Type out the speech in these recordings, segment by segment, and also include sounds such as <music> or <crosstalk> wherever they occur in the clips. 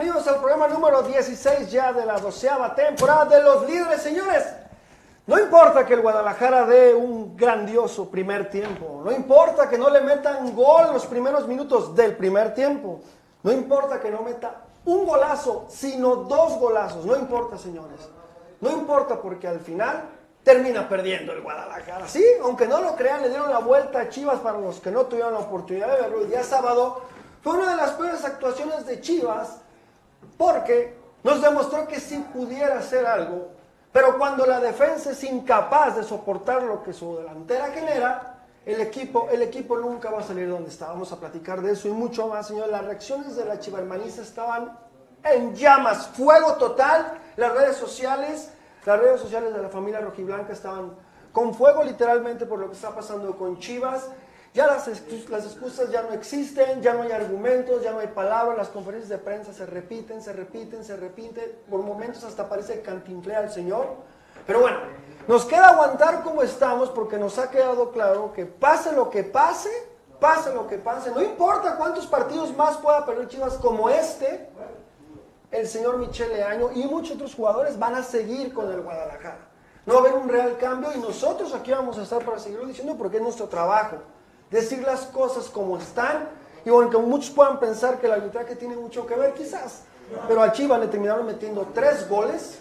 Bienvenidos al programa número 16 ya de la doceava temporada de Los Líderes, señores. No importa que el Guadalajara dé un grandioso primer tiempo, no importa que no le metan gol los primeros minutos del primer tiempo, no importa que no meta un golazo, sino dos golazos, no importa, señores. No importa porque al final termina perdiendo el Guadalajara. Sí, aunque no lo crean, le dieron la vuelta a Chivas para los que no tuvieron la oportunidad de verlo el día sábado. Fue una de las peores actuaciones de Chivas porque nos demostró que sí pudiera hacer algo, pero cuando la defensa es incapaz de soportar lo que su delantera genera, el equipo, el equipo nunca va a salir donde está. Vamos a platicar de eso y mucho más, señor. Las reacciones de la chivarmaniza estaban en llamas, fuego total. Las redes sociales, las redes sociales de la familia rojiblanca estaban con fuego literalmente por lo que está pasando con Chivas. Ya las, las excusas ya no existen, ya no hay argumentos, ya no hay palabras, las conferencias de prensa se repiten, se repiten, se repiten, por momentos hasta parece cantinflea el Señor. Pero bueno, nos queda aguantar como estamos porque nos ha quedado claro que pase lo que pase, pase lo que pase, no importa cuántos partidos más pueda perder Chivas como este, el señor Michele Leaño y muchos otros jugadores van a seguir con el Guadalajara. No va a haber un real cambio y nosotros aquí vamos a estar para seguirlo diciendo porque es nuestro trabajo. Decir las cosas como están y aunque muchos puedan pensar que el arbitraje tiene mucho que ver, quizás. Pero a Chivas le terminaron metiendo tres goles,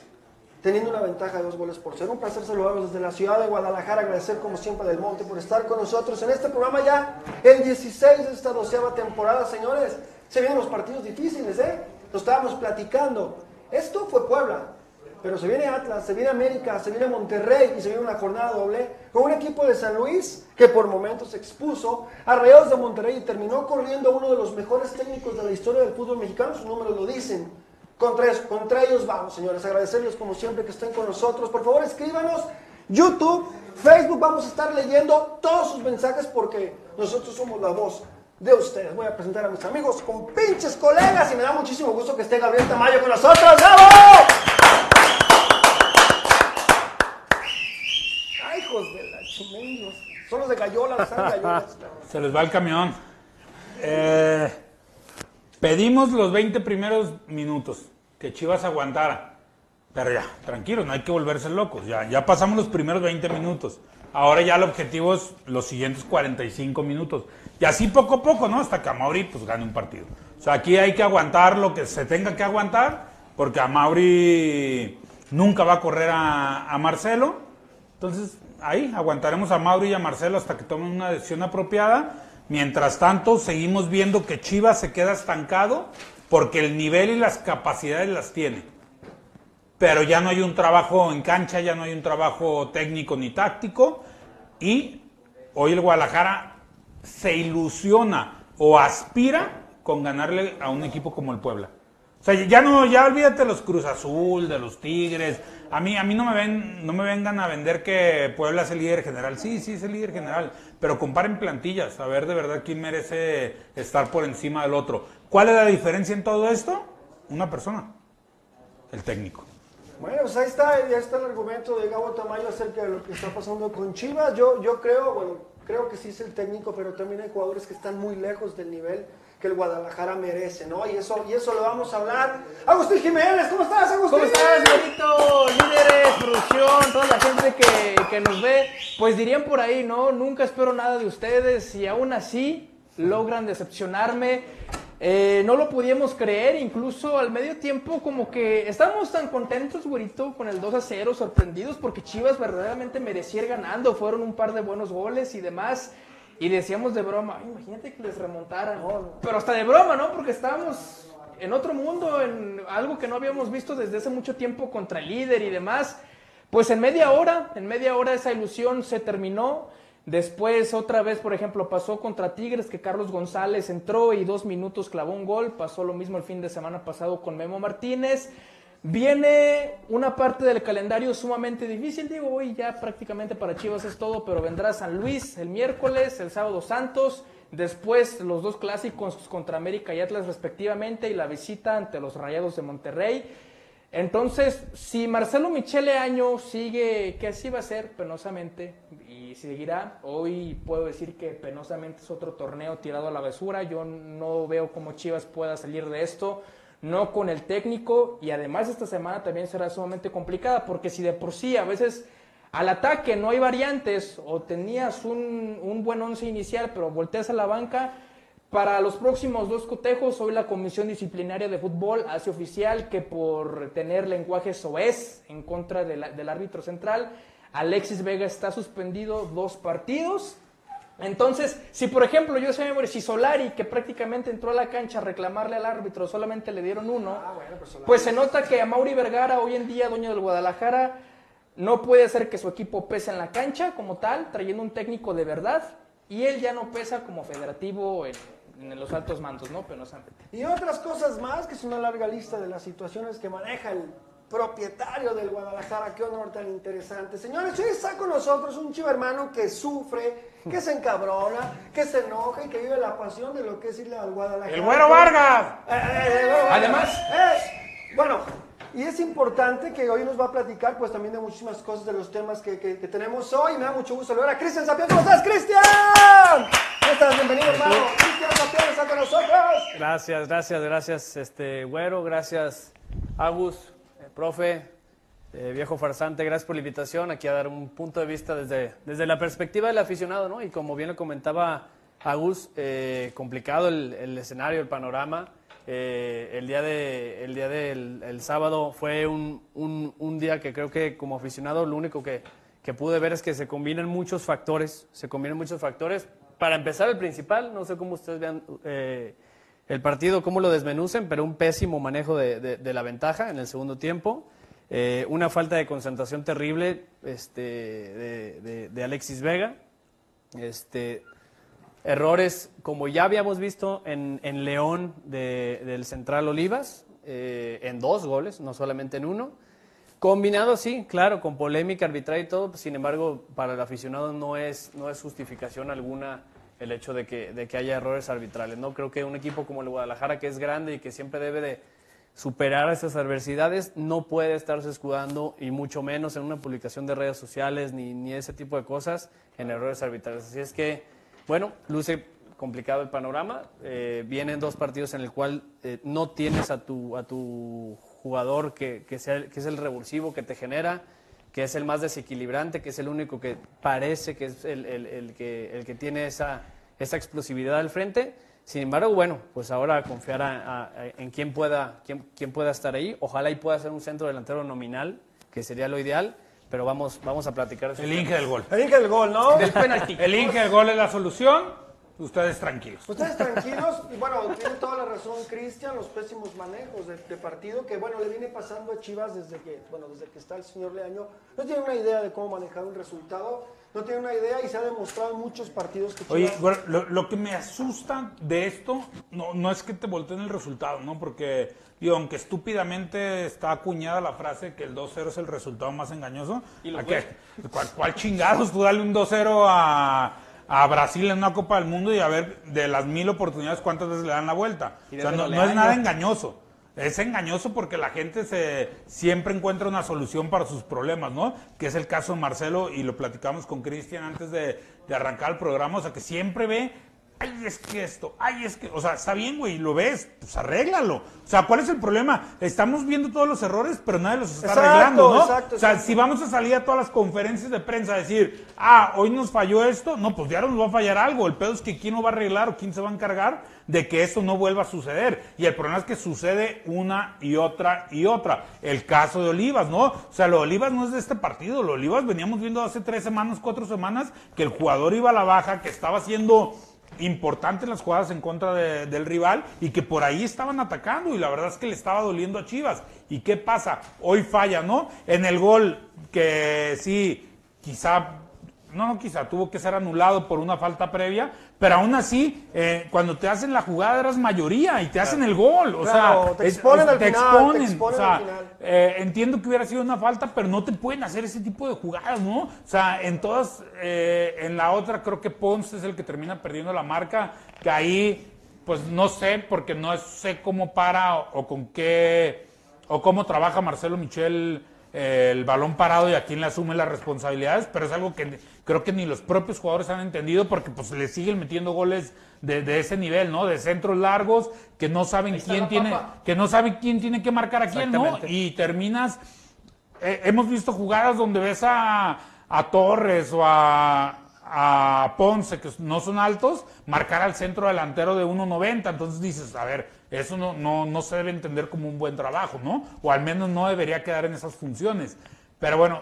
teniendo una ventaja de dos goles por cero. Un placer saludarlos desde la ciudad de Guadalajara, agradecer como siempre del Monte por estar con nosotros en este programa ya, el 16 de esta doceava temporada, señores. Se vienen los partidos difíciles, ¿eh? Lo estábamos platicando. Esto fue Puebla, pero se viene Atlas, se viene América, se viene Monterrey y se viene una jornada doble con un equipo de San Luis que por momentos expuso a Rayados de Monterrey y terminó corriendo a uno de los mejores técnicos de la historia del fútbol mexicano, sus números lo dicen. Contra, contra ellos vamos, señores. Agradecerles como siempre que estén con nosotros. Por favor, escríbanos. YouTube, Facebook, vamos a estar leyendo todos sus mensajes porque nosotros somos la voz de ustedes. Voy a presentar a mis amigos con pinches colegas y me da muchísimo gusto que esté Gabriel Tamayo con nosotros. ¡Bravo! De la. Son los de Gallola, gallolas. Se les va el camión. Eh, pedimos los 20 primeros minutos, que Chivas aguantara. Pero ya, tranquilos, no hay que volverse locos. Ya, ya pasamos los primeros 20 minutos. Ahora ya el objetivo es los siguientes 45 minutos. Y así poco a poco, ¿no? Hasta que Amauri pues gane un partido. O sea, aquí hay que aguantar lo que se tenga que aguantar, porque Amauri nunca va a correr a, a Marcelo. Entonces, ahí aguantaremos a Mauri y a Marcelo hasta que tomen una decisión apropiada. Mientras tanto, seguimos viendo que Chivas se queda estancado porque el nivel y las capacidades las tiene. Pero ya no hay un trabajo en cancha, ya no hay un trabajo técnico ni táctico. Y hoy el Guadalajara se ilusiona o aspira con ganarle a un equipo como el Puebla. O sea, ya no, ya olvídate de los Cruz Azul, de los Tigres. A mí, a mí no me ven, no me vengan a vender que Puebla es el líder general. Sí, sí es el líder general, pero comparen plantillas, a ver de verdad quién merece estar por encima del otro. ¿Cuál es la diferencia en todo esto? Una persona, el técnico. Bueno, pues ahí está, ya está el argumento de Gabo Tamayo acerca de lo que está pasando con Chivas. Yo, yo creo, bueno, creo que sí es el técnico, pero también hay jugadores que están muy lejos del nivel que el Guadalajara merece, ¿no? Y eso, y eso lo vamos a hablar. Agustín Jiménez, ¿cómo estás, Agustín? ¿Cómo estás, Marito? Líderes, producción, toda la gente que, que nos ve. Pues dirían por ahí, ¿no? Nunca espero nada de ustedes y aún así logran decepcionarme. Eh, no lo podíamos creer, incluso al medio tiempo como que estábamos tan contentos, güerito, con el 2 a 0, sorprendidos porque Chivas verdaderamente merecía ganando, fueron un par de buenos goles y demás. Y decíamos de broma, "Ay, imagínate que les remontaran. Pero hasta de broma, ¿no? Porque estábamos en otro mundo, en algo que no habíamos visto desde hace mucho tiempo contra el líder y demás. Pues en media hora, en media hora esa ilusión se terminó. Después otra vez, por ejemplo, pasó contra Tigres que Carlos González entró y dos minutos clavó un gol. Pasó lo mismo el fin de semana pasado con Memo Martínez. Viene una parte del calendario sumamente difícil, digo, hoy ya prácticamente para Chivas es todo, pero vendrá San Luis el miércoles, el sábado Santos, después los dos clásicos contra América y Atlas respectivamente y la visita ante los Rayados de Monterrey. Entonces, si Marcelo Michele Año sigue, que así va a ser penosamente y seguirá, hoy puedo decir que penosamente es otro torneo tirado a la basura, yo no veo cómo Chivas pueda salir de esto no con el técnico y además esta semana también será sumamente complicada porque si de por sí a veces al ataque no hay variantes o tenías un, un buen once inicial pero volteas a la banca, para los próximos dos cotejos hoy la Comisión Disciplinaria de Fútbol hace oficial que por tener lenguaje soez en contra de la- del árbitro central, Alexis Vega está suspendido dos partidos. Entonces, si por ejemplo yo sé memoria, si Solari, que prácticamente entró a la cancha a reclamarle al árbitro, solamente le dieron uno, pues se nota que a Mauri Vergara, hoy en día dueño del Guadalajara, no puede hacer que su equipo pese en la cancha como tal, trayendo un técnico de verdad, y él ya no pesa como federativo en, en los altos mandos, ¿no? Penosamente. Y otras cosas más, que es una larga lista de las situaciones que maneja el propietario del Guadalajara. Qué honor tan interesante. Señores, hoy está con nosotros un chivo hermano que sufre, que se encabrona, que se enoja y que vive la pasión de lo que es irle al Guadalajara. ¡El Güero Vargas! Eh, eh, Vargas. Además- Eh, bueno, y es importante que hoy nos va a platicar pues también de muchísimas cosas de los temas que, que- que tenemos hoy. Me da mucho gusto saludar a Cristian Sapián. ¿Cómo estás, Cristian? ¿Cómo estás? Bienvenido, hermano. Cristian Sapián está con nosotros. Gracias, gracias, gracias, este Güero, gracias Agus, eh, profe, eh, viejo farsante, gracias por la invitación aquí a dar un punto de vista desde, desde la perspectiva del aficionado, ¿no? Y como bien lo comentaba Agus, eh, complicado el, escenario, el panorama. Eh, el día, el día del el sábado fue un, un- un día que creo que como aficionado lo único que, que pude ver es que se combinan muchos factores, se combinan muchos factores. Para empezar, el principal, no sé cómo ustedes vean el partido, cómo lo desmenucen, pero un pésimo manejo de, la ventaja en el segundo tiempo. Eh, una falta de concentración terrible este, de, Alexis Vega. Este, errores, como ya habíamos visto en, en León de- del Central Olivas, eh, en dos goles, no solamente en uno. Combinado, sí, claro, con polémica arbitral y todo, sin embargo, para el aficionado no es justificación alguna el hecho de que, de que haya errores arbitrales. ¿no? Creo que un equipo como el Guadalajara, que es grande y que siempre debe de superar esas adversidades, no puede estarse escudando, y mucho menos en una publicación de redes sociales ni, ni ese tipo de cosas, en errores arbitrales. Así es que, bueno, luce complicado el panorama. Eh, vienen dos partidos en el cual eh, no tienes a tu, a tu jugador que, que, sea, que es el revulsivo que te genera, que es el más desequilibrante, que es el único que parece que es el, el- el que, el que tiene esa, esa explosividad al frente. Sin embargo, bueno, pues ahora confiar a- a- a- en quién pueda, quién, quién pueda estar ahí. Ojalá y pueda ser un centro delantero nominal, que sería lo ideal, pero vamos, vamos a platicar. de El Inge del gol. El Inge del gol, ¿no? Del penalti. <laughs> El Inge del gol es la solución. Ustedes tranquilos. Ustedes tranquilos, y bueno, tiene toda la razón Cristian, los pésimos manejos de, de partido que, bueno, le viene pasando a Chivas desde que, bueno, desde que está el señor Leaño. No tiene una idea de cómo manejar un resultado, no tiene una idea y se ha demostrado en muchos partidos que Oye, Chivas... bueno, lo, lo que me asusta de esto no, no es que te volteen el resultado, ¿no? Porque, digo, aunque estúpidamente está acuñada la frase que el 2-0 es el resultado más engañoso, ¿a qué? ¿Cuál, cuál chingados? Tú dale un 2-0 a, a Brasil en una Copa del Mundo y a ver de las mil oportunidades cuántas veces le dan la vuelta. O sea, no, es nada engañoso. es engañoso porque la gente se siempre encuentra una solución para sus problemas, ¿no? Que es el caso de Marcelo y lo platicamos con Cristian antes de, de arrancar el programa, o sea, que siempre ve ay, es que esto, ay, es que, o sea, está bien, güey, lo ves, pues arréglalo. O sea, ¿cuál es el problema? Estamos viendo todos los errores, pero nadie los está Exacto, arreglando, ¿no? exacto, o sea, exacto. si vamos a salir a todas las conferencias de prensa a decir, ah, hoy nos falló esto, no, pues ya nos va a fallar algo. El pedo es que quién lo va a arreglar o quién se va a encargar de que eso no vuelva a suceder. Y el problema es que sucede una y otra y otra. El caso de Olivas, ¿no? O sea, lo de Olivas no es de este partido. Lo de Olivas veníamos viendo hace tres semanas, cuatro semanas, que el jugador iba a la baja, que estaba haciendo importante en las jugadas en contra de- del rival y que por ahí estaban atacando y la verdad es que le estaba doliendo a Chivas. ¿Y qué pasa? Hoy falla, ¿no? En el gol que sí, quizá, no, no quizá, tuvo que ser anulado por una falta previa, pero aún así, eh, cuando te hacen la jugada eras mayoría y te hacen el gol. O Claro, sea, te exponen al final, te exponen. exponen o sea, al final. eh, entiendo que hubiera sido una falta, pero no te pueden hacer ese tipo de jugadas, ¿no? O sea, en todas, eh, en la otra creo que Ponce es el que termina perdiendo la marca, que ahí, pues no sé, porque no sé cómo para o, o con qué, o cómo trabaja Marcelo Michel eh, el balón parado y a quién le asume las responsabilidades, pero es algo que creo que ni los propios jugadores han entendido porque pues le siguen metiendo goles de, de ese nivel, ¿no? De centros largos que no saben quién tiene, papa. que no saben quién tiene que marcar a quién, ¿no? Y terminas, eh, hemos visto jugadas donde ves a, a Torres o a, a Ponce, que no son altos, marcar al centro delantero de 1.90. Entonces dices, a ver, eso no, no, no se debe entender como un buen trabajo, ¿no? O al menos no debería quedar en esas funciones. Pero bueno,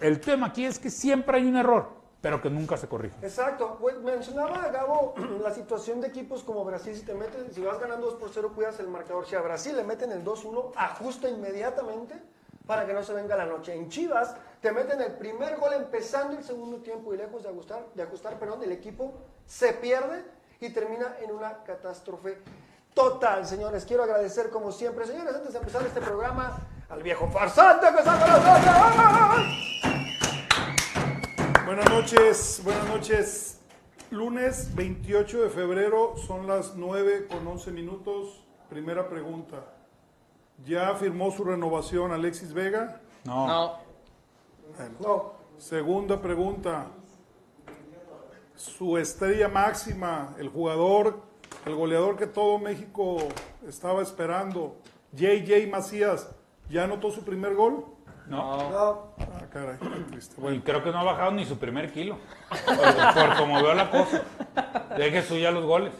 el tema aquí es que siempre hay un error, pero que nunca se corrige. Exacto. Pues mencionaba Gabo <clears throat> la situación de equipos como Brasil, si te meten, si vas ganando 2 por 0, cuidas el marcador. Si a Brasil le meten el 2-1, ajusta inmediatamente para que no se venga la noche. En Chivas te meten el primer gol empezando el segundo tiempo y lejos de ajustar, de ajustar perdón, el equipo se pierde y termina en una catástrofe total, señores. Quiero agradecer como siempre, señores, antes de empezar este programa, al viejo farsante que está con nosotros. Buenas noches, buenas noches. Lunes 28 de febrero, son las 9 con 11 minutos. Primera pregunta. ¿Ya firmó su renovación Alexis Vega? No. No. No, Segunda pregunta. Su estrella máxima, el jugador, el goleador que todo México estaba esperando, JJ Macías, ¿ya anotó su primer gol? No. no. Ah, caray, qué triste. Y creo que no ha bajado ni su primer kilo. Por, por como veo la cosa. Deje suya los goles.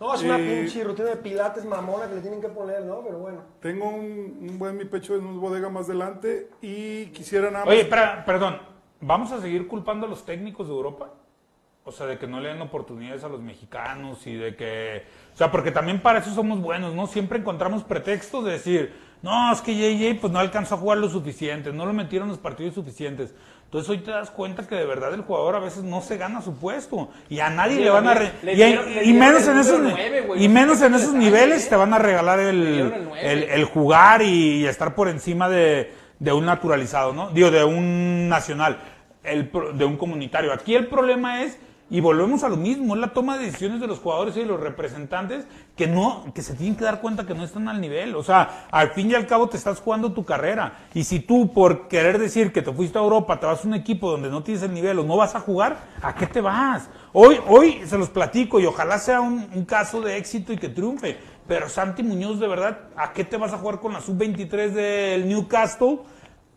No, es una pinche rutina de pilates mamona que le tienen que poner, ¿no? Pero bueno. tengo un, un buen mi pecho en una bodega más adelante y quisiera nada más... Oye, espera, perdón. ¿Vamos a seguir culpando a los técnicos de Europa? O sea, de que no le den oportunidades a los mexicanos y de que... O sea, porque también para eso somos buenos, ¿no? Siempre encontramos pretextos de decir, no, es que JJ pues no alcanzó a jugar lo suficiente, no lo metieron los partidos suficientes. Entonces hoy te das cuenta que de verdad el jugador a veces no se gana su puesto y a nadie le van a... re- le y, dieron- le y menos en esos, güey, y menos en esos <laughs> niveles ¿eh? te van a regalar el, el el, jugar y estar por encima de, de un naturalizado, ¿no? Digo, de un nacional, el, de un comunitario. Aquí el problema es, y volvemos a lo mismo, es la toma de decisiones de los jugadores y de los representantes que no, que se tienen que dar cuenta que no están al nivel. O sea, al fin y al cabo te estás jugando tu carrera. Y si tú, por querer decir que te fuiste a Europa, te vas a un equipo donde no tienes el nivel o no vas a jugar, ¿a qué te vas? Hoy, hoy se los platico y ojalá sea un, un caso de éxito y que triunfe. Pero Santi Muñoz, de verdad, ¿a qué te vas a jugar con la sub-23 del Newcastle?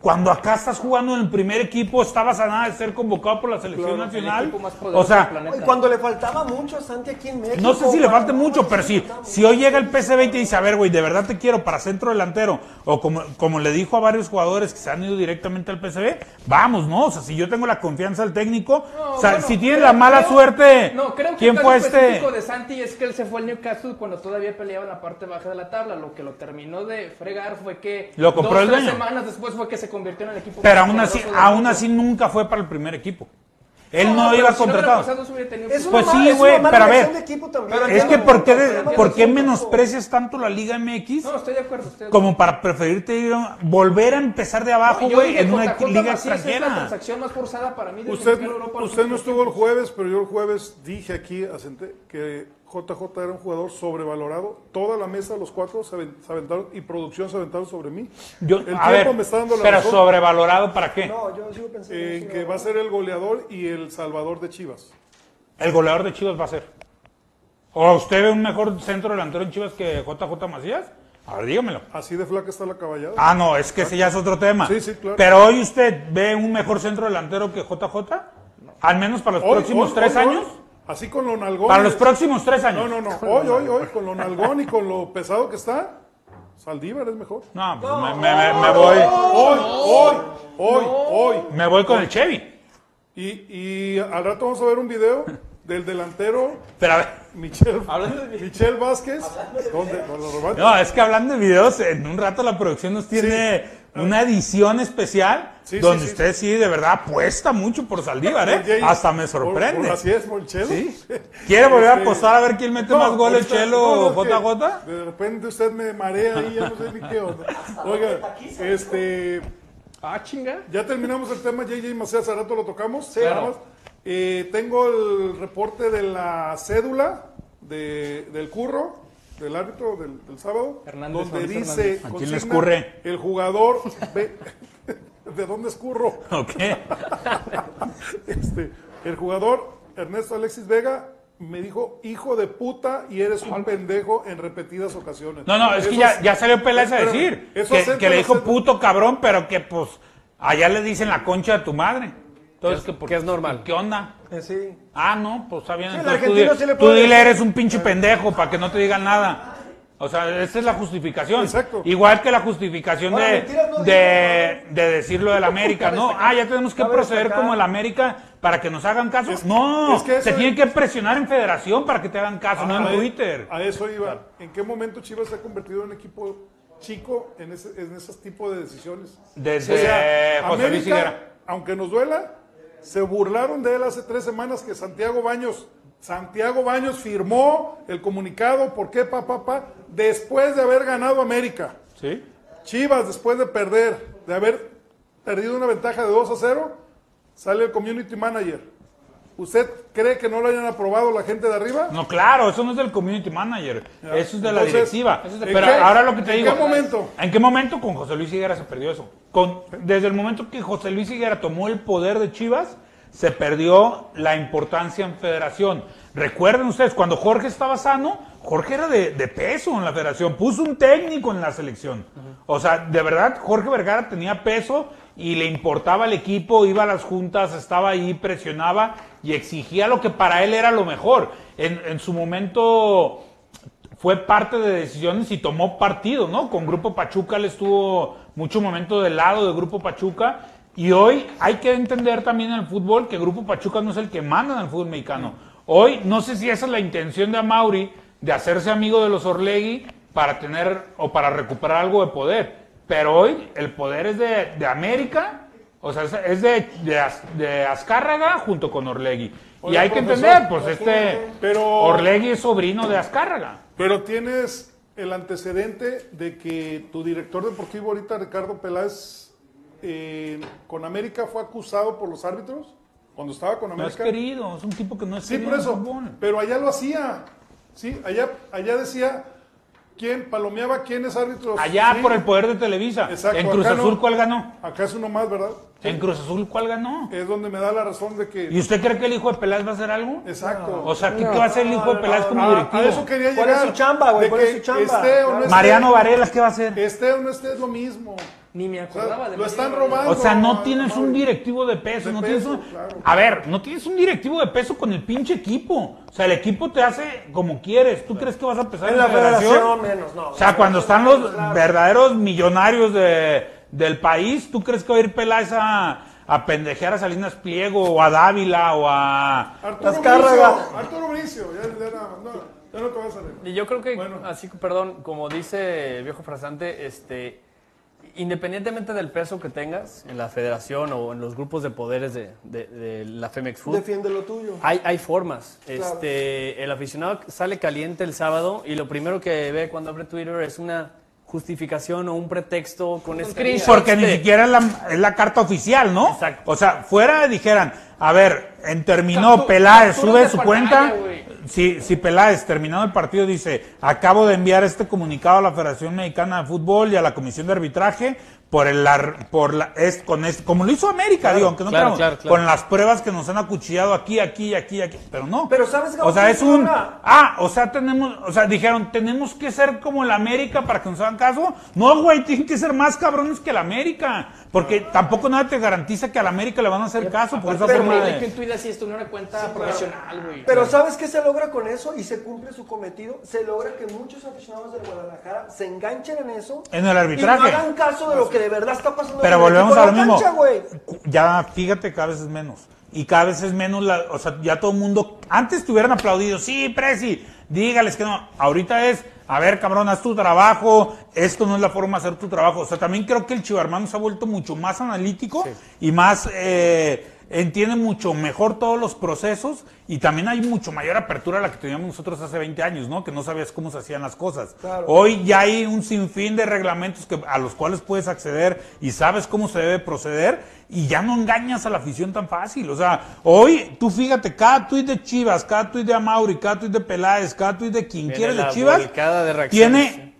Cuando acá estás jugando en el primer equipo, estabas a nada de ser convocado por la selección Claro, nacional. O sea. Y cuando le faltaba mucho a Santi aquí en México. no sé si le falte mucho, pero si, si hoy llega el PSV y te dice, a ver, güey, de verdad te quiero para centro delantero, o como, como le dijo a varios jugadores que se han ido directamente al PSV, vamos, ¿no? O sea, si yo tengo la confianza del técnico, No, o sea, bueno, si tiene la mala creo- suerte, No, creo que ¿quién el fue caso este? específico de Santi es que él se fue al Newcastle cuando todavía peleaba en la parte baja de la tabla. Lo que lo terminó de fregar fue que Lo compró dos, el tres semanas después fue que se convirtió en el equipo Pero aún así, aún así nunca fue para el primer equipo. Él no, pero iba si no hubiera contratado. una Pues sí, güey, pero a ver, también. Es que Pero ¿por qué, no, de- pero ¿por qué no, menosprecias tanto la Liga MX? No, estoy de acuerdo. Estoy de acuerdo. como para preferirte ir a- volver a empezar de abajo, No, güey, en una liga Macías Es la extranjera. transacción más forzada para mí desde Usted, Europa usted no estuvo el jueves, pero yo el jueves dije aquí asenté, que JJ era un jugador sobrevalorado. Toda la mesa, los cuatro, se, aven- se aventaron y producción se aventaron sobre mí. Yo- el a tiempo ver, me está dando la pero razón sobrevalorado para qué? No, yo sigo pensando. en sí, que va a ser el goleador y el salvador de Chivas. El goleador de Chivas va a ser. ¿O usted ve un mejor centro delantero en Chivas que JJ Macías? A ver, dígamelo. Así de flaca está la caballada. Ah, no, es que ese ya es otro tema. Sí, sí, claro. Pero hoy usted ve un mejor centro delantero que JJ, al menos para los Hoy, próximos hoy, tres hoy, años. Así con lo nalgón. Para los próximos tres años. No, no, no. Hoy, hoy, hoy, con lo nalgón y con lo pesado que está, Saldívar es mejor. No, pues me, me- me- me voy, Hoy, hoy, hoy, hoy. me voy con el Chevy. Y, y al rato vamos a ver un video del delantero <laughs> Pero a ver, Michel, Michel Vázquez. No, es que hablando de videos, en un rato la producción nos tiene una edición especial Sí, sí, donde sí. usted sí de verdad apuesta mucho por Saldívar, ¿eh? Hasta me sorprende. por así es, por el Chelo. Sí. ¿Quiere volver a Este, apostar a ver quién mete no, más goles, Chelo no, o no, JJ? De repente usted me marea ahí, ya no sé ni qué onda. Oiga, este. Ah, chinga. Ya terminamos el tema, JJ Macías, hace rato lo tocamos. nada más. Eh, tengo el reporte de la cédula de- del curro, del árbitro del, del sábado, Hernández, donde Luis dice, Hernández. ¿A quién le consigna, escurre? el jugador, ve- ¿de dónde escurro? Ok. <laughs> Este, el jugador Ernesto Alexis Vega me dijo, hijo de puta, y eres un pendejo en repetidas ocasiones. No, no, es que ya, ya salió Peláez a decir eso que, acento que le dijo puto cabrón, pero que pues allá le dicen la concha de tu madre. Entonces, que, por- que es normal. ¿Qué onda? Eh, sí. Ah, no, pues está bien. Sí, entonces tú, argentino di- sí le tú dile decir. eres un pinche pendejo para que no te digan nada. O sea, esa es la justificación. Exacto. Igual que la justificación de, mentiras no de, de decirlo del América, <laughs> ¿no? Ah, ya tenemos que proceder como el América para que nos hagan caso. no, es que es- tienen que presionar en federación para que te hagan caso, no a- en Twitter. A eso iba. ¿En qué momento Chivas se ha convertido en un equipo chico en ese, en esos tipos de decisiones? Desde O sea, José Luis América, Higuera. aunque nos duela, se burlaron de él hace tres semanas que Santiago Baños, Santiago Baños firmó el comunicado, ¿por qué, pa, pa, pa? Después de haber ganado América. ¿Sí? Chivas, después de perder, de haber perdido una ventaja de 2 a 0, sale el community manager. ¿Usted cree que no lo hayan aprobado la gente de arriba? No, claro, eso no es del community manager, eso es de la directiva. ¿en Pero qué- ahora lo que te en digo. qué momento? ¿En qué momento con José Luis Higuera se perdió eso? Con, desde el momento que José Luis Higuera tomó el poder de Chivas, se perdió la importancia en federación. Recuerden ustedes, cuando Jorge estaba sano, Jorge era de, de peso en la federación, puso un técnico en la selección. O sea, de verdad, Jorge Vergara tenía peso y le importaba el equipo, iba a las juntas, estaba ahí, presionaba y exigía lo que para él era lo mejor. En, en su momento fue parte de decisiones y tomó partido, ¿no? Con Grupo Pachuca le estuvo mucho momento del lado de Grupo Pachuca. Y hoy hay que entender también en el fútbol que Grupo Pachuca no es el que manda en el fútbol mexicano. Hoy no sé si esa es la intención de Amauri de hacerse amigo de los Orlegui para tener o para recuperar algo de poder. Pero hoy el poder es de, de América, o sea, es- de, de, Az- de Azcárraga junto con Orlegui. y hay que entender, pues este pero- Orlegui es sobrino de Azcárraga. Pero tienes el antecedente de que tu director deportivo ahorita, Ricardo Peláez, eh, con América fue acusado por los árbitros cuando estaba con No es América. querido, es un tipo que no es Sí, querido por en el eso. Pero allá lo hacía. Sí, allá, allá decía quién palomeaba quiénes árbitros. Allá Sí. por el poder de Televisa. Exacto, en Cruz acá Azul, no. ¿cuál ganó? Acá es uno más, ¿verdad? En Cruz Azul, ¿cuál ganó? Es donde me da la razón de ¿Y que. usted cree que el hijo de Peláez va a hacer algo? Exacto. O sea, ¿qué, qué va a hacer el hijo de Peláez como directivo? a eso quería ¿Cuál llegar. es su chamba, güey? ¿Cuál es su chamba? Esté o no esté, Mariano Varela, ¿qué va a hacer? Esté o no esté es lo mismo. Ni me O sea, acordaba de lo están robando. O sea, no tienes un directivo de peso, De no peso, tienes un... claro. A ver, no tienes un directivo de peso con el pinche equipo. O sea, el equipo te hace como quieres. ¿Tú crees que vas a empezar En la federación menos, no. O sea, cuando están los verdaderos millonarios de, del país, ¿tú crees que va a ir Peláez a, a pendejear a Salinas Pliego o a Dávila o a... Arturo Azcárraga. Bricio, Arturo Bricio, ya, ya nada más, no, ya no te vas a salir. Y yo creo que, Bueno. así, perdón, como dice el viejo frasante, este, independientemente del peso que tengas en la federación o en los grupos de poderes de, de- de la Femex Food, Defiende lo tuyo. hay, hay formas. Este, el aficionado sale caliente el sábado y lo primero que ve cuando abre Twitter es una justificación o un pretexto con screenshots. Porque ni siquiera es la, es la carta oficial, ¿no? Exacto. O sea, fuera dijeran, a ver, en terminó Peláez, sube su pantalla, cuenta. Si, si Peláez, terminado el partido, dice, acabo de enviar este comunicado a la Federación Mexicana de Fútbol y a la Comisión de Arbitraje por el ar- por la es con es, como lo hizo América, digo, aunque no claro, creamos, claro, claro. con las pruebas que nos han acuchillado aquí, aquí, aquí, aquí, pero no. Pero ¿sabes, o sea, es un ahora? ah, o sea, tenemos, o sea, dijeron, tenemos que ser como el América para que nos hagan caso. No, güey, tienen que ser más cabrones que el América, porque tampoco nada te garantiza que al América le van a hacer caso por esa Pero forma de- que tuit así esto en una cuenta profesional, güey. Pero ¿sabes qué se logra con eso? Y se cumple su cometido. Se logra que muchos aficionados del Guadalajara se enganchen en eso. En el arbitraje. Y no hagan caso de lo que de verdad está pasando Pero volvemos a lo la mismo. cancha, Ya, fíjate, cada vez es menos. Y cada vez es menos, la, o sea, ya todo el mundo, antes te hubieran aplaudido, sí, Presi, dígales que no. Ahorita es, a ver, cabrón, haz tu trabajo, esto no es la forma de hacer tu trabajo. O sea, también creo que el Chivarmano se ha vuelto mucho más analítico y más, eh, entiende mucho mejor todos los procesos y también hay mucho mayor apertura a la que teníamos nosotros hace 20 años, ¿no? Que no sabías cómo se hacían las cosas. Claro. Hoy ya hay un sinfín de reglamentos que, a los cuales puedes acceder y sabes cómo se debe proceder y ya no engañas a la afición tan fácil. O sea, hoy tú fíjate, cada tuit de Chivas, cada tuit de Amauri, cada tuit de Peláez, cada tuit de quien quiera de Chivas, de tiene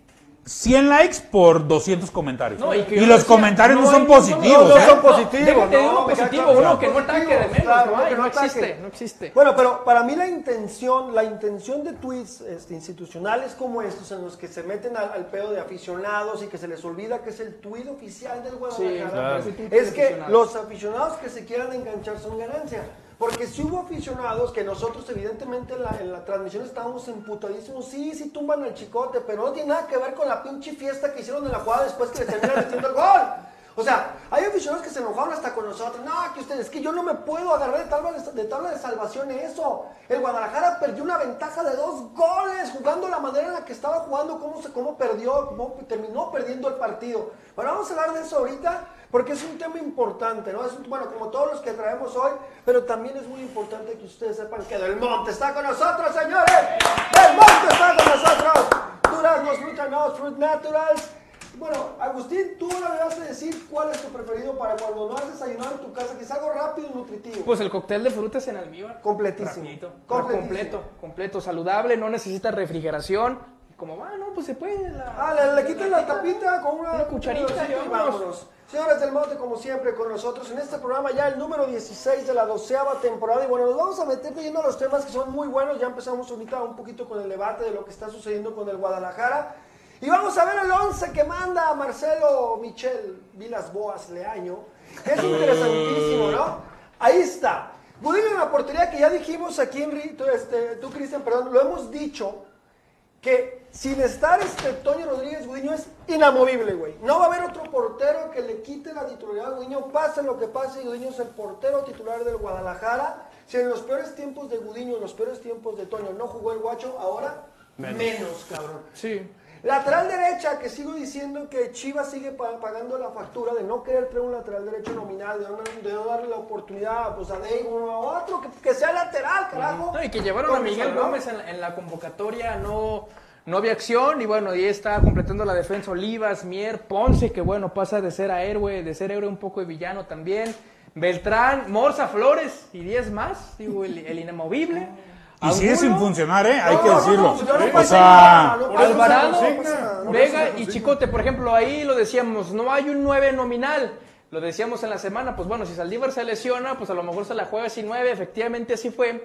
100 likes por 200 comentarios. No, y los decía, comentarios no, no son hay- positivos. no, no son positivos. No, uno positivo, uno que no ataque de Positivos, menos, claro, no hay, que no existe, no existe. Bueno, pero para mí la intención, la intención de tweets este, institucionales como estos, en los que se meten al, al pedo de aficionados y que se les olvida que es el tweet oficial del Guadalajara, claro. Tuit es que los aficionados que se quieran enganchar son ganancia. Porque si hubo aficionados que nosotros evidentemente en la, transmisión estábamos emputadísimos, sí, sí tumban al chicote, pero no tiene nada que ver con la pinche fiesta que hicieron en la jugada después que le terminan metiendo el gol. O sea, hay aficionados que se enojaron hasta con nosotros. No, que ustedes, que yo no me puedo agarrar de tabla de, de tabla de salvación eso. El Guadalajara perdió una ventaja de dos goles jugando la manera en la que estaba jugando, cómo, se, cómo perdió, cómo terminó perdiendo el partido. Bueno, vamos a hablar de eso ahorita porque es un tema importante, ¿no? Es bueno, como todos los que traemos hoy, pero también es muy importante que ustedes sepan que Del Monte está con nosotros, señores. Del Monte está con nosotros. Duraznos, Fruit Nuts, Fruit Naturals. Bueno, Agustín, tú ahora me vas a decir cuál es tu preferido para cuando no has desayunado en tu casa, que es algo rápido y nutritivo. Pues el cóctel de frutas en almíbar. Completísimo. Rapidito, Completísimo. completo, completo, saludable, no necesita refrigeración. Como va, no, pues se puede. La, Ah, le, le quitan la tapita con una, Una cucharita y vámonos. Señores del Monte, como siempre, con nosotros en este programa ya el número 16 de la doceava temporada. Y bueno, nos vamos a meter a los temas que son muy buenos. Ya empezamos ahorita un poquito con el debate de lo que está sucediendo con el Guadalajara. Y vamos a ver el 11 que manda Marcelo Michel Vilas Boas Leaño. Es interesantísimo, ¿no? Ahí está. Gudiño en la portería que ya dijimos aquí, tú, este, tú Cristian, perdón, lo hemos dicho que sin estar este Toño Rodríguez Gudiño es inamovible, güey. No va a haber otro portero que le quite la titularidad a Gudiño, pase lo que pase, Gudiño es el portero titular del Guadalajara. Si en los peores tiempos de Gudiño, en los peores tiempos de Toño no jugó el guacho, ahora menos, cabrón. Sí. Lateral derecha, que sigo diciendo que Chivas sigue pa- pagando la factura de no querer traer un lateral derecho nominal, de no, de no darle la oportunidad pues, a Dave o a otro, que, que sea lateral, carajo. No, y que llevaron a Miguel. Gómez en la convocatoria, no, no había acción, y bueno, y está completando la defensa Olivas, Mier, Ponce, que bueno, pasa de ser a héroe, de ser héroe un poco de villano también, Beltrán, Morza, Flores, y 10 más, digo, el, el inamovible. Y sigue sin funcionar, ¿eh? Hay No, que no, decirlo. no o sea, Alvarado, Vega y. Chicote, por ejemplo, ahí lo decíamos, no hay un 9 nominal. Lo decíamos en la semana, pues bueno, si Saldívar se lesiona, pues a lo mejor se la juega sin 9, efectivamente así fue.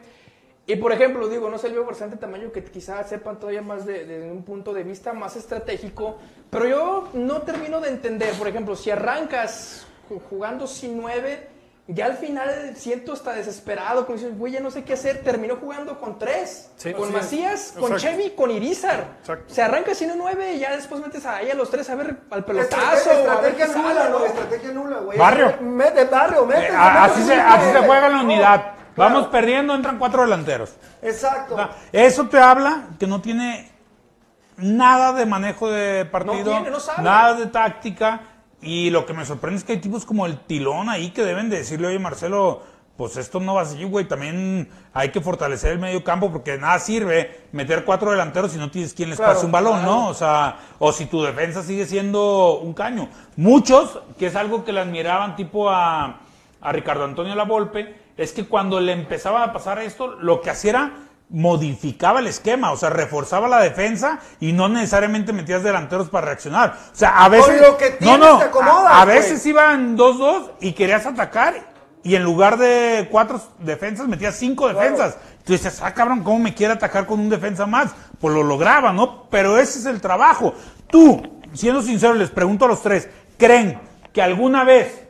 Y por ejemplo, digo, no salió bastante tamaño que quizás sepan todavía más de, de un punto de vista más estratégico, pero yo no termino de entender, por ejemplo, si arrancas ju- jugando sin 9, ya al final siento hasta desesperado, como dices, güey, ya no sé qué hacer, terminó jugando con 3, Sí, con sí. Macías, con Exacto. Chevy, con Irizar. Exacto. Se arranca sin un 9 y ya después metes ahí a los tres a ver al pelotazo. Estrategia, sale, nula, ¿no? güey, estrategia nula, güey. Barrio. Mete, barrio, mete. eh, a- así, se, así se juega la No, unidad. Claro. Vamos perdiendo, entran cuatro delanteros. Exacto. No, Eso te habla que no tiene nada de manejo de partido, tiene, no sabe. nada de táctica. Y lo que me sorprende es que hay tipos como el Tilón ahí que deben de decirle, oye Marcelo, pues esto no va así, güey. También hay que fortalecer el medio campo porque nada sirve meter cuatro delanteros si no tienes quien les Claro, pase un balón, claro. ¿no? O sea, o si tu defensa sigue siendo un caño. Muchos, que es algo que le admiraban tipo a, a Ricardo Antonio Lavolpe, es que cuando le empezaba a pasar esto, lo que hacía era modificaba el esquema, o sea, reforzaba la defensa y no necesariamente metías delanteros para reaccionar. O sea, a veces lo que no, tienes no, te acomodas, a, veces iban 2-2 y querías atacar y en lugar de cuatro defensas metías cinco defensas. Tú dices, ah, cabrón, ¿cómo me quiere atacar con un defensa más? Pues lo lograba, ¿no? Pero ese es el trabajo. Tú, siendo sincero, les pregunto a los tres, ¿creen que alguna vez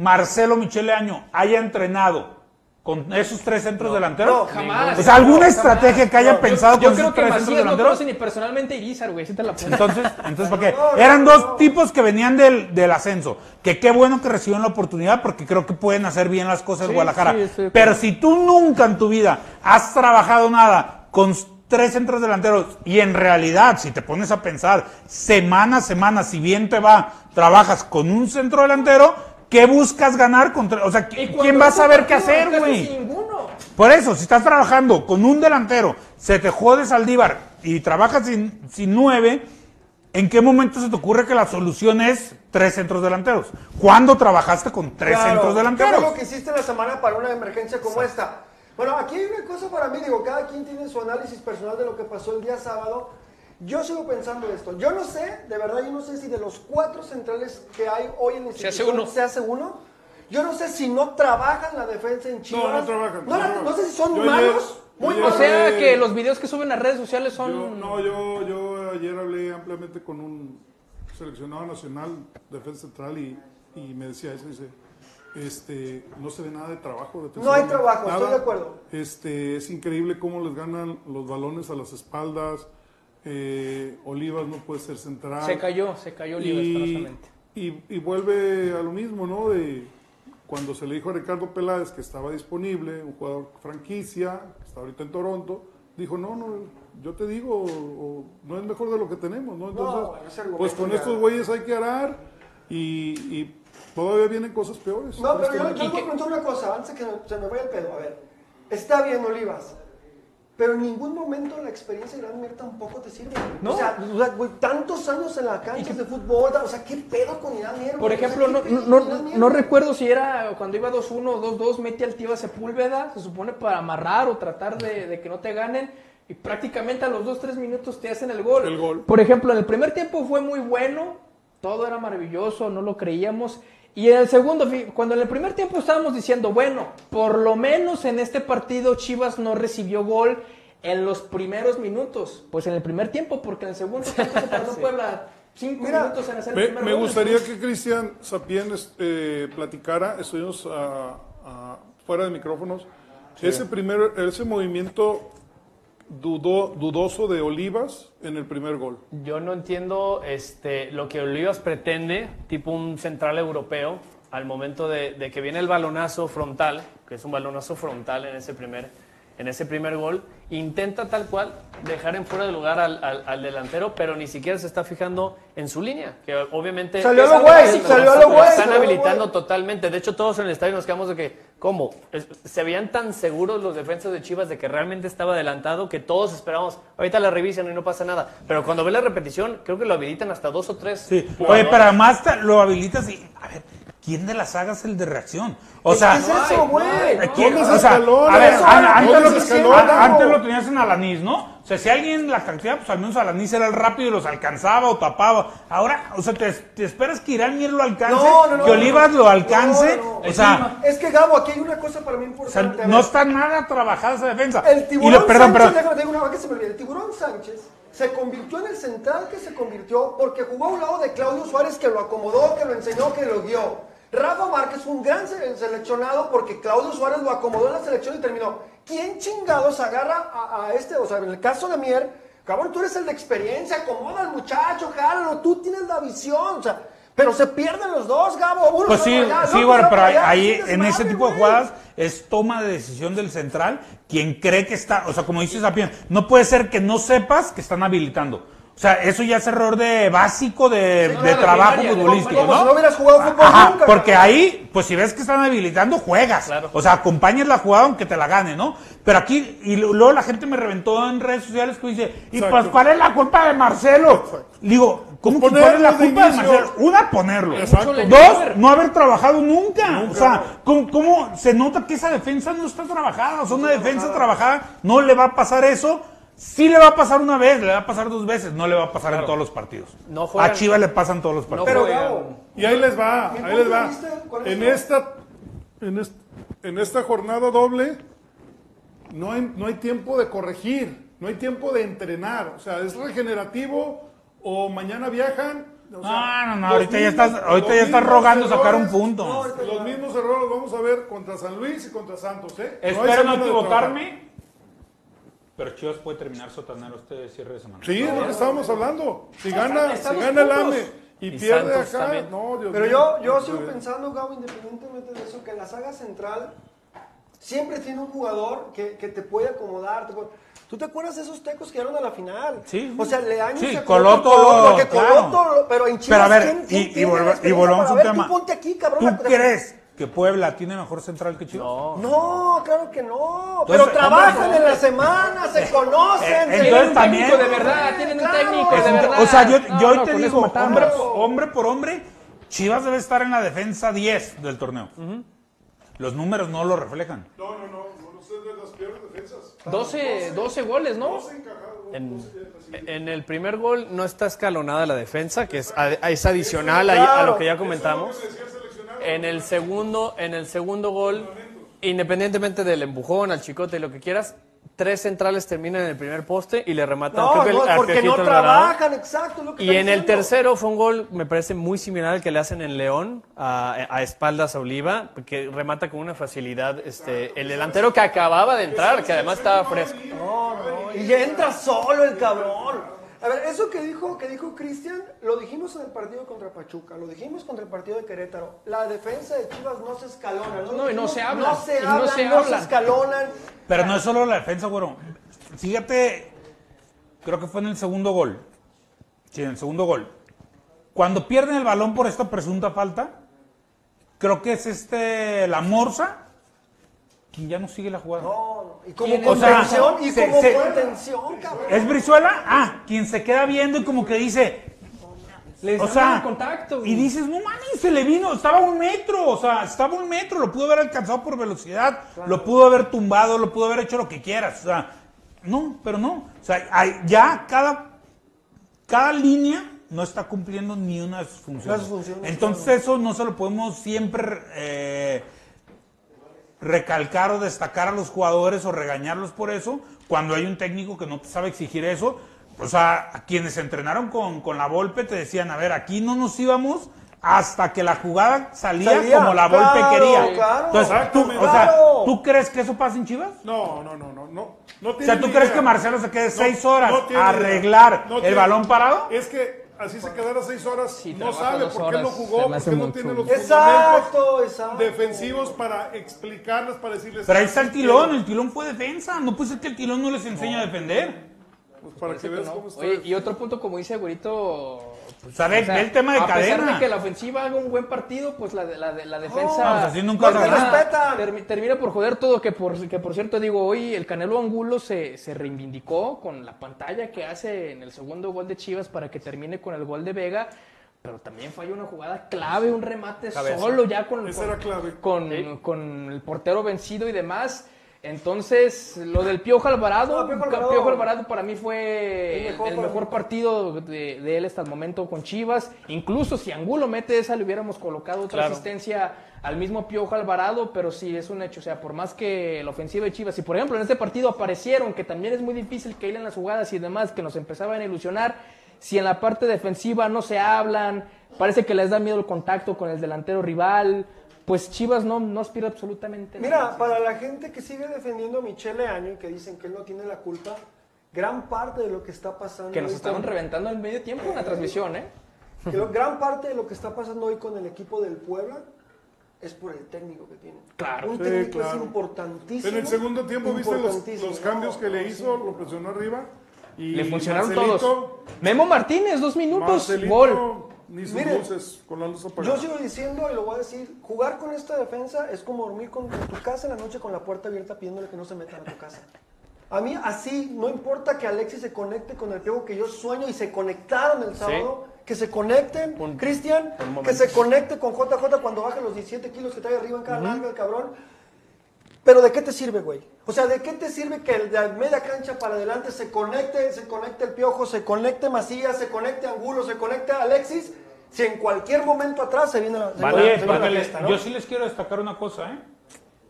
Marcelo Michele Año haya entrenado con esos tres centros delanteros? no, Jamás. O sea, alguna No, estrategia jamás. que haya pensado yo, con esos tres centros Macías delanteros. ni personalmente Irizar, güey. Te la pongo. Entonces, entonces ¿por qué? Eran dos tipos que venían del, del ascenso. Que qué bueno que recibieron la oportunidad porque creo que pueden hacer bien las cosas en Sí, Guadalajara. sí, estoy de Pero si tú nunca en tu vida has trabajado nada con tres centros delanteros y en realidad, si te pones a pensar, semana a semana, si bien te va, trabajas con un centro delantero, ¿qué buscas ganar contra, o sea, Y ¿qui- cuando ¿quién va a saber qué hacer, güey? Por eso, si estás trabajando con un delantero, se te jode Saldívar y trabajas sin, sin nueve, ¿en qué momento se te ocurre que la solución es tres centros delanteros? ¿Cuándo trabajaste con tres Claro. centros ¿Qué delanteros? fue lo que hiciste la semana para una emergencia como esta? Bueno, aquí hay una cosa para mí, digo, cada quien tiene su análisis personal de lo que pasó el día sábado. Yo sigo pensando esto. Yo no sé, de verdad, yo no sé si de los cuatro centrales que hay hoy en la Se hace institución uno. se hace uno. Yo no sé si no trabajan la defensa en Chivas. no trabajan, No, no no sé si son Yo ayer- malos, muy yo O malos. sea Eh, que los videos que suben a redes sociales son. Yo, no, yo, yo ayer hablé ampliamente con un seleccionado nacional, defensa central, y, y me decía eso, dice, este, no se ve nada de trabajo. No hay trabajo, estoy nada. de acuerdo. Este, es increíble cómo les ganan los balones a las espaldas. Eh, Olivas no puede ser central. Se cayó, se cayó Olivas, y, penosamente. y, y vuelve a lo mismo, ¿no? De cuando se le dijo a Ricardo Peláez que estaba disponible, un jugador franquicia, que está ahorita en Toronto, dijo, no, no, yo te digo, o- o no es mejor de lo que tenemos, ¿no? Entonces, argumento pues con ya- estos güeyes hay que arar y, y todavía vienen cosas peores. No, pero yo, yo voy a preguntar una cosa, antes de que se me vaya el pedo. A ver, está bien, Olivas, pero en ningún momento la experiencia de Gran Mier tampoco te sirve. No. O sea, güey, tantos años en la cancha de fútbol, o sea, ¿qué pedo con Irán Mier? Por güey? O sea, ejemplo, ¿qué no, no, no recuerdo si era cuando iba 2-1 o 2-2, mete al tío a Sepúlveda, se supone para amarrar o tratar de, de que no te ganen, y prácticamente a los 2-3 minutos te hacen el gol. El gol. Por ejemplo, en el primer tiempo fue muy bueno, todo era maravilloso, no lo creíamos. Y en el segundo, cuando en el primer tiempo estábamos diciendo, bueno, por lo menos en este partido Chivas no recibió gol en los primeros minutos. Pues en el primer tiempo, porque en el segundo <laughs> tiempo se tardó Puebla 5 Mira, minutos en hacer el Me, primer me gol. gustaría que Cristian Sapien eh, platicara, estuvimos ah, fuera de micrófonos, ese, primer, ese movimiento dudó, dudoso de Olivas en el primer gol. Yo no entiendo este, lo que Olivas pretende, tipo un central europeo, al momento de, de que viene el balonazo frontal, que es un balonazo frontal en ese primer, en ese primer gol, intenta tal cual dejar en fuera de lugar al, al- al delantero, pero ni siquiera se está fijando en su línea, que obviamente... Salió lo güey, salió lo güey, Están lo habilitando totalmente. De hecho, todos en el estadio nos quedamos de que, ¿cómo? Se veían tan seguros los defensas de Chivas de que realmente estaba adelantado que todos esperábamos, ahorita la revisan y no pasa nada. Pero cuando ve la repetición, creo que lo habilitan hasta dos o tres. Sí. Oye, jugadores. pero además lo habilitas y, a ver, ¿quién de las sagas es el de reacción? O sea, ¿Qué es eso, güey? ¿quién- ¿Dónde o se sea, a ver, Eso an- era- antes, ¿dónde lo, antes tenías en Alanís, ¿no? O sea, si alguien la cantidad, pues al menos Alanís era el rápido y los alcanzaba o tapaba. Ahora, o sea, te, te esperas que Irán Mier lo alcance, No, no, no, que Olivas no. lo alcance. No, no. O sea, Es que Gabo, aquí hay una cosa para mí o sea, importante. no está nada trabajada esa defensa. El Y tiburón lo- perdón, Sánchez, perdón. déjame una que se me olvide. El tiburón Sánchez se convirtió en el central que se convirtió porque jugó a un lado de Claudio Suárez que lo acomodó, que lo enseñó, que lo guió. Rafa Márquez fue un gran se- seleccionado porque Claudio Suárez lo acomodó en la selección y terminó. ¿Quién chingados agarra a, a este? O sea, en el caso de Mier, cabrón, tú eres el de experiencia, acomoda al muchacho, jálalo, tú tienes la visión, o sea, pero se pierden los dos, Gabo. Uno Pues sí, allá, sí, bueno, pero ahí, en ese tipo de jugadas es toma de decisión del central quien cree que está, o sea, como dice Sapien, no puede ser que no sepas que están habilitando. O sea, eso ya es error de básico de, trabajo primaria, futbolístico, como ¿no? si no hubieras jugado fútbol Ajá, nunca, porque ahí, pues si ves que están habilitando, juegas. Claro. O sea, acompañas la jugada aunque te la gane, ¿no? Pero aquí, y luego la gente me reventó en redes sociales que dice, y pues. ¿cuál es la culpa de Marcelo? Digo, ¿Cómo Pues que cuál es la de culpa de. Marcelo? Una, ponerlo. Exacto. Dos, no haber trabajado nunca. O sea, ¿cómo, cómo se nota que esa defensa no está trabajada? O sea, una defensa trabajada no le va a pasar eso. Sí le va a pasar una vez, le va a pasar dos veces, no le va a pasar en todos los partidos. No juegan- a Chivas le pasan todos los No partidos. Pero Y ahí les va, ¿Mi ahí les punto va. de vista con En esta, en, est- en esta jornada doble no hay, no hay tiempo de corregir, no hay tiempo de entrenar. O sea, es regenerativo o mañana viajan. o sea, No, no, no, ahorita ya estás- ahorita ya estás rogando sacar un punto. no, los mismos errores los vamos a ver contra San Luis y contra Santos. ¿eh? Espero no de equivocarme, pero Chivas puede terminar sotanero este cierre de semana. Sí, es lo que estábamos hablando. Si gana, si gana el. AME y, Y pierde Santos acá, no, Dios Pero mío. yo, yo sigo pensando, Gabo, independientemente de eso, que la saga central siempre tiene un jugador que, que te puede acomodar. te puede- ¿Tú te acuerdas de esos tecos que llegaron a la final? Sí. O sea, Leaño Sí, se Coloto, Coloto, que claro. Coloto, pero en Chivas, Pero a ver, ¿quién- quién y, y, tiene volve- la y experiencia volvamos para a un tema. Tú ponte aquí, cabrón. ¿Tú crees que Puebla tiene mejor central que Chivas? No. No, claro que no. Entonces, pero trabajan hombre, en la semana, se conocen. Eh, entonces un también- técnico de verdad, tienen un técnico de verdad. O sea, yo, No, yo hoy no, te digo, hombre, hombre por hombre, Chivas debe estar en la defensa 10 del torneo. Los números no lo reflejan. No, no, no, no, no sé de las peores defensas. 12, 12 goles, ¿no? En, en el primer gol no está escalonada la defensa, que es, a- es adicional a, a lo que ya comentamos. En el segundo, en el segundo gol, independientemente del empujón, al chicote y lo que quieras, tres centrales terminan en el primer poste y le rematan No, creo que el no, porque no trabajan, exacto. es lo que Y en el tercero fue un gol, me parece muy similar al que le hacen en León, a, a espaldas a Oliva, que remata con una facilidad este, el delantero que acababa de entrar, que además estaba fresco. No, no, y entra solo el cabrón. A ver, eso que dijo que dijo Cristian, lo dijimos en el partido contra Pachuca, lo dijimos contra el partido de Querétaro. La defensa de Chivas no se escalona, ¿no? No, y no se hablan, No se y no se no se escalonan. Pero no es solo la defensa, güero. Fíjate, creo que fue en el segundo gol. Sí, en el segundo gol. Cuando pierden el balón por esta presunta falta, creo que es este, la Morsa, quien ya no sigue la jugada. No, no. Y como contención, y se- como se- contención, cabrón. ¿Es Brizuela? Ah, quien se queda viendo y como que dice, Les o sea, contacto. y dices, no mames, se le vino, estaba un metro, o sea, estaba un metro, lo pudo haber alcanzado por velocidad, lo pudo haber tumbado, lo pudo haber hecho lo que quieras, o sea, no, pero no, o sea, hay- ya cada, cada línea no está cumpliendo ni una de sus funciones, Entonces eso no se lo podemos siempre eh, recalcar o destacar a los jugadores o regañarlos por eso, cuando hay un técnico que no te sabe exigir eso. O sea, a quienes se entrenaron con, con la Volpe te decían, a ver, aquí no nos íbamos hasta que la jugada salía, Salía, como la Volpe claro, quería. claro. Entonces, tú, o sea, Claro. ¿tú crees que eso pasa en Chivas? No, no, no, no, no. no O sea, ¿tú crees que Marcelo se quede seis horas a arreglar No el tiene- balón parado? Es que así se quedara seis horas, no sabe por qué no jugó, porque no tiene los Exacto, defensivos para explicarles, para decirles. Pero ahí está el tilón, el tilón fue defensa, no puede ser que el tilón no les enseñe a defender. Pues para que veas cómo está. Oye, y otro punto, como dice Güerito, O sea, ve, o sea, el tema de a pesar cadena. de que la ofensiva haga un buen partido, pues la, la, la defensa No, pues así nunca pues, se gana. termina- termi- termina por joder todo, que por, que por cierto digo, hoy el Canelo Angulo se, se reivindicó con la pantalla que hace en el segundo gol de Chivas para que termine con el gol de Vega, pero también falló una jugada clave, un remate Cabeza. solo ya con, con- clave. con, con el portero vencido y demás. Entonces, lo del Piojo Alvarado, No, Piojo Alvarado. Piojo Alvarado para mí fue El el mejor partido de, de él hasta el momento con Chivas. Incluso si Angulo mete esa, le hubiéramos colocado otra Claro. asistencia al mismo Piojo Alvarado, pero sí es un hecho. O sea, por más que la ofensiva de Chivas, y por ejemplo en este partido aparecieron, que también es muy difícil que en las jugadas y demás, que nos empezaban a ilusionar, si en la parte defensiva no se hablan, parece que les da miedo el contacto con el delantero rival, pues Chivas no, no aspira absolutamente nada. Mira, para la gente que sigue defendiendo a Michele Año y que dicen que él no tiene la culpa, gran parte de lo que está pasando Que nos estaban con- reventando al medio tiempo en la transmisión, ¿eh? que lo- gran parte de lo que está pasando hoy con el equipo del Puebla es por el técnico que tiene. Claro. Un Sí, técnico es importantísimo. En el segundo tiempo, ¿viste los, cambios No, que le hizo? sí. Lo presionó arriba. Y Le funcionaron Marcelito, todos. Memo Martínez, dos minutos, Marcelito, gol. Ni sus Mire, luces con la luz Yo apagada. sigo diciendo y lo voy a decir, jugar con esta defensa es como dormir con, en tu casa en la noche con la puerta abierta pidiéndole que no se metan a tu casa. A mí así, no importa que Alexis se conecte con el Piojo que yo sueño y se conectaron el sábado, que se conecten, Cristian, que se conecte con JJ cuando baje los 17 kilos que trae arriba en cada nalga el cabrón. Pero ¿de qué te sirve, güey? O sea, ¿de qué te sirve que el de media cancha para adelante se conecte, se conecte el Piojo, se conecte Macías, se conecte Angulo, se conecte Alexis? Si en cualquier momento atrás se viene la, se Vale, viene- se viene la Págale, fiesta, ¿no? Yo sí les quiero destacar una cosa, ¿eh?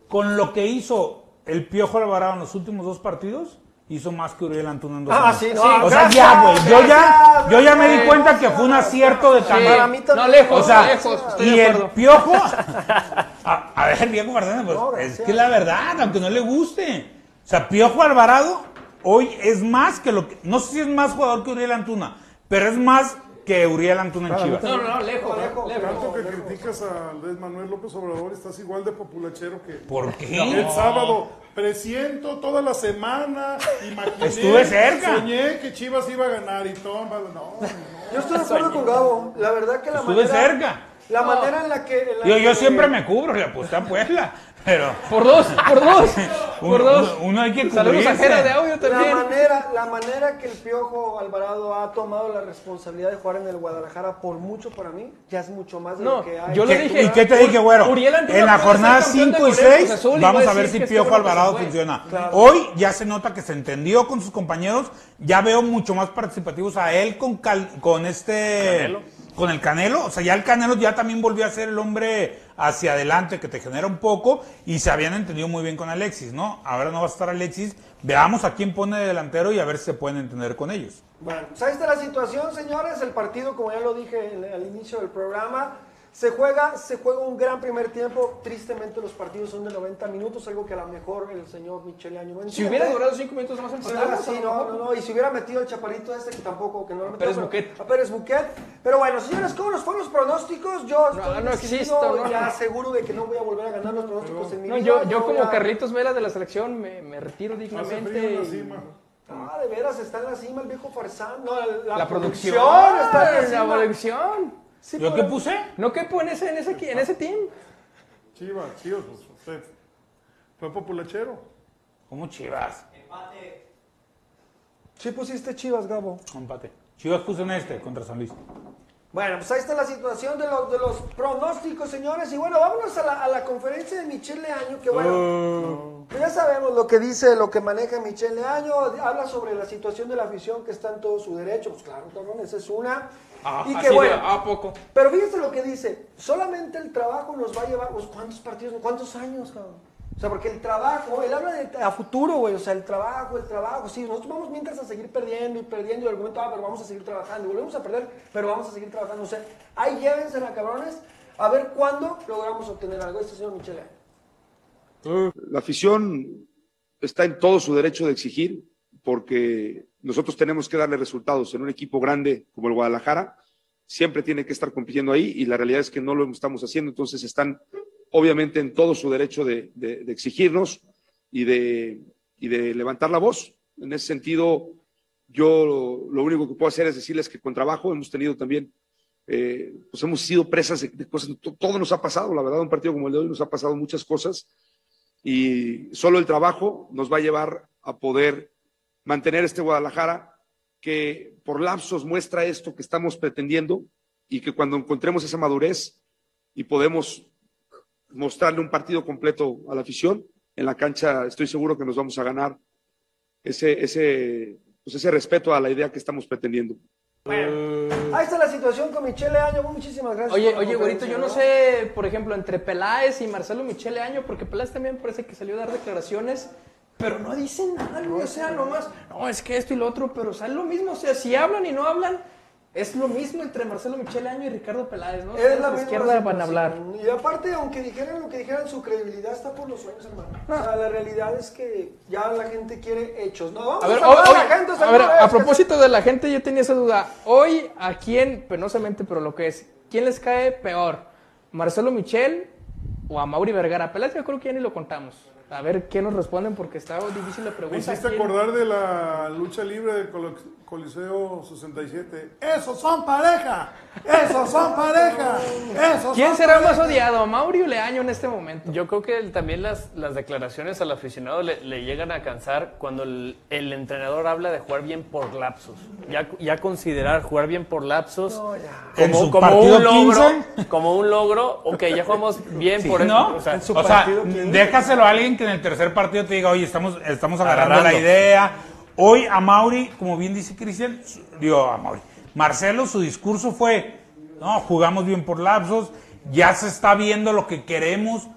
Con lo que hizo el Piojo Alvarado en los últimos dos partidos, hizo más que Uriel Antuna en dos Ah, años. sí, no, O sea, gracias, ya, güey. Yo ya, gracias, yo ya me di cuenta que fue un acierto de Sí. No, lejos, O sea, lejos, estoy y de el acuerdo. Piojo. <laughs> A, a ver, Diego Maradona, pues No, es gracias. que la verdad, aunque no le guste. O sea, Piojo Alvarado hoy es más que lo que. No sé si es más jugador que Uriel Antuna, pero es más que Uriel Antuna en Chivas. No, no, no, lejos, Lejos, lejos. Tanto que criticas a Andrés Manuel López Obrador, estás igual de populachero que ¿Por qué? el sábado. Presiento toda la semana, imaginé, Estuve cerca. soñé que Chivas iba a ganar y toma, no, no. Yo estoy de acuerdo con Gabo. La verdad que la Estuve manera... cerca. La manera en la que... en la Yo, yo que- siempre me cubro, le aposté a Puebla, pero Por dos, por dos, <laughs> por dos. uno- uno hay que Saludos a. Jera de audio La también. manera, la manera que el Piojo Alvarado ha tomado la responsabilidad de jugar en el Guadalajara, por mucho para mí, ya es mucho más de No, lo que hay. yo lo ¿Qué- dije. ¿Y qué te dije, güero? Uriel en la jornada campeón de 5 y goleo de 6 Cruz Azul y vamos a ver si este Piojo Alvarado funciona. Claro. Hoy ya se nota que se entendió con sus compañeros, ya veo mucho más participativos a él con, Cal- con este... Con el Canelo, o sea, ya el Canelo ya también volvió a ser el hombre hacia adelante que te genera un poco y se habían entendido muy bien con Alexis, ¿no? Ahora no va a estar Alexis, veamos a quién pone de delantero y a ver si se pueden entender con ellos. Bueno, pues ahí está la situación, señores. El partido, como ya lo dije al inicio del programa, se juega, se juega un gran primer tiempo. Tristemente los partidos son de 90 minutos, algo que a lo mejor el señor Michele Año no Si hubiera durado cinco minutos más Sí, empatamos, sí, no, no, no, y si hubiera metido el chaparrito este que tampoco, que no lo metió, Pérez pero- Buquet. a Pérez Buquet. Pero bueno, señores, ¿cómo nos fueron los pronósticos? Yo estoy no existo, no, ya seguro de que no voy a volver a ganar los pronósticos en mi No, vida. yo, yo como a- Carlitos Vela de la selección me, me retiro dignamente. Ah, de veras, está en la cima el viejo Farsán. No, la, La producción, está en la la cima. producción. Sí, ¿Yo qué puse? ¿No quepo en ese, en ese, en ese team? Chivas, Chivas, pues usted fue populachero. ¿Cómo Chivas? Sí pusiste Chivas, Gabo. Empate. Chivas puso en este contra San Luis. Bueno, pues ahí está la situación de los, de los pronósticos, señores. Y bueno, vámonos a la, a la conferencia de Michelle Año, que bueno, pues ya sabemos lo que dice, lo que maneja Michelle Año. Habla sobre la situación de la afición que está en todo su derecho. Pues claro, cabrón, esa es una. Ah, y que de, bueno, ¿A poco? pero fíjense lo que dice. Solamente el trabajo nos va a llevar, pues, ¿cuántos partidos, cuántos años, cabrón? O sea, porque el trabajo, él habla de a futuro, güey, o sea, el trabajo, el trabajo, sí, nosotros vamos mientras a seguir perdiendo y perdiendo y al momento, ah, pero vamos a seguir trabajando, y volvemos a perder, pero vamos a seguir trabajando, o sea, ahí llévensela, cabrones, a ver cuándo logramos obtener algo, este señor Michele. La afición está en todo su derecho de exigir, porque nosotros tenemos que darle resultados en un equipo grande como el Guadalajara. Siempre tiene que estar compitiendo ahí y la realidad es que no lo estamos haciendo. Entonces están obviamente en todo su derecho de, exigirnos y de, levantar la voz. En ese sentido, yo lo, único que puedo hacer es decirles que con trabajo hemos tenido también, eh, pues hemos sido presas de, de cosas, to- todo nos ha pasado, la verdad, un partido como el de hoy nos ha pasado muchas cosas y solo el trabajo nos va a llevar a poder mantener este Guadalajara que por lapsos muestra esto que estamos pretendiendo y que cuando encontremos esa madurez y podemos mostrarle un partido completo a la afición, en la cancha estoy seguro que nos vamos a ganar ese, ese, pues ese respeto a la idea que estamos pretendiendo. Ahí está la situación con Michele Año, muchísimas gracias. Oye, oye, güerito, yo no sé, por ejemplo, entre Peláez y Marcelo Michele Año, porque Peláez también parece que salió a dar declaraciones, pero no dicen nada, güey, o sea, nomás, no, es que esto y lo otro, pero o sea, es lo mismo, o sea, si hablan y no hablan, es lo mismo entre Marcelo Michele Año y Ricardo Peláez, ¿no? Es la misma izquierda van a hablar. Y aparte, aunque dijeran lo que dijeran, su credibilidad está por los sueños, hermano. O sea, la realidad es que ya la gente quiere hechos. No, vamos A ver, a hoy- saludar a hoy- la gente, a, ver, señores, a que- propósito de la gente, yo tenía esa duda. Hoy, ¿a quién, penosamente, pero lo que es, quién les cae peor? ¿Marcelo Michel o a Mauri Vergara? Peláez, yo creo que ya ni lo contamos. A ver qué nos responden porque está difícil la Me pregunta. hiciste ¿Quién- acordar de la lucha libre del Colo- Coliseo 67. ¡Esos son pareja! ¡Esos son pareja! ¡Esos ¿Quién son será pareja! más odiado, Mauri o Leaño en este momento? Yo creo que el- también las, las declaraciones al aficionado le, le llegan a cansar cuando el, el entrenador habla de jugar bien por lapsos. Ya, ya considerar jugar bien por lapsos En como, como un logro, 15. como un logro, ok, ya jugamos bien Sí, por ¿no? O sea, En su O sea, déjaselo a alguien que en el tercer partido te diga, oye, estamos, estamos agarrando, Agarrando. la idea. Hoy a Mauri, como bien dice Cristian, digo a Mauri, Marcelo, su discurso fue, no, jugamos bien por lapsos, ya se está viendo lo que queremos.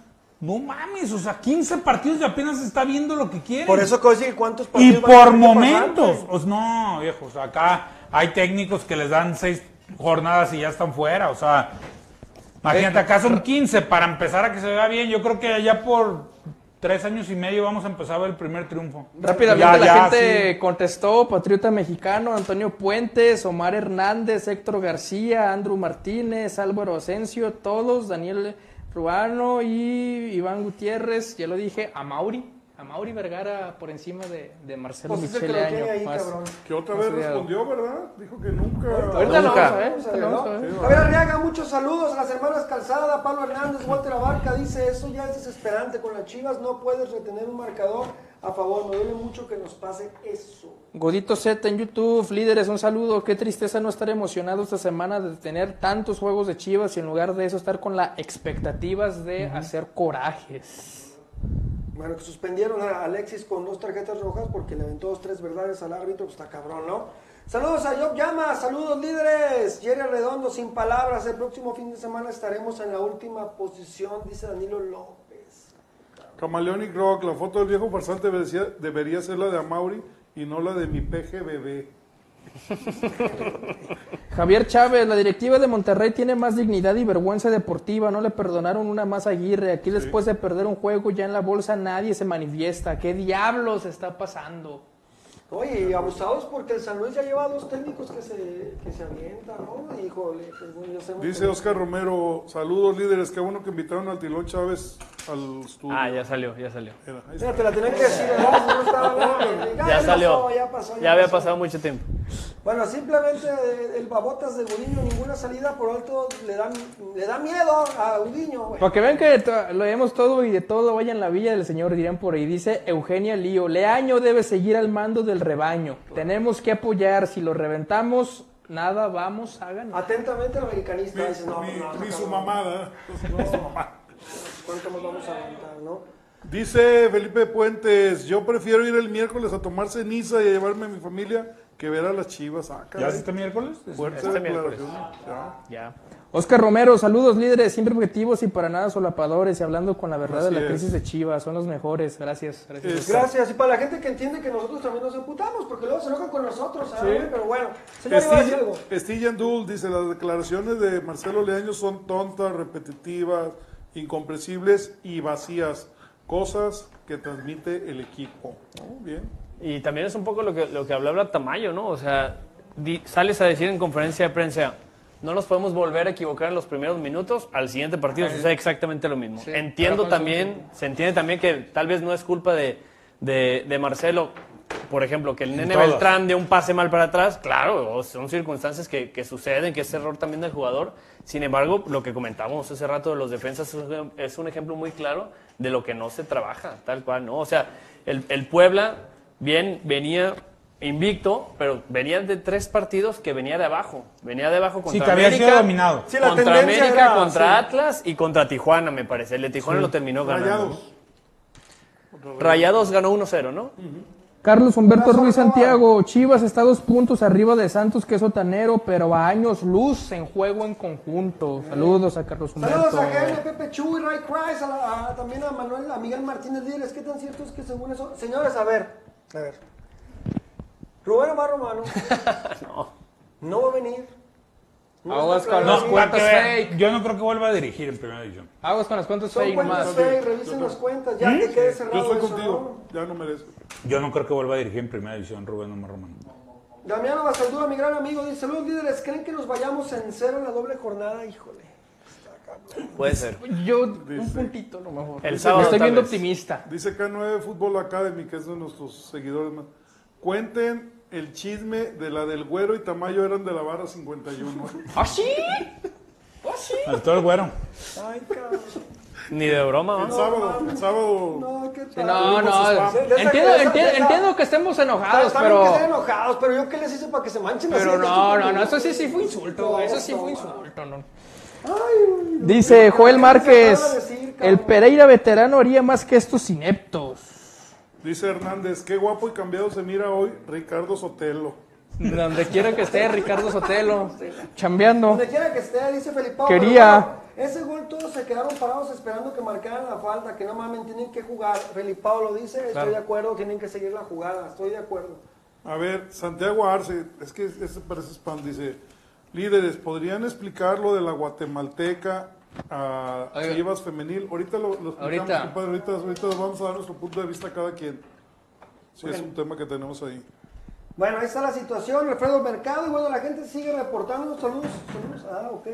No mames, o sea, 15 partidos y apenas se está viendo lo que quieren. Por eso, Cosi, ¿cuántos y partidos a por que pasar, momentos, sea, no, viejo, o sea, acá hay técnicos que les dan seis jornadas y ya están fuera, o sea, imagínate, acá son 15 para empezar a que se vea bien, yo creo que allá por tres años y medio vamos a empezar a ver el primer triunfo. Rápidamente Ya, la ya, gente sí. contestó, Patriota Mexicano, Antonio Puentes, Omar Hernández, Héctor García, Andrew Martínez, Álvaro Asensio, todos, Daniel Ruano y Iván Gutiérrez, ya lo dije, a Mauri, a Mauri Vergara por encima de, de Marcelo Pues que Michele Año. ahí, más-. Que otra vez respondió, ¿verdad? Dijo que nunca. Ahorita lo vamos a ver. Javier Arriaga, muchos saludos a las hermanas Calzada, Pablo Hernández, Walter Abarca, dice, eso ya es desesperante con las chivas, no puedes retener un marcador a favor, me duele mucho que nos pase eso. Godito Z en YouTube, líderes, un saludo. Qué tristeza no estar emocionado esta semana de tener tantos juegos de Chivas y en lugar de eso estar con las expectativas de hacer corajes. Bueno, que suspendieron a Alexis con dos tarjetas rojas porque le aventó dos, tres verdades al árbitro, pues está cabrón, ¿no? Saludos a Job Llama, saludos líderes. Jerry Redondo, sin palabras, el próximo fin de semana estaremos en la última posición, dice Danilo López. Camaleonic Rock, la foto del viejo farsante debería, ser la de Amauri y no la de mi peje bebé. <laughs> Javier Chávez, la directiva de Monterrey tiene más dignidad y vergüenza deportiva. No le perdonaron una más a Aguirre. Aquí después de perder un juego ya en la bolsa nadie se manifiesta. ¿Qué diablos está pasando? Oye, y abusados porque el San Luis ya lleva dos técnicos que se, que se avientan, ¿no? Híjole, pues bueno, ya Dice Oscar Romero, saludos líderes, qué bueno que invitaron al Tilón Chávez al estudio. Ah, ya salió, ya salió. Mira, ahí Mira, está. te la tenían que decir, ¿verdad? Si no estaba <laughs> hablando, Ya pasó, salió. ya pasó, Ya había pasó. pasado mucho tiempo. Bueno, simplemente el babotas de Gudiño, ninguna salida por alto le da, le da miedo a Gudiño, güey. Para que vean que lo vemos todo y de todo vaya en la villa del Señor, dirían por ahí. Dice Eugenia Lío, Leaño debe seguir al mando del rebaño. Tenemos que apoyar, si lo reventamos, nada vamos a ganar. Atentamente el americanista Mi, dice, no, mi- no, mi su mamada. ¿Cuánto nos vamos a aventar, no? Dice Felipe Puentes, yo prefiero ir el miércoles a tomar ceniza y a llevarme a mi familia que ver a las chivas. Ah, ¿Ya es este miércoles? Fuerte Este miércoles. Ya. Ya. Oscar Romero, saludos líderes, siempre objetivos y para nada solapadores y hablando con la verdad Así de la es. crisis de Chivas. Son los mejores. Gracias. gracias. Gracias, y para la gente que entiende que nosotros también nos emputamos, porque luego se enojan con nosotros, ¿sabes? Sí. Pero bueno, señor, iba a decir Castilla, algo. Castilla Andul dice, las declaraciones de Marcelo Leaño son tontas, repetitivas, incomprensibles y vacías, cosas que transmite el equipo. Oh, bien. Y también es un poco lo que, lo que hablaba Tamayo, ¿no? O sea, di- sales a decir en conferencia de prensa, no nos podemos volver a equivocar en los primeros minutos, al siguiente partido sucede exactamente lo mismo. Sí, Entiendo también, se entiende también que tal vez no es culpa de, de, de Marcelo, por ejemplo, que el nene. Beltrán de un pase mal para atrás, claro, son circunstancias que, que suceden, que es error también del jugador. Sin embargo, lo que comentábamos hace rato de los defensas es un- es un ejemplo muy claro de lo que no se trabaja, tal cual, ¿no? O sea, el, el Puebla bien venía invicto, pero venía de tres partidos que venía de abajo. Venía de abajo contra Sí, que había América, sido dominado. Sí, la contra América, era, contra sí. Atlas y contra Tijuana, me parece. El de Tijuana lo terminó ganando. Rayados. Rayados ganó 1-0, ¿no? Carlos Humberto Ruiz. Santiago, Chivas está dos puntos arriba de Santos, que es sotanero, pero a años luz en juego en conjunto. Saludos a Carlos Humberto. Saludos a Jaime, Pepe Chu y Ray Price, a la- a- también a Manuel, a Miguel Martínez Líderes. ¿Qué tan cierto es que según eso? Señores, a ver, a ver. Rubén Omar Romano <laughs> no. va a venir. No Aguas con No, las cuentas fake. yo no creo que vuelva a dirigir en primera división. Aguas con las cuentas Son fake cuentas nomás. fake, revisen las cuentas, ya que quede cerrado Yo estoy eso, contigo, ya no merezco. Yo no creo que vuelva a dirigir en primera división Rubén Omar Romano. ¿no? Damiano Basaldúa, mi gran amigo, dice, saludos líderes, ¿creen que nos vayamos en cero en la doble jornada? Híjole, está Puede ser. Yo, un puntito lo mejor. El Me sábado, Estoy tal viendo vez. optimista. Dice K9 Fútbol Academy, que es de nuestros seguidores más. Cuenten el chisme de la del güero y Tamayo eran de la barra 51. ¿Ah, sí? ¿Ah, sí? Faltó el güero. Ay, cabrón. Ni de broma, El ¿no? sábado, el sábado. No, qué tal. No, no. Entiendo, entiendo, entiendo que estemos enojados, Está bien que estén pero. enojados, pero yo qué les hice para que se manchen así. Pero no, no, no, eso sí, sí fue insulto, eso sí fue insulto, no. Ay, Dice Joel ¿qué Márquez, el Pereira veterano haría más que estos ineptos. Dice Hernández, qué guapo y cambiado se mira hoy Ricardo Sotelo. Donde quiera que esté Ricardo Sotelo, <laughs> chambeando. Donde quiera que esté, dice Felipe. Quería- ese gol todos se quedaron parados esperando que marcaran la falta, que no mames, tienen que jugar. Felipe lo dice, estoy Claro. de acuerdo, tienen que seguir la jugada, estoy de acuerdo. A ver, Santiago Arce, es que este parece spam, dice, líderes, ¿podrían explicar lo de la guatemalteca a Oiga. Chivas femenil? Ahorita lo, lo explicamos, Ahorita. compadre, ahorita, ahorita vamos a dar nuestro punto de vista a cada quien. Sí, es un tema que tenemos ahí. Bueno, ahí está la situación, Alfredo Mercado, y bueno, la gente sigue reportando, saludos, saludos, ah, ok.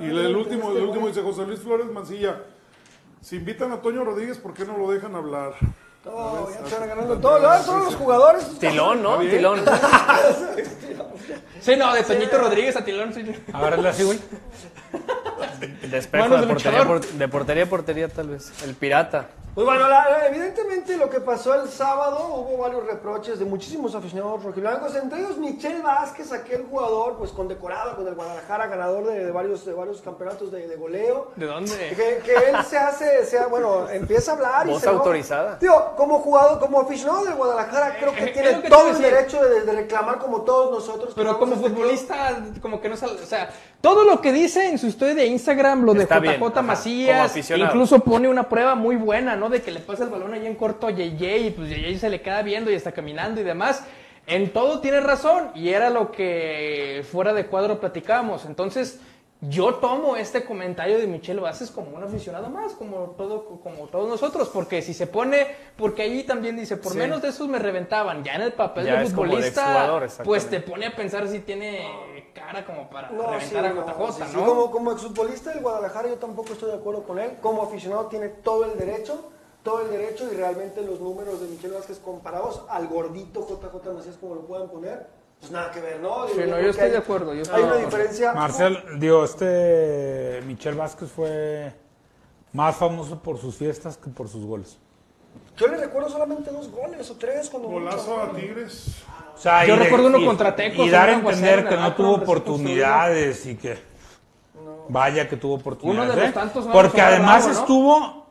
Y el último, el último dice José Luis Flores Mancilla, si invitan a Toño Rodríguez, ¿por qué no lo dejan hablar? Ya están ganando todo, ¿no? todos los jugadores. Tilón, ¿no? Tilón. <laughs> <laughs> Sí, no, de Toñito Rodríguez a Tilón. sí. A ver, hazle así, güey. De de portería, luchador. por- de portería a portería, tal vez. El pirata. Pues bueno, la- la- evidentemente lo que pasó el sábado, hubo varios reproches de muchísimos aficionados rojiblancos, entre ellos Michel Vázquez, aquel jugador pues condecorado con el Guadalajara, ganador de, de varios, de varios campeonatos de, de goleo. ¿De dónde? Que, que él se hace, se, bueno, empieza a hablar y Voz se enoja. autorizada. Tío, como jugador, como aficionado del Guadalajara, creo que Eh, tiene que todo el decir. derecho de, de reclamar como todos nosotros. Pero como club. futbolista, como que no sale, o sea, todo lo que dice en su historia de Instagram, lo de Está JJ bien, Macías, incluso pone una prueba muy buena, ¿no? De que le pasa el balón ahí en corto a JJ y pues JJ se le queda viendo y está caminando y demás. En todo tiene razón y era lo que fuera de cuadro platicábamos. Entonces, yo tomo este comentario de Michelle Vázquez como un aficionado más, como todo, como todos nosotros, porque si se pone, porque ahí también dice, por Sí. menos de esos me reventaban, ya en el papel Ya de futbolista, pues te pone a pensar si tiene cara como para No, reventar sí, a no, JJ, sí, sí, ¿no? Como, como exfutbolista del Guadalajara, yo tampoco estoy de acuerdo con él. Como aficionado tiene todo el derecho, todo el derecho, y realmente los números de Michel Vázquez comparados al gordito JJ Macías, como lo puedan poner, pues nada que ver, ¿no? Sí, no, yo estoy hay- de acuerdo, yo estoy hay de una diferencia. Marcel, digo, este Michel Vázquez fue más famoso por sus fiestas que por sus goles. Yo le recuerdo solamente dos goles o tres cuando Golazo a Tigres. O sea, Yo de- recuerdo uno y- contra Tecos, Y dar a entender en que no tuvo oportunidades y que... Vaya que tuvo oportunidades. Uno de los ¿eh? tantos no Porque además bravo, ¿no? estuvo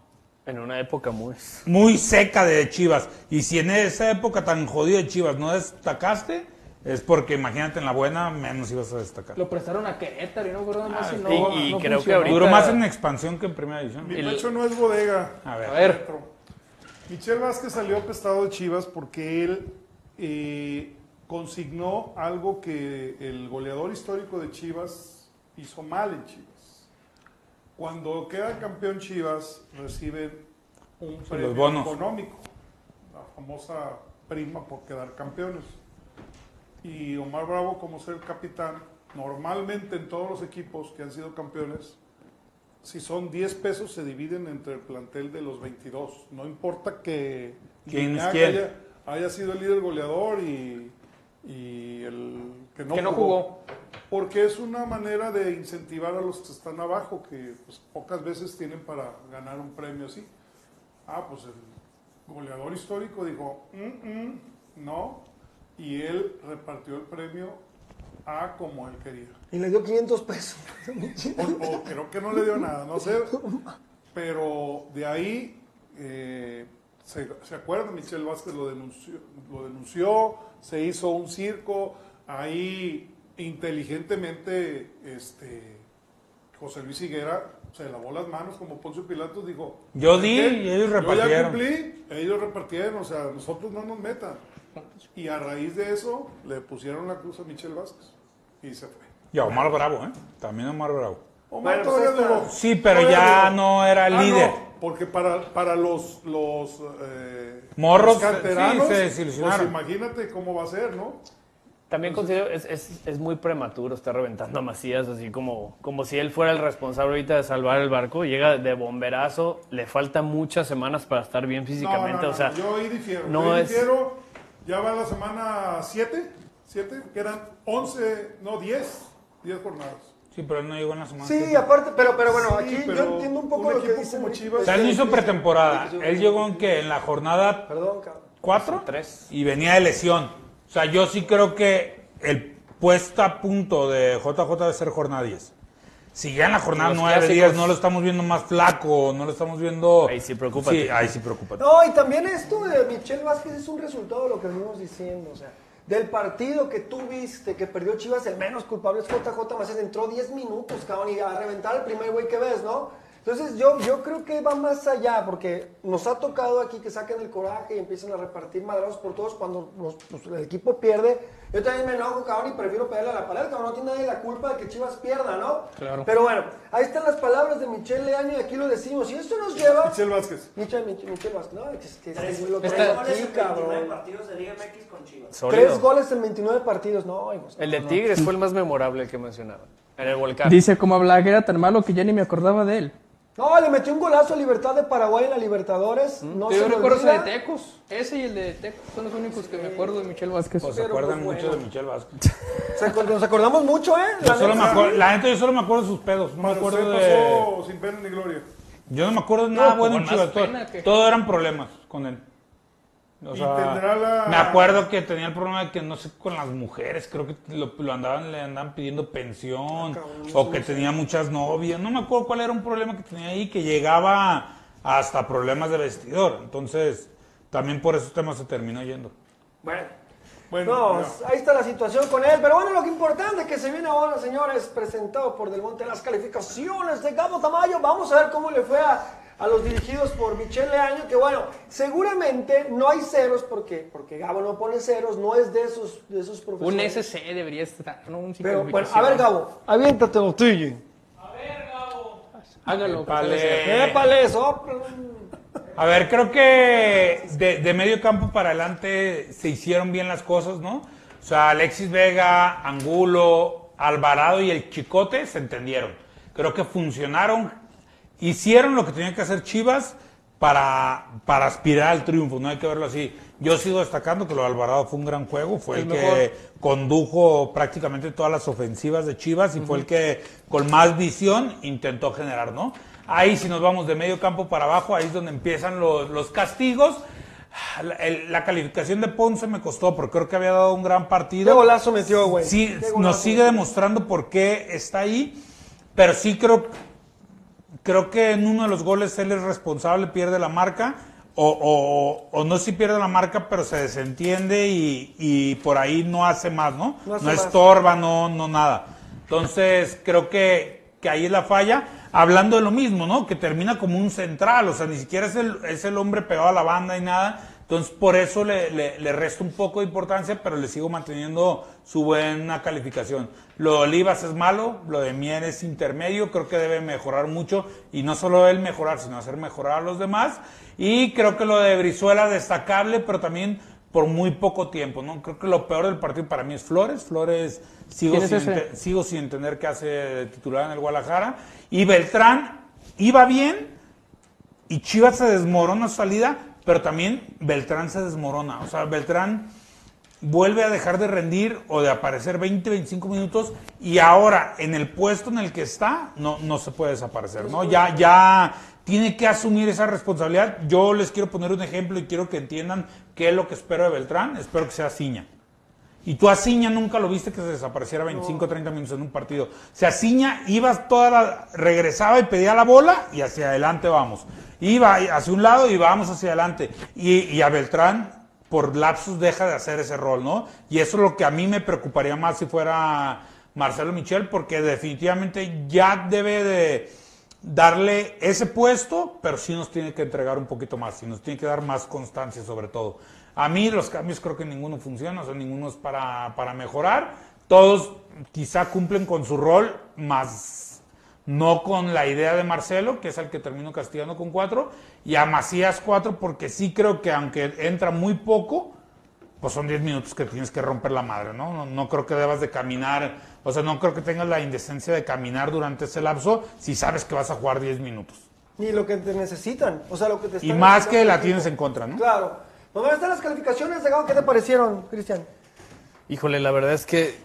En una época muy... muy seca de Chivas. Y si en esa época tan jodida de Chivas no destacaste, es porque imagínate en la buena menos ibas a destacar. Lo prestaron a Querétaro y no me acuerdo más si no, y- y no creo que ahorita- Duró más en expansión que en primera división. Mi pecho no es bodega. A ver. A ver, Michel Vázquez salió apestado de Chivas porque él eh, consignó algo que el goleador histórico de Chivas hizo mal en Chivas. Cuando queda campeón Chivas, reciben un premio bonos. económico, la famosa prima por quedar campeones. Y Omar Bravo, como ser capitán, normalmente en todos los equipos que han sido campeones, si son 10 pesos se dividen entre el plantel de los 22. No importa que ¿Quién es quién? haya, haya sido el líder goleador y, y el que no, Que no jugó. Porque es una manera de incentivar a los que están abajo, que pues, pocas veces tienen para ganar un premio así. Ah, pues el goleador histórico dijo, "Mm, mm, no, y él repartió el premio a como él quería. y le dio 500 pesos. <laughs> O, o creo que no le dio nada, no sé. Pero de ahí, eh, se, se acuerda, Michel Vázquez lo denunció, lo denunció, se hizo un circo, ahí inteligentemente este, José Luis Higuera se lavó las manos como Poncio Pilatos, dijo, Yo di "¿Qué? y ellos Yo ya repartieron". cumplí, ellos repartieron, o sea, nosotros no nos metan. Y a raíz de eso le pusieron la cruz a Michel Vázquez y se fue. Y a Omar Bravo, ¿eh? También Omar Bravo. Omar Bueno, todavía pues esta- duró. Sí, pero Todavía ya duró. no era el Ah, líder. no, porque para, para los, los eh, Morros, los canteranos, sí, se desilusionaron. pues imagínate cómo va a ser, ¿no? También considero, es, es, es muy prematuro estar reventando a Macías, así como, como si él fuera el responsable ahorita de salvar el barco. Llega de bomberazo, le faltan muchas semanas para estar bien físicamente. No, no, no, o sea, yo ahí difiero. no yo ahí es- difiero. Ya va la semana 7, 7, que eran 11, no 10, 10 jornadas. Sí, pero él no llegó en la semana. Sí, siete. aparte, pero, pero bueno, Sí, aquí pero yo entiendo un poco un lo que dice como Chivas- O sea, él no hizo pretemporada. Él llegó en que en la jornada Perdón, cabrón. 4 Tres. y venía de lesión. O sea, yo sí creo que el puesto a punto de JJ debe ser jornada 10. Si ya en la jornada Los 9, 10 clásicos. no lo estamos viendo más flaco, no lo estamos viendo... Ahí sí, preocúpate. Sí, ahí sí, preocúpate. No, y también esto de Michel Vázquez es un resultado de lo que venimos diciendo. O sea, del partido que tú viste que perdió Chivas, el menos culpable es JJ Macías. Entró 10 minutos, cabrón, y a reventar el primer güey que ves, ¿no? Entonces yo, yo creo que va más allá, porque nos ha tocado aquí que saquen el coraje y empiecen a repartir madrazos por todos cuando los- pues, el equipo pierde. Yo también me enojo, cabrón, y prefiero pegarle a la pared, cabrón. No tiene nadie la culpa de que Chivas pierda, ¿no? Claro. Pero bueno, ahí están las palabras de Michel Leaño y aquí lo decimos. Y esto nos lleva... Michel Vázquez. Michel, Michel, Michel Vázquez, no, es que es lo traigo goles aquí, en 29 cabrón. partidos de Liga MX con Chivas. Sólido. Tres goles en 29 partidos, no, hijos. El de Tigres fue el más memorable el que mencionaba. En el volcán. Dice como hablaba que era tan malo que ya ni me acordaba de él. No, le metió un golazo a Libertad de Paraguay en la Libertadores. No Yo se me recuerdo ese de. Tecos. Ese y el de Tecos son los únicos que me acuerdo de Michel Vázquez. Pues se Pero, acuerdan pues, mucho bueno. de Michel Vázquez. <laughs> Se acord- Nos acordamos mucho, ¿eh? Yo La solo me neta. acuerdo, la neta yo solo me acuerdo de sus pedos, no me acuerdo de... pasó sin pena ni gloria. Yo no me acuerdo de nada No, bueno en Chivas, todo, pena que- todo eran problemas con él. O Y sea, tendrá la- Me acuerdo que tenía el problema de que no sé con las mujeres, creo que lo, lo andaban, le andaban pidiendo pensión o que tenía muchas novias, no me acuerdo cuál era un problema que tenía ahí que llegaba hasta problemas de vestidor. Entonces, también por esos temas se terminó yendo. Bueno. Bueno, No, ya. ahí está la situación con él. Pero bueno, lo que importante es que se viene ahora, señores, presentado por Del Monte las calificaciones de Gabo Tamayo. Vamos a ver cómo le fue a, a los dirigidos por Michel Leaño, que bueno, seguramente no hay ceros porque, porque Gabo no pone ceros, no es de esos, de esos Un profesores. SC debería estar, no un Pero bueno, a ver, Gabo, aviéntate lo tuyo. Hágalo. Épale. Épale, sopla. A ver, creo que de, de medio campo para adelante se hicieron bien las cosas, ¿no? O sea, Alexis Vega, Angulo, Alvarado y el Chicote se entendieron. Creo que funcionaron, hicieron lo que tenían que hacer Chivas para, para aspirar al triunfo, no hay que verlo así. Yo sigo destacando que lo de Alvarado fue un gran juego, fue el, El que condujo prácticamente todas las ofensivas de Chivas y fue el que con más visión intentó generar, ¿no? Ahí si nos vamos de medio campo para abajo, ahí es donde empiezan los, los castigos. La, el- la calificación de Ponce me costó porque creo que había dado un gran partido. Qué golazo metió, güey. Sí, nos sigue demostrando por qué está ahí, pero sí creo, creo que en uno de los goles él es responsable, pierde la marca, o, o- o no si pierde la marca, pero se desentiende y, y por ahí no hace más, ¿no? No No, estorba, no, no nada. Entonces creo que, que ahí es la falla. Hablando de lo mismo, ¿no? Que termina como un central, o sea, ni siquiera es el, es el hombre pegado a la banda y nada. Entonces, por eso le, le, un poco de importancia, pero le sigo manteniendo su buena calificación. Lo de Olivas es malo, lo de Mier es intermedio, creo que debe mejorar mucho, y no solo él mejorar, sino hacer mejorar a los demás. Y creo que lo de Brizuela destacable, pero también por muy poco tiempo, ¿no? Creo que lo peor del partido para mí es Flores. Flores sigo, ¿Quién es sin, ente- sigo sin entender qué hace titular en el Guadalajara. Y Beltrán iba bien, y Chivas se desmorona su salida, pero también Beltrán se desmorona. O sea, Beltrán vuelve a dejar de rendir o de aparecer 20, 25 minutos y ahora en el puesto en el que está no, no se puede desaparecer, ¿no? Ya, ya tiene que asumir esa responsabilidad. Yo les quiero poner un ejemplo y quiero que entiendan qué es lo que espero de Beltrán. Espero que sea Ciña. Y tú a Ciña nunca lo viste que se desapareciera 25 o 30 minutos en un partido. O sea, Ciña iba toda la, regresaba y pedía la bola y hacia adelante vamos. Iba hacia un lado y vamos hacia adelante. Y, y a Beltrán, por lapsus, deja de hacer ese rol, ¿no? Y eso es lo que a mí me preocuparía más si fuera Marcelo Michel, porque definitivamente ya debe de darle ese puesto, pero sí nos tiene que entregar un poquito más, y nos tiene que dar más constancia sobre todo. A mí los cambios creo que ninguno funciona, o ninguno es para, para mejorar. Todos quizá cumplen con su rol, más no con la idea de Marcelo, que es el que termino castigando con cuatro, y a Macías cuatro, porque sí creo que aunque entra muy poco, pues son 10 minutos que tienes que romper la madre, ¿no? ¿no? No creo que debas de caminar, o sea, no creo que tengas la indecencia de caminar durante ese lapso si sabes que vas a jugar 10 minutos. Ni lo que te necesitan. O sea, lo que te Y están más necesitando que la tienes en contra, ¿no? Claro. ¿Dónde están las calificaciones de Gabo? ¿Qué te parecieron, Cristian? Híjole, la verdad es que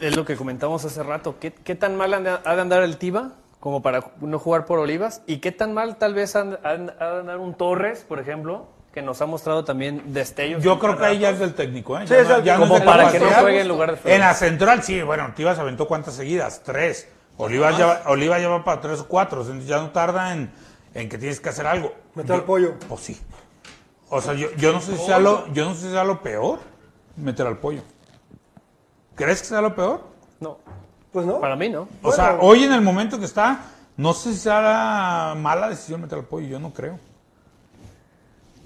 es lo que comentamos hace rato. ¿Qué, qué tan mal ha de andar el Tiva como para no jugar por Olivas? ¿Y qué tan mal tal vez ha de andar un Torres, por ejemplo, que nos ha mostrado también destellos? Yo creo que ahí ya es del técnico, ¿eh? Sí, Ya es no- ya no es Como para que no juegue en lugar de Flores. En la central, sí, bueno, Tivas aventó cuántas seguidas, tres. Olivas más. ya, va- Oliva ya va para tres o cuatro, entonces ya no tarda en, en que tienes que hacer algo. Meter al pollo. Pues sí. O sea, yo, yo no sé si sea lo, yo no sé si sea lo peor meter al pollo. ¿Crees que sea lo peor? No. Pues no. Para mí no. O sea, hoy en el momento que está, no sé si sea la mala decisión meter al pollo, yo no creo.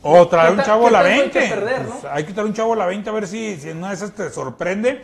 O traer ¿Qué un chavo a la tanto hay 20. que perder, Pues hay que traer un chavo a la 20 a ver si, si en una de esas te sorprende,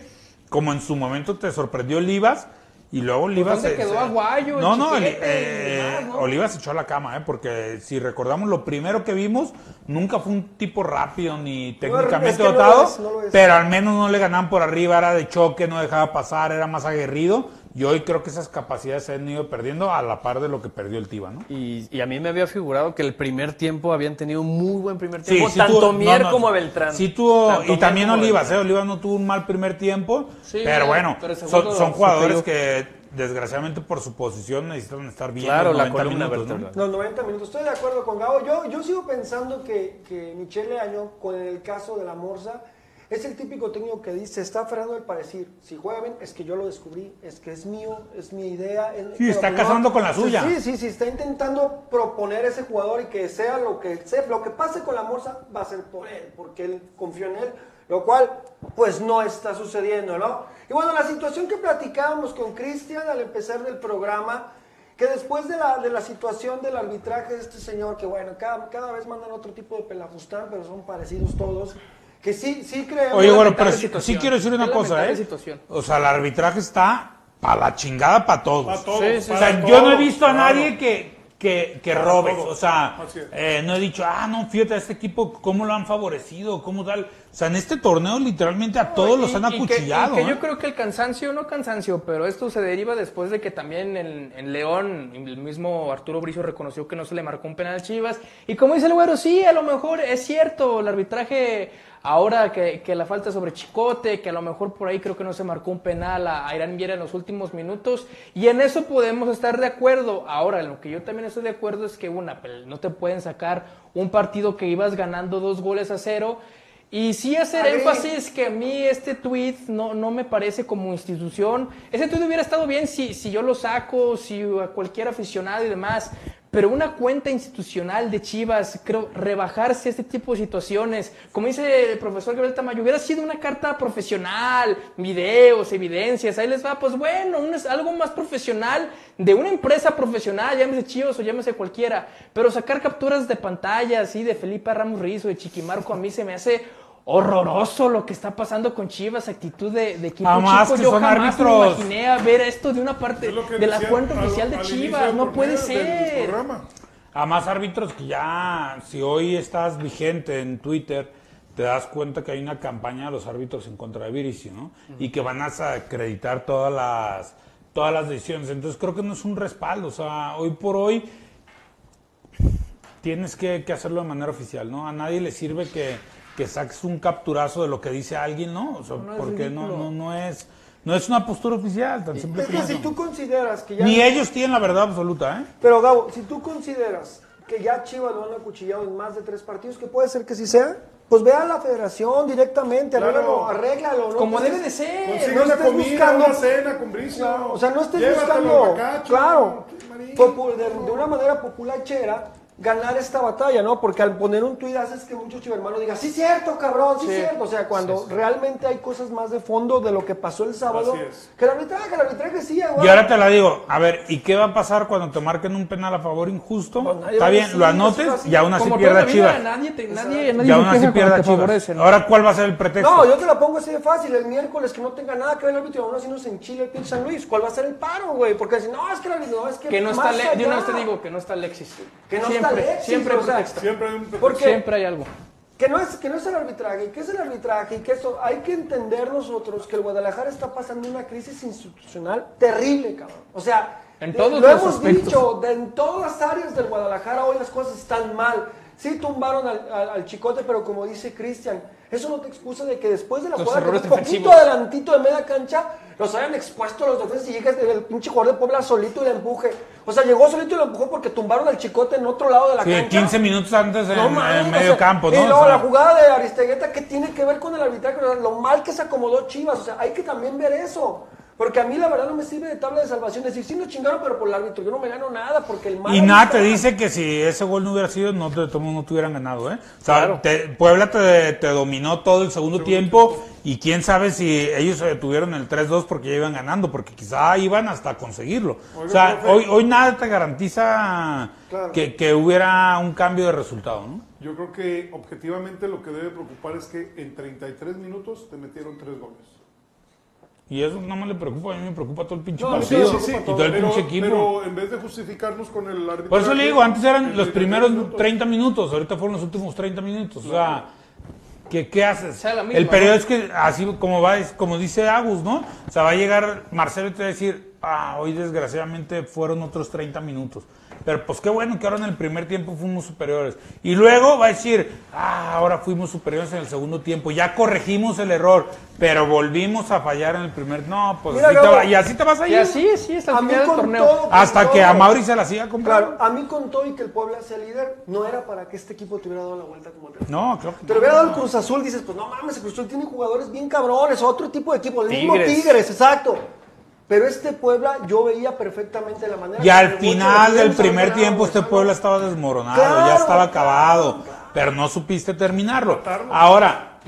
como en su momento te sorprendió Olivas. Y luego Olivas ¿dónde se- quedó se- Aguayo, No, no, eh, ¿no? Olivas se echó a la cama, ¿eh? porque si recordamos lo primero que vimos, nunca fue un tipo rápido ni técnicamente es que no lo dotado, es, no pero al menos no le ganaban por arriba, era de choque, no dejaba pasar, era más aguerrido. Y hoy creo que esas capacidades se han ido perdiendo a la par de lo que perdió el Tiva, ¿no? Y, y a mí me había figurado que el primer tiempo habían tenido un muy buen primer tiempo, sí tanto tuvo- Mier no, no, como Beltrán. Sí tuvo, Tanto y Mier también Olivas, ¿eh? Olivas no tuvo un mal primer tiempo, Sí, pero bueno, pero son, son jugadores que desgraciadamente por su posición necesitan estar bien Claro, los la 90 columna minutos, ¿no? vertebral. Los 90 minutos. Estoy de acuerdo con Gabo. Yo, yo sigo pensando que, que Michele Año, con el caso de la Morsa, es el típico técnico que dice, está aferrando el parecer. Si juega bien, es que yo lo descubrí, es que es mío, es mi idea. es- Sí, está casando con la suya. Sí, sí, sí, está intentando proponer ese jugador y que sea lo que sea, lo que pase con la Morsa va a ser por él, porque él confió en él, lo cual pues no está sucediendo, ¿no? Y bueno, la situación que platicábamos con Cristian al empezar del programa, que después de la, de la situación del arbitraje de este señor, que bueno, cada, cada vez mandan otro tipo de pelafustán, pero son parecidos todos, que sí, sí creemos... Oye, bueno, pero sí, situación. sí quiero decir una cosa, ¿eh? situación. O sea, el arbitraje está para la chingada para todos. Pa' todos, Sí, sí, O sea, yo no he visto a claro. nadie que, que, que robe. O sea, eh, no he dicho, ah, no, fíjate, a este equipo, ¿cómo lo han favorecido? ¿Cómo tal? O sea, en este torneo literalmente a todos Y- los han y que- acuchillado. y que ¿eh? yo creo que el cansancio, no cansancio, pero esto se deriva después de que también en, en León, el mismo Arturo Bricio reconoció que no se le marcó un penal a Chivas. Y como dice el güero, sí, a lo mejor es cierto, el arbitraje, ahora que, que la falta sobre Chicote, que a lo mejor por ahí creo que no se marcó un penal a, a Irán Viera en los últimos minutos. Y en eso podemos estar de acuerdo. Ahora, en lo que yo también estoy de acuerdo es que una, pues, no te pueden sacar un partido que ibas ganando dos goles a cero. Y sí hacer énfasis que a mí este tweet no, no me parece como institución. Ese tweet hubiera estado bien si, si yo lo saco, si a cualquier aficionado y demás. Pero una cuenta institucional de Chivas, creo, rebajarse este tipo de situaciones, como dice el profesor Gabriel Tamayo, hubiera sido una carta profesional, videos, evidencias, ahí les va, pues bueno, un- algo más profesional de una empresa profesional, llámese Chivas o llámese cualquiera, pero sacar capturas de pantalla así de Felipe Ramos Rizo, de Chiquimarco, a mí se me hace horroroso lo que está pasando con Chivas, actitud de, de equipo Jamás chico. que Yo son jamás me árbitros. imaginé a ver esto de una parte de la cuenta al- oficial de Chivas, no puede ser. A más árbitros que ya, si hoy estás vigente en Twitter, te das cuenta que hay una campaña de los árbitros en contra de Virici, ¿no? Y que van a acreditar todas las, todas las decisiones. Entonces creo que no es un respaldo. O sea, hoy por hoy tienes que, que hacerlo de manera oficial, ¿no? A nadie le sirve que, que saques un capturazo de lo que dice alguien, ¿no? O sea, No, es porque no, no, no es, no es una postura oficial, tan simple Es que si tú consideras que ya... Ni ellos tienen la verdad absoluta, ¿eh? Pero Gabo, si tú consideras que ya Chivas lo han acuchillado en más de tres partidos, que puede ser que sí sea, pues ve a la federación directamente, Claro. arréglalo, arréglalo. ¿no? Como debe de ser. Consigue no una estés comida, buscando- una cena con. Claro, o sea, no estés Llévatelo buscando, claro, de una manera populachera, ganar esta batalla, ¿no? Porque al poner un tuit haces que muchos chivermanos digan, sí cierto, cabrón, sí, Sí. cierto. O sea, cuando realmente hay cosas más de fondo de lo que pasó el sábado, es. que el arbitraje, el arbitraje sí, güey. Y ahora te la digo, a ver, ¿y qué va a pasar cuando te marquen un penal a favor injusto? Pues Está bien, decir, lo anotes y aún así pierda Chivas. nadie, te, nadie, nadie Y aún así pierda Chivas. ¿no? Ahora, ¿cuál va a ser el pretexto? No, yo te la pongo así de fácil. El miércoles que no tenga nada que ver el árbitro, aún así nos enchila el pinche San Luis. ¿Cuál va a ser el paro, güey? Porque si no, es que el árbitro, no, es que. Que no está, allá. vez te digo que no está Alexis. Que no siempre, Alexis, siempre hay o sea. Siempre hay un pretexto. Porque- Siempre hay algo. Que no, es, que no es el arbitraje, que es el arbitraje y que eso hay que entender nosotros que el Guadalajara está pasando una crisis institucional terrible, cabrón. O sea, En todos lo los hemos aspectos. dicho, de- en todas las áreas del Guadalajara hoy las cosas están mal. Sí tumbaron al, al- al chicote, pero como dice Cristian, eso no te excusa de que después de la Los jugada, un poquito adelantito de media cancha, los hayan expuesto a los defensas y llega el pinche jugador de Puebla solito y le empuje. O sea, llegó solito y lo empujó porque tumbaron al chicote en otro lado de la Sí, cancha. 15 minutos antes en, No mames, en medio o sea, campo, Y ¿no? luego O sea, la jugada de Aristegueta, ¿qué tiene que ver con el arbitraje? O sea, Lo mal que se acomodó Chivas, o sea, hay que también ver eso. Porque a mí la verdad no me sirve de tabla de salvación. Decir, sí nos chingaron, pero por el árbitro. Yo no me gano nada porque el mal. Y nada te dice que si ese gol no hubiera sido, no te, no te hubieran ganado, ¿eh? O sea, Claro. te- Puebla te, te dominó todo el segundo tiempo y quién sabe si ellos se detuvieron el 3-2 porque ya iban ganando, porque quizá iban hasta conseguirlo. O sea, profe. hoy, hoy nada te garantiza Claro. que, que hubiera un cambio de resultado, ¿no? Yo creo que objetivamente lo que debe preocupar es que en 33 minutos te metieron tres goles. Y eso no me le preocupa, a mí me preocupa todo el pinche No, partido sí, sí, sí, y todo el pero, pinche equipo. pero en vez de justificarnos con el árbitro. Por eso le digo, antes eran los primeros 30 minutos, ahorita fueron los últimos 30 minutos. O sea, ¿qué, qué haces? sea, la misma, el periodo ¿no? es que, así como va, es como dice Agus, ¿no? O sea, va a llegar Marcelo y te va a decir, ah, hoy desgraciadamente fueron otros 30 minutos. Pero pues qué bueno que ahora en el primer tiempo fuimos superiores. Y luego va a decir, ah, ahora fuimos superiores en el segundo tiempo. Ya corregimos el error, pero volvimos a fallar en el primer. No, pues Mira, así te Gabo, va- y así te vas a Y ir. así, así es A al mí final del torneo. todo, Hasta que a. Mauri se la siga comprando. Claro, a mí con todo y que el Puebla sea líder, no era para que este equipo te hubiera dado la vuelta como te No, creo que Te lo hubiera dado el Cruz Azul, dices, pues no mames, el Cruz Azul tiene jugadores bien cabrones, otro tipo de equipo, el mismo Tigres. Tigres, exacto. Pero este Puebla yo veía perfectamente la manera. Y al final del primer tiempo este no. estaba desmoronado, Claro, ya estaba acabado, claro. pero no supiste terminarlo. Ahora,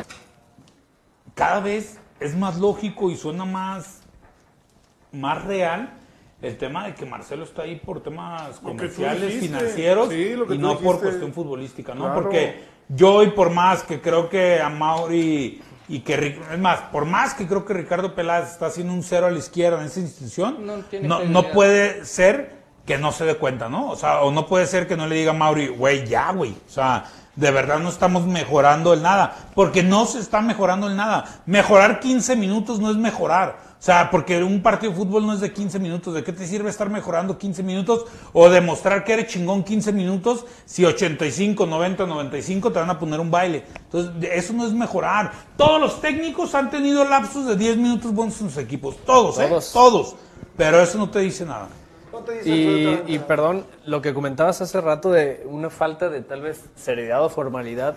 cada vez es más lógico y suena más, más real el tema de que Marcelo está ahí por temas comerciales, dijiste. financieros Sí, y no por cuestión futbolística, ¿no? Claro. Porque yo y por más que creo que a Mauri y que es más, por más que creo que Ricardo Peláez está haciendo un cero a la izquierda en esa institución, No no puede ser que no se dé cuenta, ¿no? O sea, o no puede ser que no le diga a Mauri, güey, ya, güey. O sea, de verdad no estamos mejorando el nada. Porque no se está mejorando el nada. Mejorar 15 minutos no es mejorar. O sea, porque un partido de fútbol no es de 15 minutos. ¿De qué te sirve estar mejorando 15 minutos o demostrar que eres chingón 15 minutos si 85, 90, 95 te van a poner un baile? Entonces, eso no es mejorar. Todos los técnicos han tenido lapsos de 10 minutos buenos en sus equipos. Todos, ¿eh? Todos. Todos. Pero eso no te dice nada. No te dice Y, y perdón, lo que comentabas hace rato de una falta de tal vez seriedad o formalidad,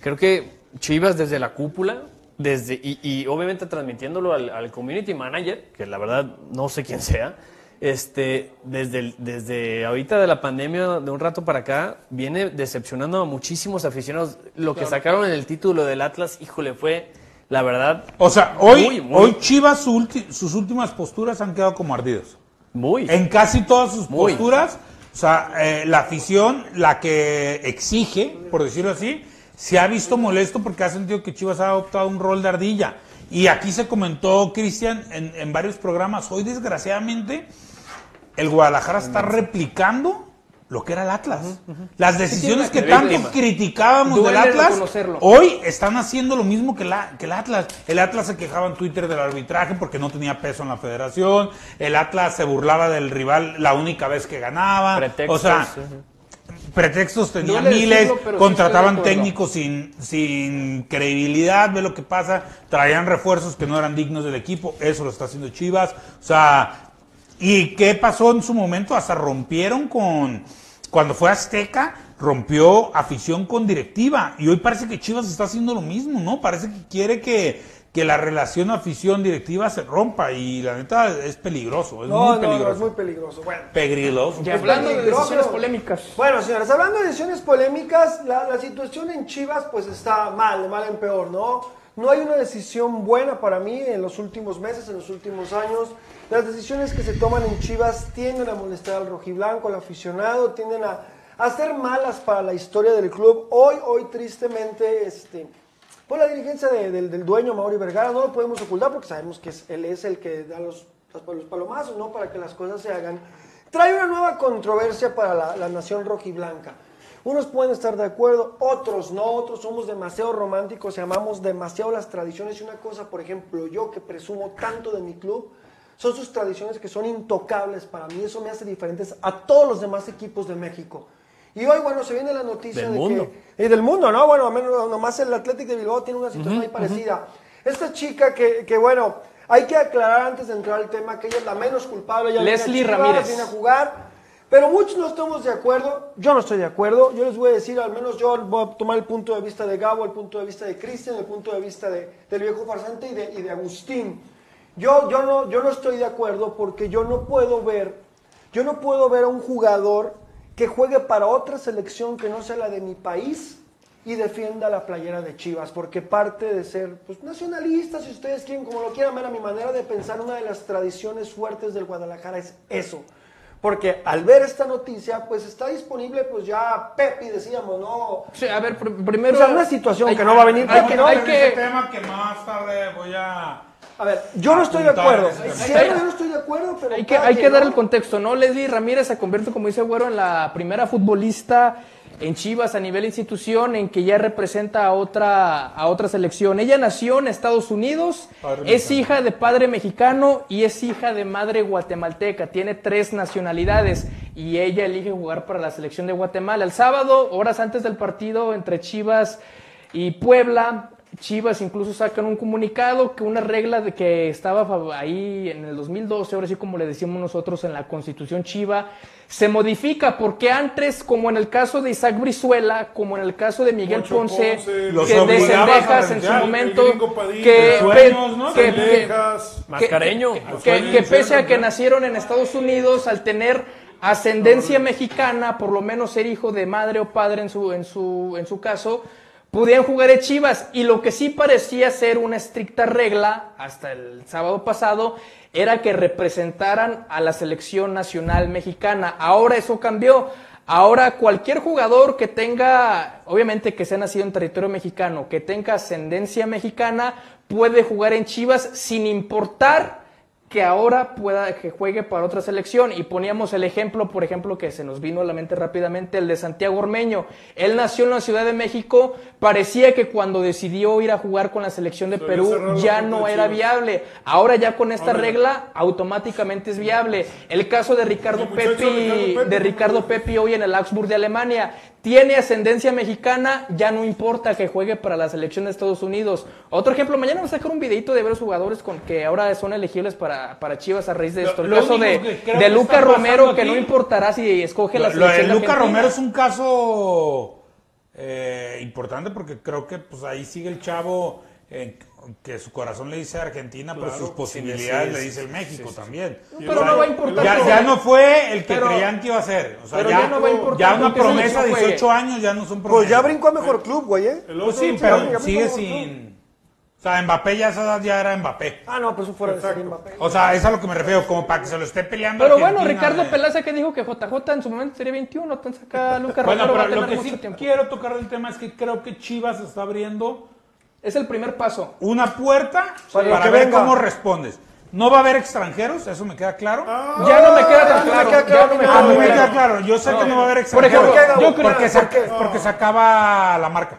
creo que Chivas desde la cúpula, desde y, y obviamente transmitiéndolo al, al community manager, que la verdad no sé quién sea, este, desde, el- desde ahorita de la pandemia, de un rato para acá, viene decepcionando a muchísimos aficionados. Lo que sacaron en el título del Atlas, híjole, fue la verdad. O sea, hoy, Muy, muy. hoy Chivas su ulti- sus últimas posturas han quedado como ardidos. Muy. En casi todas sus Muy. posturas, o sea, eh, la afición, la que exige, por decirlo así, se ha visto molesto porque ha sentido que Chivas ha adoptado un rol de ardilla. Y aquí se comentó, Cristian, en, en varios programas, hoy desgraciadamente el Guadalajara está replicando lo que era el Atlas. Las decisiones que tanto criticábamos del Atlas, hoy están haciendo lo mismo que, la, que el Atlas. El Atlas se quejaba en Twitter del arbitraje porque no tenía peso en la federación. El Atlas se burlaba del rival la única vez que ganaba. Pretextos, o sea. Pretextos tenía miles, decirlo, pero sí contrataban técnicos sin, sin credibilidad, ve lo que pasa, traían refuerzos que no eran dignos del equipo, eso lo está haciendo Chivas, o sea, ¿y qué pasó en su momento? Hasta rompieron con, cuando fue Azteca, rompió afición con directiva, y hoy parece que Chivas está haciendo lo mismo, ¿no? Parece que quiere que, que la relación afición-directiva se rompa, y la neta es peligroso, es No, muy no, no, peligroso. es muy peligroso. Bueno. Peligroso. Y hablando de decisiones polémicas. Bueno, señores, hablando de decisiones polémicas, la, la situación en Chivas pues está mal, de mal en peor, ¿no? No hay una decisión buena para mí en los últimos meses, en los últimos años. Las decisiones que se toman en Chivas tienden a molestar al rojiblanco, al aficionado, tienden a, a ser malas para la historia del club. Hoy, hoy tristemente, este, por la dirigencia de- del, del dueño Mauri Vergara, no lo podemos ocultar porque sabemos que es- él es el que da los, los palomazos, ¿no? Para que las cosas se hagan. Trae una nueva controversia para la, la nación rojiblanca. Unos pueden estar de acuerdo, otros no, otros somos demasiado románticos y amamos demasiado las tradiciones. Y una cosa, por ejemplo, yo que presumo tanto de mi club, son sus tradiciones que son intocables para mí. Eso me hace diferentes a todos los demás equipos de México. Y hoy, bueno, se viene la noticia Del de mundo. que... Y del mundo, ¿no? Bueno, a menos, nomás el Atlético de Bilbao tiene una situación muy parecida. Esta chica que, que, bueno, hay que aclarar antes de entrar al tema que ella es la menos culpable. Ella viene a Leslie Chivas, Ramírez. Viene a jugar. Pero muchos no estamos de acuerdo. Yo no estoy de acuerdo. Yo les voy a decir, al menos yo voy a tomar el punto de vista de Gabo, el punto de vista de Cristian, el punto de vista de, del viejo farsante y de, y de Agustín. Yo, yo, no, yo no estoy de acuerdo porque yo no puedo ver, yo no puedo ver a un jugador que juegue para otra selección que no sea la de mi país y defienda la playera de Chivas, porque parte de ser pues, nacionalista, si ustedes quieren, como lo quieran ver, a mi manera de pensar, una de las tradiciones fuertes del Guadalajara es eso. Porque al ver esta noticia, pues está disponible, pues ya Pepi, decíamos, ¿no? Sí, a ver, pr- primero. O sea, una situación hay- que no va a venir, hay porque que- no, hay que- ese tema que más tarde voy a... A ver, yo no estoy de acuerdo. Cierto, yo no estoy de acuerdo, pero Hay que, hay que dar ¿no? el contexto, ¿no? Leslie Ramírez se convierte, como dice Güero, en la primera futbolista en Chivas a nivel institución en que ya representa a otra, a otra selección. Ella nació en Estados Unidos, Padre es mexicano. hija de padre mexicano y es hija de madre guatemalteca. Tiene tres nacionalidades y ella elige jugar para la selección de Guatemala. El sábado, horas antes del partido entre Chivas y Puebla, Chivas incluso sacan un comunicado que una regla de que estaba ahí en el 2012, ahora sí como le decimos nosotros en la Constitución Chiva, se modifica porque antes, como en el caso de Isaac Brizuela, como en el caso de Miguel Ponce, Ponce, los que de obligabas a Cendejas en su momento, Padilla, que, Sueños, ¿no? que- que- Mascareño. que, pese a infiernos, que nacieron en Estados Unidos, al tener ascendencia mexicana, por lo menos ser hijo de madre o padre en su, en su, en su caso, podían jugar en Chivas. Y lo que sí parecía ser una estricta regla, hasta el sábado pasado, era que representaran a la selección nacional mexicana. Ahora eso cambió. Ahora cualquier jugador que tenga, obviamente que sea nacido en territorio mexicano, que tenga ascendencia mexicana, puede jugar en Chivas sin importar que ahora pueda que juegue para otra selección y poníamos el ejemplo, por ejemplo, que se nos vino a la mente rápidamente el de Santiago Ormeño. Él nació en la Ciudad de México, parecía que cuando decidió ir a jugar con la selección de Se Perú ya no era viable. Ahora ya con esta regla automáticamente es viable. El caso de Ricardo Pepi, de. Ricardo Pepi hoy en el Augsburg de Alemania. Tiene ascendencia mexicana, ya no importa que juegue para la selección de Estados Unidos. Otro ejemplo, mañana vamos a sacar un videito de varios jugadores con que ahora son elegibles para, para Chivas a raíz de esto. El lo caso de, de Luca Romero, que no importará si escoge la Lo, lo de selección Luca. Romero es un caso eh, importante porque creo que pues ahí sigue el chavo eh, que su corazón le dice a Argentina, pero Claro, sus posibilidades le dice el México también. Pero no va a importar. Ya, ya no fue el que Pero- creían que iba a ser. O sea, pero ya, ya no va a importar ya una promesa de selección juegue. 18 años ya no son promesas. Pues ya brincó a mejor club, güey, ¿eh? El Pues sí, pero sigue sin... O sea, Mbappé ya esa edad ya era Mbappé. Ah, no, pero eso fuera de Mbappé. O sea, es a lo que me refiero, como para que se lo esté peleando. Pero bueno, Ricardo Pelaza que dijo que JJ en su momento sería 21, entonces acá Luca Bueno, Romero va a pero lo tener que mucho sí tiempo. quiero tocar del tema es que creo que Chivas está abriendo Es el primer paso. una puerta Para para, lo que ver venga. cómo respondes. No va a haber extranjeros, eso me queda claro. ya no me queda tan no me claro. queda ya claro no me ni a mí me queda claro. Yo sé que no va a haber Por extranjeros. ejemplo, yo creo- porque, se, ¿por qué? porque se acaba la marca.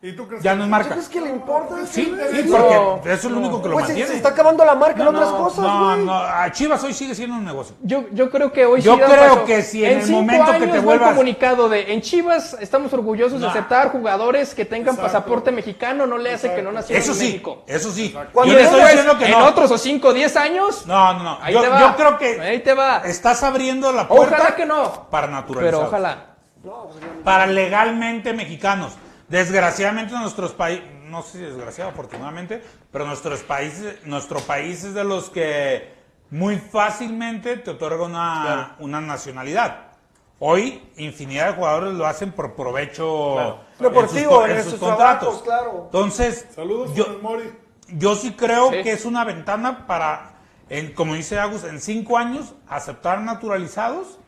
¿Y tú crees Ya que no es marca. ¿Sabes qué le importa? Sí, sí, No. porque eso es lo único que lo Pues se, mantiene. se está acabando la marca en otras cosas, no, güey. no, a Chivas hoy sigue siendo un negocio. Yo, yo creo que hoy Yo sí creo paso. que si en el cinco momento que años te va el vuelvas- comunicado de en Chivas estamos orgullosos de No. aceptar jugadores que tengan Exacto. pasaporte mexicano, no le hace que no nacieron Eso en sí, México. eso sí. Cuando Yo le estoy Después, diciendo que en no. otros o 5 o 10 años, No, no, no. ahí Yo, te va. yo creo que Ahí te va. estás abriendo la puerta Ojalá que no. para naturalizar. Pero ojalá. Para legalmente mexicanos. Desgraciadamente nuestros países, no sé si desgraciado, afortunadamente, pero nuestros países, nuestro país es de los que muy fácilmente te otorga una, una nacionalidad. Hoy, infinidad de jugadores lo hacen por provecho Deportivo, en en sus, sus contratos. trabajos, claro. Entonces, Saludos yo, Mori. yo sí creo Sí. que es una ventana para, en, como dice Agus, en cinco años aceptar naturalizados,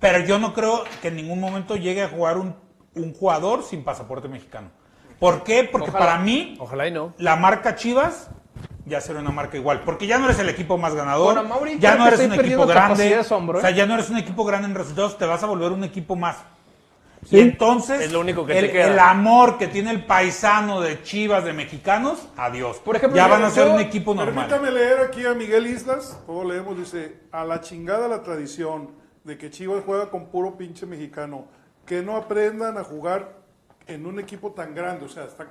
pero yo no creo que en ningún momento llegue a jugar un, un jugador sin pasaporte mexicano. ¿Por qué? Porque Ojalá. para mí Ojalá y no. la marca Chivas ya será una marca igual, porque ya no eres el equipo más ganador, Bueno, Mauri, ya no eres un equipo grande, de asombro, o sea, ¿eh? ya no eres un equipo grande en resultados, te vas a volver un equipo más. Y entonces, Es lo único que te el, queda. el amor que tiene el paisano de Chivas de mexicanos, adiós. Por ejemplo, ya van a ser yo- un equipo normal. Permítame leer aquí a Miguel Islas, luego leemos, dice, a la chingada la tradición de que Chivas juega con puro pinche mexicano, que no aprendan a jugar en un equipo tan grande, o sea, está,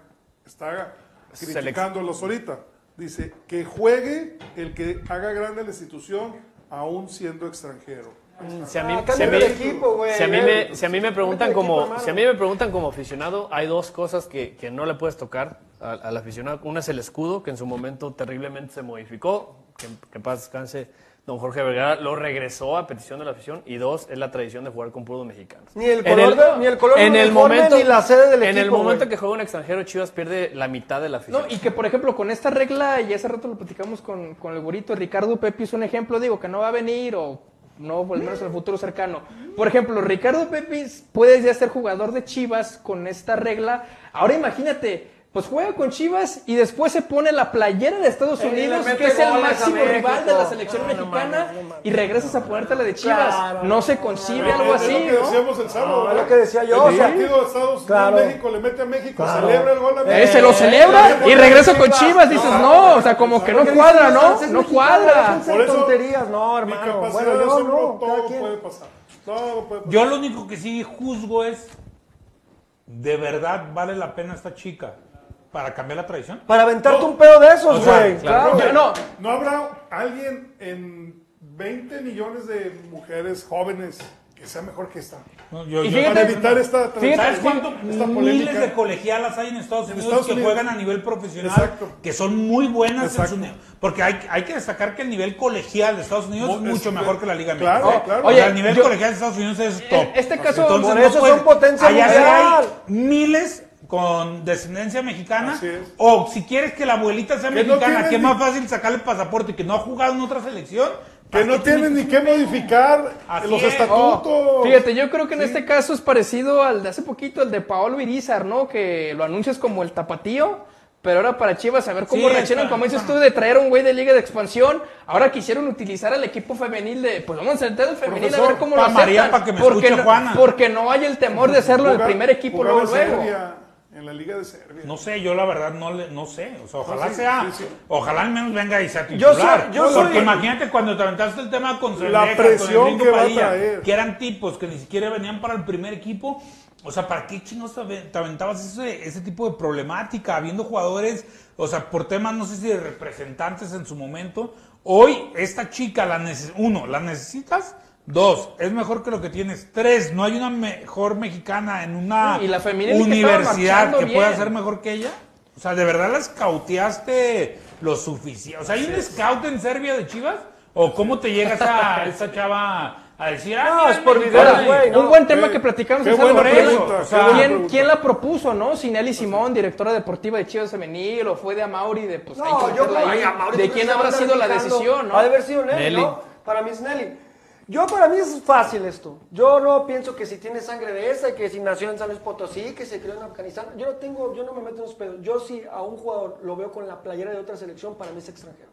está criticándolos ahorita. Dice, que juegue el que haga grande la institución, aún siendo extranjero. Si a mí, Ah, si a mí- de equipo, güey. si a mí me, si a mí me Cámbiate preguntan equipo, como, si a mí me preguntan como aficionado, hay dos cosas que, que no le puedes tocar al, al aficionado. Una es el escudo, que en su momento terriblemente se modificó, que, que paz descanse don Jorge Vergara, lo regresó a petición de la afición. Y dos, es la tradición de jugar con puros mexicanos. Ni el En color de- ni el color en el momento, ni la sede del En el equipo, momento güey. que juega un extranjero, Chivas pierde la mitad de la afición. No, y que por ejemplo con esta regla, y hace rato lo platicamos con, con el gorito, Ricardo Pepi es un ejemplo, digo, que no va a venir o no, al menos en el futuro cercano. Por ejemplo, Ricardo Pepi puede ya ser jugador de Chivas con esta regla. Ahora imagínate, pues juega con Chivas y después se pone la playera de Estados le Unidos, que es el máximo rival de la selección No, no mexicana, no mames. y regresas a ponerte la de Chivas. Claro, no se concibe Es algo lo así, que ¿no? decíamos el sábado. No, es ¿verdad? lo que decía yo, El o sea, partido de Estados Unidos, claro. México le mete a México, Claro. celebra el gol a Eh, México. se lo celebra y regresa con Chivas, dices, No, no, o sea, como que no cuadra, ¿no? "Es No cuadra. Por eso, tonterías, no, hermano. Bueno, yo no, cada todo quien. puede pasar. Todo puede pasar. Yo lo único que sí juzgo es, ¿de verdad vale la pena esta chica para cambiar la tradición? Para aventarte un pedo de esos, O sea, güey. claro. Claro. No. ¿No habrá alguien en 20 millones de mujeres jóvenes que sea mejor que esta? No, yo- Y yo- Para Fíjate- evitar esta fíjate- ¿Sabes esta cuánto? polémica. Miles de colegialas hay en Estados En Unidos Estados que Unidos. juegan a nivel profesional, Exacto. que son muy buenas Exacto. en su nivel. Porque hay, hay que destacar que el nivel colegial de Estados Unidos es Mu- mucho es- mejor que la Liga claro, Mexicana. claro. O sea, Oye, el nivel yo- colegial de Estados Unidos es top. este caso- Entonces, por no eso puedes- son potencia mundial. hay con descendencia mexicana. Así es. O si quieres que la abuelita sea no mexicana, tienen que es más fácil sacarle el pasaporte que no ha jugado en otra selección. Que no tienen ni que modificar Así los es. estatutos. Oh, fíjate, yo creo que en este caso es parecido al de hace poquito, el de Paolo Irizar, ¿no? Que lo anuncias como el tapatío, pero ahora para Chivas a ver cómo Sí, reaccionan, está- como dices tú, de traer a un güey de liga de expansión. Ahora quisieron utilizar al equipo femenil de, pues vamos a sentar el femenil a ver cómo lo María, aceptan. pa' que me porque, no, porque no hay el temor de hacerlo en el primer equipo luego, luego. En la Liga de Serbia. No sé, yo la verdad no le, no sé. O sea, ojalá No, sí, sea, sí, sí. ojalá al menos venga y sea Yo titular. soy- yo Porque soy- imagínate cuando te aventaste el tema con La Cervejas, presión con que va a Padilla, traer. que eran tipos que ni siquiera venían para el primer equipo. O sea, ¿para qué chingos te ave- te aventabas ese, ese tipo de problemática? Habiendo jugadores, o sea, por temas, no sé si de representantes en su momento. Hoy, esta chica, la neces uno, ¿la necesitas? Dos, es mejor que lo que tienes. Tres, no hay una mejor mexicana en una Y la femenil que estaba universidad que pueda ser mejor que ella. O sea, ¿de verdad la scouteaste lo suficiente? O sea, ¿hay un scout en Serbia de Chivas? ¿O cómo te llega esa, <laughs> esa chava a decir, ah, No, mira, es por mexicana"? videos, güey, no. Un buen tema que platicamos rato, pregunta, o sea, ¿quién, la propuso, no? Sinelli Simón, directora deportiva de Chivas Femenil, o fue de Amauri, de pues hay que No, yo meterla creo ahí. que a Mauricio ¿De quién a habrá sido la decisión, no? Ha de haber sido Nelly, Nelly. ¿no? Para mí es Nelly. Yo, para mí es fácil esto. Yo no pienso que si tiene sangre de esa, que si nació en San Luis Potosí, que se crió en Afganistán. Yo no tengo, yo no me meto en esos pedos. Yo si a un jugador lo veo con la playera de otra selección, para mí es extranjero.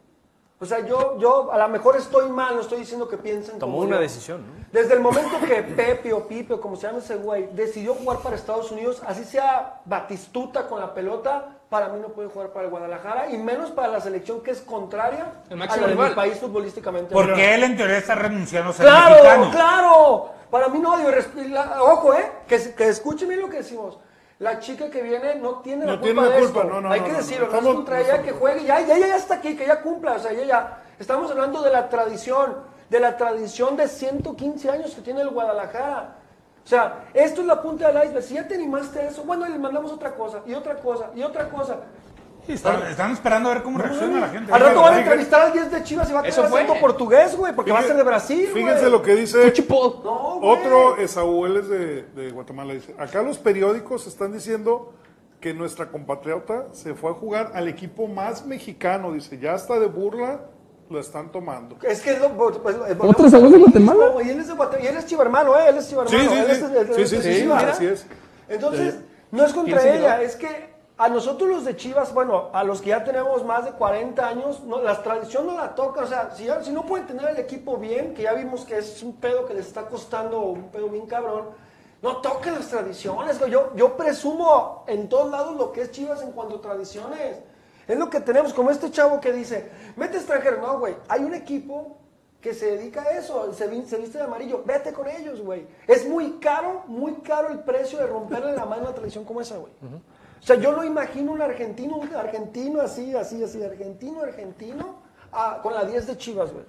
O sea, yo, yo a lo mejor estoy mal, no estoy diciendo que piensen Tomó como una yo. decisión, ¿no? Desde el momento que Pepe o Pipe o como se llama ese güey decidió jugar para Estados Unidos, así sea Batistuta con la pelota, para mí no puede jugar para el Guadalajara y menos para la selección que es contraria El a máximo la de mi rival. país futbolísticamente. Porque él en teoría está renunciando a ser Claro, mexicano. claro. Para mí no, digo, la- ojo, eh, que, que escuchen bien lo que decimos. La chica que viene no tiene la No culpa tiene la de culpa, esto. no, no, Hay no, que no, decirlo, no. no, es contra ella que juegue, ya, ya, ya, ya está aquí, que ya cumpla, o sea, ella ya. Estamos hablando de la tradición, de la tradición de 115 años que tiene el Guadalajara. O sea, esto es la punta del iceberg. Si ya te animaste a eso, bueno, le mandamos otra cosa, y otra cosa, y otra cosa. Están, están esperando a ver cómo reacciona la gente. Al rato van a entrevistar al 10 de Chivas y va a tener acento portugués, güey, porque va a ser de Brasil, güey. Fíjense lo que dice. No, otro Esaú, es de, de Guatemala. Dice, acá los periódicos están diciendo que nuestra compatriota se fue a jugar al equipo más mexicano. Dice, ya hasta de burla lo están tomando. Es que es lo. Pues, pues, ¿Otro Saúl de Guatemala? Y él es de Guatemala. Y él es chivermano, ¿eh? Él es chivermano. Sí, sí, él sí. Sí, sí, sí, Chivas. así es. Entonces, no es contra ¿Quién ella, es que a nosotros los de Chivas, bueno, a los que ya tenemos más de 40 años, no, la tradición no la toca. O sea, si, ya- si no pueden tener el equipo bien, que ya vimos que es un pedo que les está costando, un pedo bien cabrón. No toquen las tradiciones. Yo, yo presumo en todos lados lo que es Chivas en cuanto a tradiciones. Es lo que tenemos, como este chavo que dice, mete extranjero. No, güey, hay un equipo que se dedica a eso, se, vi- se viste de amarillo, vete con ellos, güey. Es muy caro, muy caro el precio de romperle la mano a una tradición como esa, güey. O sea, yo no imagino un argentino, un argentino así, así, así, argentino, argentino, con la 10 de Chivas, güey.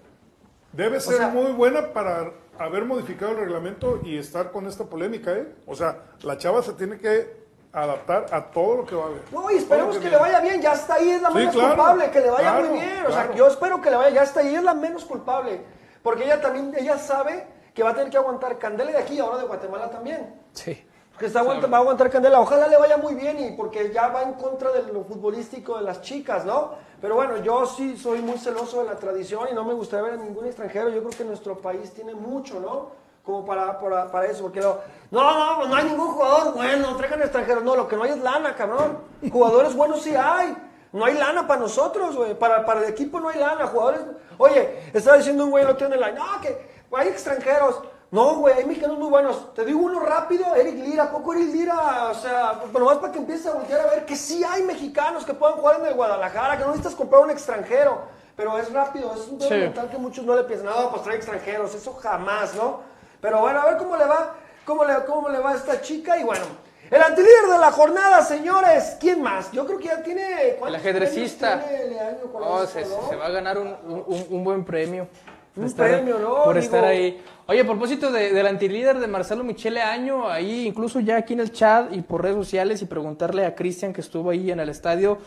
Debe O ser sea- muy buena para haber modificado el reglamento y estar con esta polémica, ¿eh? O sea, la chava se tiene que adaptar a todo lo que va a haber. No, y esperemos que le vaya bien, ya está ahí, es la Sí, menos claro, culpable, que le vaya claro, muy bien. O sea, yo espero que le vaya, ya está ahí, es la menos culpable. Porque ella también, ella sabe que va a tener que aguantar candela de aquí y ahora de Guatemala también. Sí. Que está aguanta- va a aguantar candela. Ojalá le vaya muy bien y porque ya va en contra de lo futbolístico de las chicas, ¿no? Pero bueno, yo sí soy muy celoso de la tradición y no me gustaría ver a ningún extranjero. Yo creo que nuestro país tiene mucho, ¿no? Como para, para, para eso. Porque lo- no, no, no hay ningún jugador bueno, traigan extranjeros. No, lo que no hay es lana, cabrón. Jugadores buenos sí hay. No hay lana para nosotros, güey. Para, para el equipo no hay lana. Jugadores. Oye, estaba diciendo un güey en el line. No, que hay extranjeros. No, güey, hay mexicanos muy buenos. Te digo uno rápido, Eric Lira. ¿A poco Eric Lira? O sea, pues nomás para que empieces a voltear a ver que sí hay mexicanos que puedan jugar en el Guadalajara, que no necesitas comprar un extranjero. Pero es rápido, es un tema Sí. mental que muchos no le piensan. No, pues trae extranjeros, eso jamás, ¿no? Pero bueno, a ver cómo le va, cómo le, cómo le va a esta chica. Y bueno, el antilíder de la jornada, señores. ¿Quién más? Yo creo que ya tiene. El ¿cuántos ajedrecista. tiene Oh, se, no? se va a ganar un, un- un buen premio. Un premio, ¿no? Por estar ahí. Oye, a propósito de- del antilíder de Marcelo Michele Año, ahí incluso ya aquí en el chat y por redes sociales y preguntarle a Cristian que estuvo ahí en el estadio,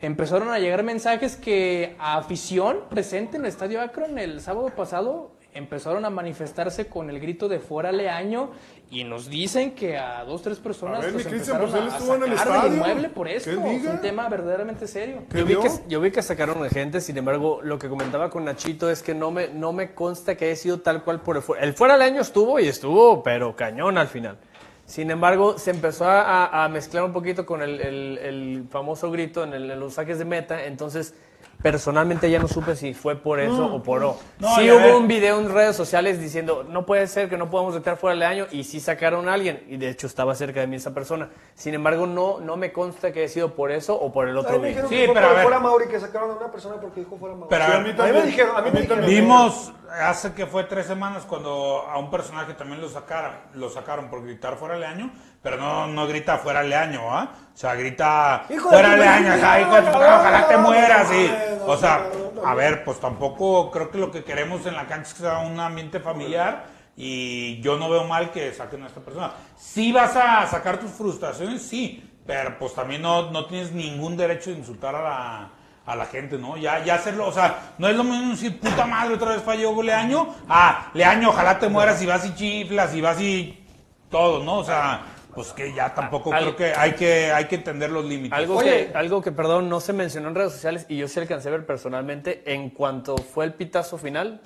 empezaron a llegar mensajes que a afición presente en el estadio Akron el sábado pasado empezaron a manifestarse con el grito de fuera Leaño y nos dicen que a dos, tres personas A ver, pues, empezaron pues, él a, a estuvo en el sacar del estadio. inmueble por esto. Es un tema verdaderamente serio. Yo vi, que, yo vi que sacaron a gente, sin embargo, lo que comentaba con Nachito es que no me, no me consta que haya sido tal cual por el fuera. El fuera del año estuvo y estuvo, pero cañón al final. Sin embargo, se empezó a, a- a mezclar un poquito con el, el- el famoso grito en, el- en los saques de meta, entonces personalmente ya no supe si fue por eso Mm. o por O. No, sí hubo un video en redes sociales diciendo, no puede ser que no podamos gritar fuera del año, y sí sacaron a alguien, y de hecho estaba cerca de mí esa persona. Sin embargo, no, no me consta que haya sido por eso o por el otro me video. dijeron Sí, pero a ver. fuera Mauri, que sacaron a una persona porque dijo fuera Mauri. Pero Sí, a mí a mí también. me dijeron, a mí A me mí dijeron. también. Vimos hace que fue tres semanas cuando a un personaje también lo sacaron, lo sacaron por gritar fuera Leaño, pero no, no grita fuera Leaño, ¿ah? O sea, grita Hijo fuera hijo de no, ojalá te mueras, no, o sea, a ver, pues tampoco creo que lo que queremos en la cancha es que sea un ambiente familiar y yo no veo mal que saquen a esta persona. Si vas a sacar tus frustraciones, sí, pero pues también no, no tienes ningún derecho de insultar a la, a la gente, ¿no? Ya, ya hacerlo, o sea, no es lo mismo decir, puta madre, otra vez falló Leaño, ah, Leaño, ojalá te mueras y vas y chiflas y vas y todo, ¿no? O sea, pues que ya tampoco Al- creo que hay que hay que entender los límites. Algo Oye. que, algo que, perdón, no se mencionó en redes sociales y yo sí alcancé a ver personalmente, en cuanto fue el pitazo final,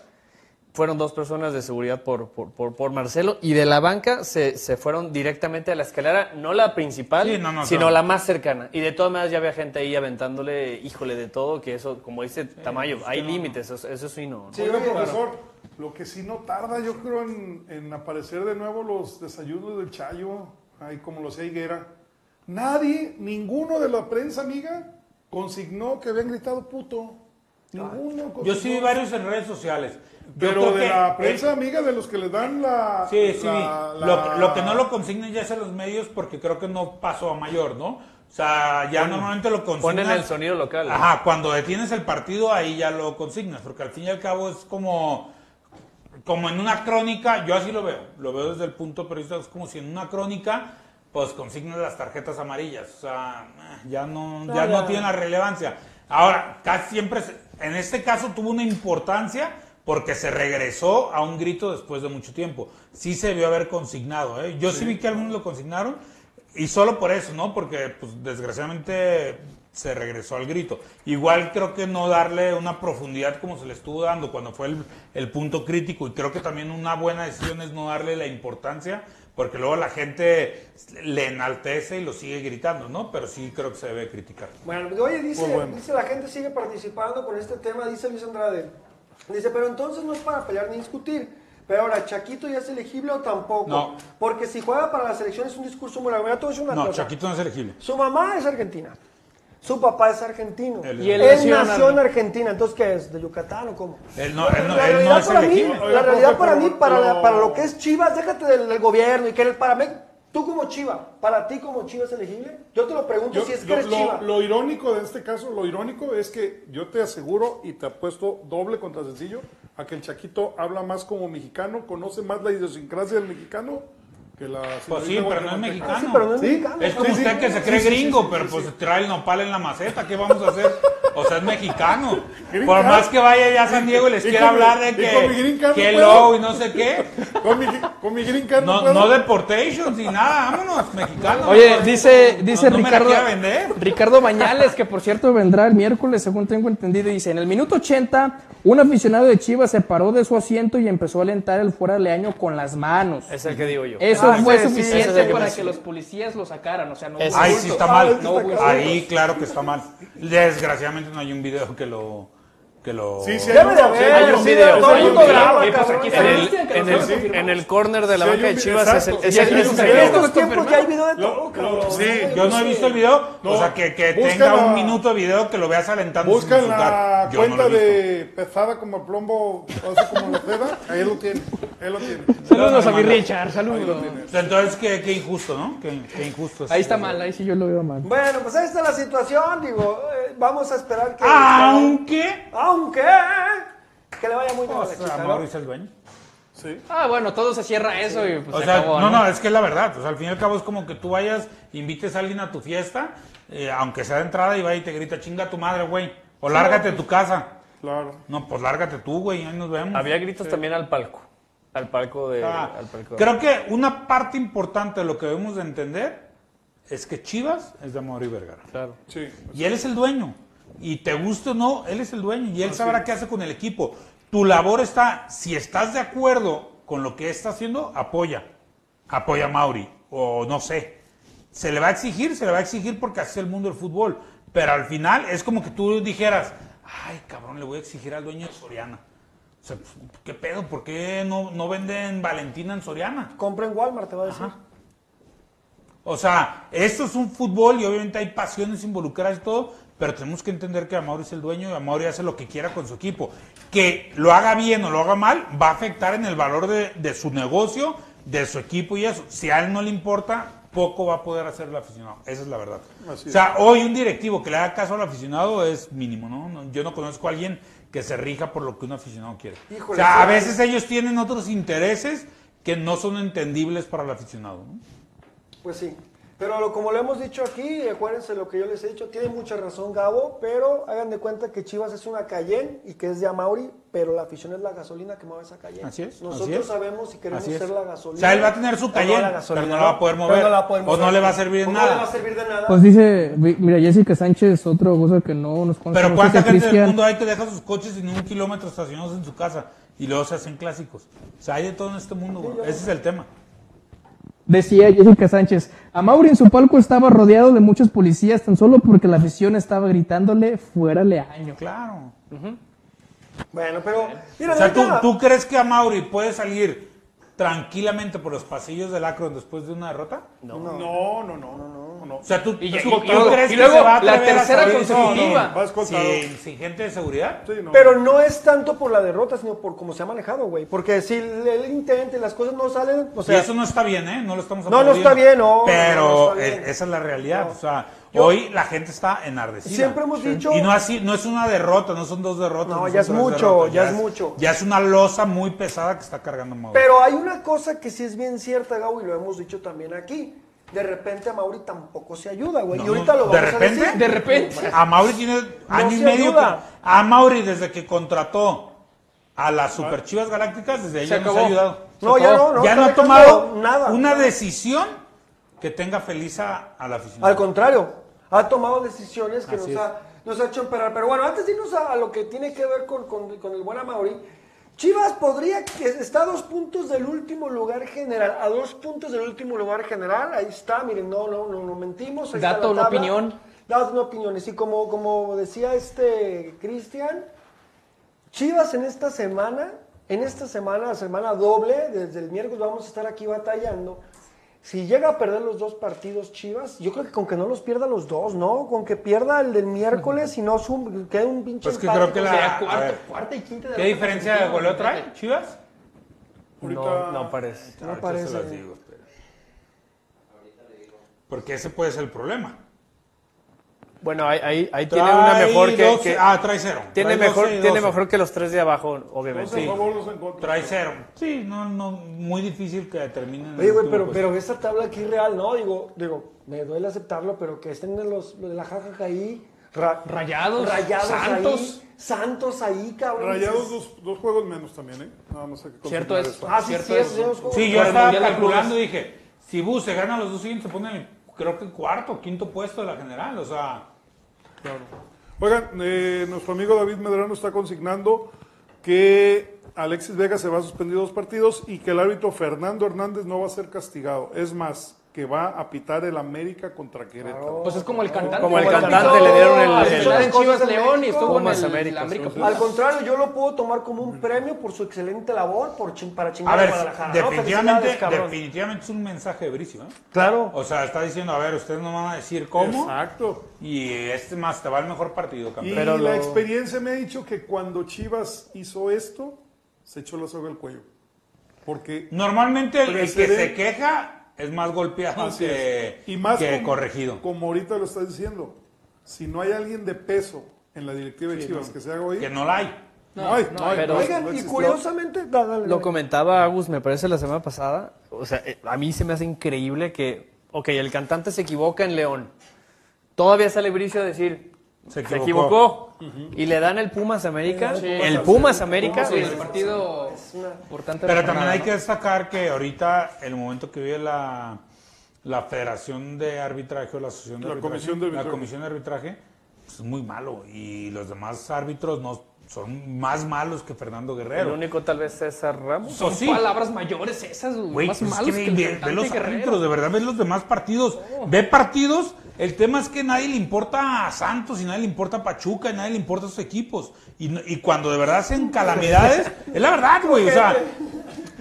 fueron dos personas de seguridad por, por, por, por Marcelo y de la banca se, se fueron directamente a la escalera, no la principal, Sí, no, no, sino claro. la más cercana. Y de todas maneras ya había gente ahí aventándole, híjole, de todo, que eso, como dice Tamayo, hay límites, eso, eso sí no. Sí, oye, profesor, lo que sí no tarda, yo creo, en, en aparecer de nuevo los desayunos del Chayo, ahí como lo hacía Higuera. Nadie, ninguno de la prensa amiga, consignó que habían gritado puto. Ninguno. Yo sí vi consignó. varios en redes sociales. Yo Pero de la prensa amiga, de los que les dan la. Sí, sí. la- Lo, la- lo que no lo consignen ya es en los medios porque creo que no pasó a mayor, ¿no? O sea, ya normalmente lo consignas. Ponen el sonido local. Ajá, cuando detienes el partido ahí ya lo consignas, porque al fin y al cabo es como como en una crónica, yo así lo veo, lo veo desde el punto periodista, es como si en una crónica pues consignas las tarjetas amarillas, o sea, ya no ya no tiene la relevancia. Ahora, casi siempre se- en este caso tuvo una importancia porque se regresó a un grito después de mucho tiempo. Sí se vio haber consignado, ¿eh? Yo sí vi que algunos lo consignaron y solo por eso, ¿no? Porque pues desgraciadamente se regresó al grito. Igual creo que no darle una profundidad como se le estuvo dando cuando fue el, el punto crítico y creo que también una buena decisión es no darle la importancia porque luego la gente le enaltece y lo sigue gritando, ¿no? Pero sí creo que se debe criticar. Bueno, oye, dice, Pues bueno. dice la gente sigue participando con este tema, dice Luis Andrade. Dice, pero entonces no es para pelear ni discutir. Pero ahora, ¿Chaquito ya es elegible o tampoco? No. Porque si juega para la selección es un discurso muy largo. Mira, una No, cosa. Chaquito no es elegible. Su mamá es argentina. Su papá es argentino. Él- y él, él nació en Argentina. Entonces, ¿qué es? ¿De Yucatán o cómo? Él no, él no, la él no realidad es para mí, la realidad para mí, para, la- pero- para lo que es Chivas, déjate del, del gobierno y que el para mí, tú como Chiva, para ti como Chiva es elegible. Yo te lo pregunto Yo- si es que lo, eres Chiva. lo- lo irónico de este caso, lo irónico es que yo te aseguro y te apuesto doble contra sencillo a que el Chaquito habla más como mexicano, conoce más la idiosincrasia del mexicano que la Pues sí, pero no es guatemalteca. mexicano. Sí, pero no es Sí, mexicano. Es como Sí, sí. usted que se cree sí, sí, gringo, sí, pero sí, pues sí. trae el nopal en la maceta. ¿Qué vamos a hacer? O sea, es mexicano. <laughs> Green Por más que vaya ya a San Diego y les quiera hablar de y con mi que, que low y no sé qué. <laughs> Con mi, con mi green card no, No, puedo. no deportations ni nada, vámonos, mexicanos. Oye, dice, dice no, no me la Ricardo. Ricardo Bañales, que por cierto vendrá el miércoles, según tengo entendido, dice, en el minuto 80, un aficionado de Chivas se paró de su asiento y empezó a alentar el fuera de leaño con las manos. Es el que digo yo. Eso Fue suficiente para que los policías lo sacaran, o sea, no Ahí sí está mal. Ahí claro que está mal. Desgraciadamente no hay un video que lo que lo Sí, sí, hay Debe un- de sí, haber, hay un sí, video, todo sí, el mundo graba, pues En el, corner de la Sí, banca de Chivas es el, es el- estos tiempos ya hay video de todo, Lo- cabrón. lo- Sí, yo no he visto el video, No. o sea, que, tenga la- un minuto de video que lo veas alentando Busca la cuenta de pesada como el plombo, así como la seda, ahí lo tiene, él lo tiene. Saludos a mi. Richard, saludos. Entonces, qué, qué injusto, ¿no? Qué, qué injusto. Ahí está mal, ahí sí yo lo veo mal. Bueno, pues ahí está la situación, digo, eh, vamos a esperar que... Aunque... Aunque... Que le vaya muy bien O sea, el dueño. Sí. Ah, bueno, todo se cierra eso y pues O se sea, acabó, no, no, es que es la verdad. O sea, al fin y al cabo es como que tú vayas, invites a alguien a tu fiesta, eh, aunque sea de entrada, y vaya y te grita, chinga tu madre, güey. O lárgate de tu casa. Claro. No, pues lárgate tú, güey, ahí nos vemos. Había gritos también al palco. Al palco de. Ah, al palco. creo que una parte importante de lo que debemos de entender es que Chivas es de Mauri Vergara. Claro. Sí. Y él es el dueño. Y te guste o no, él es el dueño y él sabrá qué hace con el equipo. Tu labor está, si estás de acuerdo con lo que está haciendo, apoya. Apoya a Mauri. O no sé. Se le va a exigir, se le va a exigir porque así es el mundo del fútbol. Pero al final es como que tú dijeras, ay cabrón, le voy a exigir al dueño de Soriana. O sea, pues, ¿qué pedo? ¿Por qué no, no venden Valentina en Soriana? Compra en Walmart, te va a decir. Ajá. O sea, esto es un fútbol y obviamente hay pasiones involucradas y todo, pero tenemos que entender que Amaury es el dueño y Amaury hace lo que quiera con su equipo. Que lo haga bien o lo haga mal, va a afectar en el valor de, de su negocio, de su equipo y eso. Si a él no le importa, poco va a poder hacer el aficionado. Esa es la verdad. Así o sea, hoy un directivo que le haga caso al aficionado es mínimo, ¿no? Yo no conozco a alguien que se rija por lo que un aficionado quiere. Híjole, o sea, a veces ellos tienen otros intereses que no son entendibles para el aficionado, ¿no? Pues sí. Pero lo- como lo hemos dicho aquí, acuérdense lo que yo les he dicho, tiene mucha razón Gabo, pero hagan de cuenta que Chivas es una Cayenne y que es de Amauri, pero la afición es la gasolina que mueve esa Cayenne. Así es, Nosotros así es. sabemos si queremos ser la gasolina. O sea, él va a tener su no Cayenne, gasolina, pero no la va a poder mover. no la O mover. no le va a servir nada. No le va a servir de nada. Pues dice, mira, Jessica Sánchez, otra cosa que no nos conoce. Pero no ¿cuánta gente del mundo hay que deja sus coches sin un kilómetro estacionados en su casa y luego se hacen clásicos? O sea, hay de todo en este mundo, güey. Ese es el tema. Decía Jessica Sánchez, a Mauri en su palco estaba rodeado de muchos policías tan solo porque la afición estaba gritándole fuera año. Claro. Bueno, pero mira, O sea, ¿tú, ¿tú crees que a Mauri puede salir tranquilamente por los pasillos del Akron después de una derrota? No, no, no, no, no, no. no. O sea, ¿tú, Y- tú- y- tú y luego- crees y que luego se va a la a tercera consecutiva. sin- gente de seguridad? Sí, no. Pero no es tanto por la derrota, sino por cómo se ha manejado, güey. Porque si él intenta y las cosas no salen, o sea, y eso no está bien, ¿eh? No lo estamos No, no está bien, no, Pero no, no está bien. esa es la realidad. No. O sea, Yo- hoy la gente está enardecida. Siempre hemos dicho- Y no, así, no es una derrota, no son dos derrotas. No, ya es mucho, ya es mucho. Ya es una losa muy pesada que está cargando Mauri. Pero hay una cosa que sí es bien cierta, Gabo, y lo hemos dicho también aquí. De repente a Mauri tampoco se ayuda, güey. No, y ahorita no, lo vamos de repente, a decir. De repente. A Mauri tiene año y medio. ayuda. a Mauri, desde que contrató a las Super Chivas Galácticas, desde ahí Se ya no se ha ayudado. No, ya no, no. ya no ha tomado nada. una decisión que tenga feliz a, a la afición. Al contrario, ha tomado decisiones que nos ha, nos ha hecho emperar. Pero bueno, antes de irnos a, a lo que tiene que ver con, con- con el buen Amauri, Chivas podría que está a dos puntos del último lugar general, a dos puntos del último lugar general, ahí está, miren, no, no, no, no mentimos. Dato, la una opinión. Dato, una opinión. Y como, como decía este Cristian, Chivas en esta semana en esta semana, semana doble, desde el miércoles vamos a estar aquí batallando. Si llega a perder los dos partidos Chivas, yo creo que con que no los pierda los dos, ¿no? Con que pierda el del miércoles y no sum- quede un pinche Pues que empate creo que la- cuarta, ver, cuarta y quinta de ¿Qué la diferencia de goleo trae Chivas? No, no parece. No Ahorita parece. se las digo, espera. Porque ese puede ser el problema. Bueno, ahí, ahí, ahí tiene una mejor que, 12 que- ah, trae cero. tiene Trae mejor 12 y tiene 12. mejor que los tres de abajo, obviamente. Dos Sí. dos. Trae cero. Sí, no, no, muy difícil que terminen. Oye, güey, pero, pero esta tabla aquí real, ¿no? Digo, digo, me duele aceptarlo, pero que estén los, los de la jajaja ahí. ra- Rayados, rayados Santos. ahí. Santos ahí, cabrón. Rayados dos, dos juegos menos también, ¿eh? Nada más hay que Cierto es. Ah, sí, Cierto sí, es. los juegos. Sí, yo estaba calculando y dije, si Bus se gana los dos siguientes, se pone en el, creo que cuarto, quinto puesto de la general. O sea, Oigan, eh, nuestro amigo David Medrano está consignando que Alexis Vega se va a suspender dos partidos y que el árbitro Fernando Hernández no va a ser castigado. Es más, que va a pitar el América contra Querétaro. Pues es como el cantante. Como el cantante le dieron el- el- cosas Chivas León y estuvo en el América. Al contrario, yo lo puedo tomar como un premio por su excelente labor por chin- para chingar a ver, Guadalajara. definitivamente, definitivamente es un mensaje de Bricio. ¿eh? Claro. O sea, está diciendo, a ver, ustedes no van a decir cómo. Exacto. Y este más te va el mejor partido, Y campeón. Pero la lo- experiencia me ha dicho que cuando Chivas hizo esto, se echó la soga al cuello. Porque Normalmente el, el que se queja es más golpeado Así que, es. Y más que como, corregido. Como ahorita lo estás diciendo, si no hay alguien de peso en la directiva de Chivas que se haga oír, Que no la hay. no, hay, no, hay, pero- Oigan, no y curiosamente, da- dale, Lo comentaba Agus, me parece, la semana pasada. O sea, eh, a mí se me hace increíble que, ok, el cantante se equivoca en León. Todavía sale Bricio a decir, Se se equivocó. Y le dan el Pumas América. Sí, el Pumas Pumas América. Sí, el partido importante. de Pero la también hay que destacar que ahorita el momento que vive la, la Federación de Arbitraje o la Asociación de La Arbitraje, Comisión de Arbitraje. la Comisión de Arbitraje pues, es muy malo y los demás árbitros no son más malos que Fernando El Guerrero. único tal vez César Ramos. Son sí. palabras mayores esas, güey, más pues es malos que que, el ve, ve los Guerrero. árbitros, de verdad, ve los demás partidos. Ve partidos, el tema es que nadie le importa a Santos y nadie le importa a Pachuca y nadie le importa a sus equipos. Y, no- y cuando de verdad hacen calamidades, <laughs> es la verdad, güey. O sea,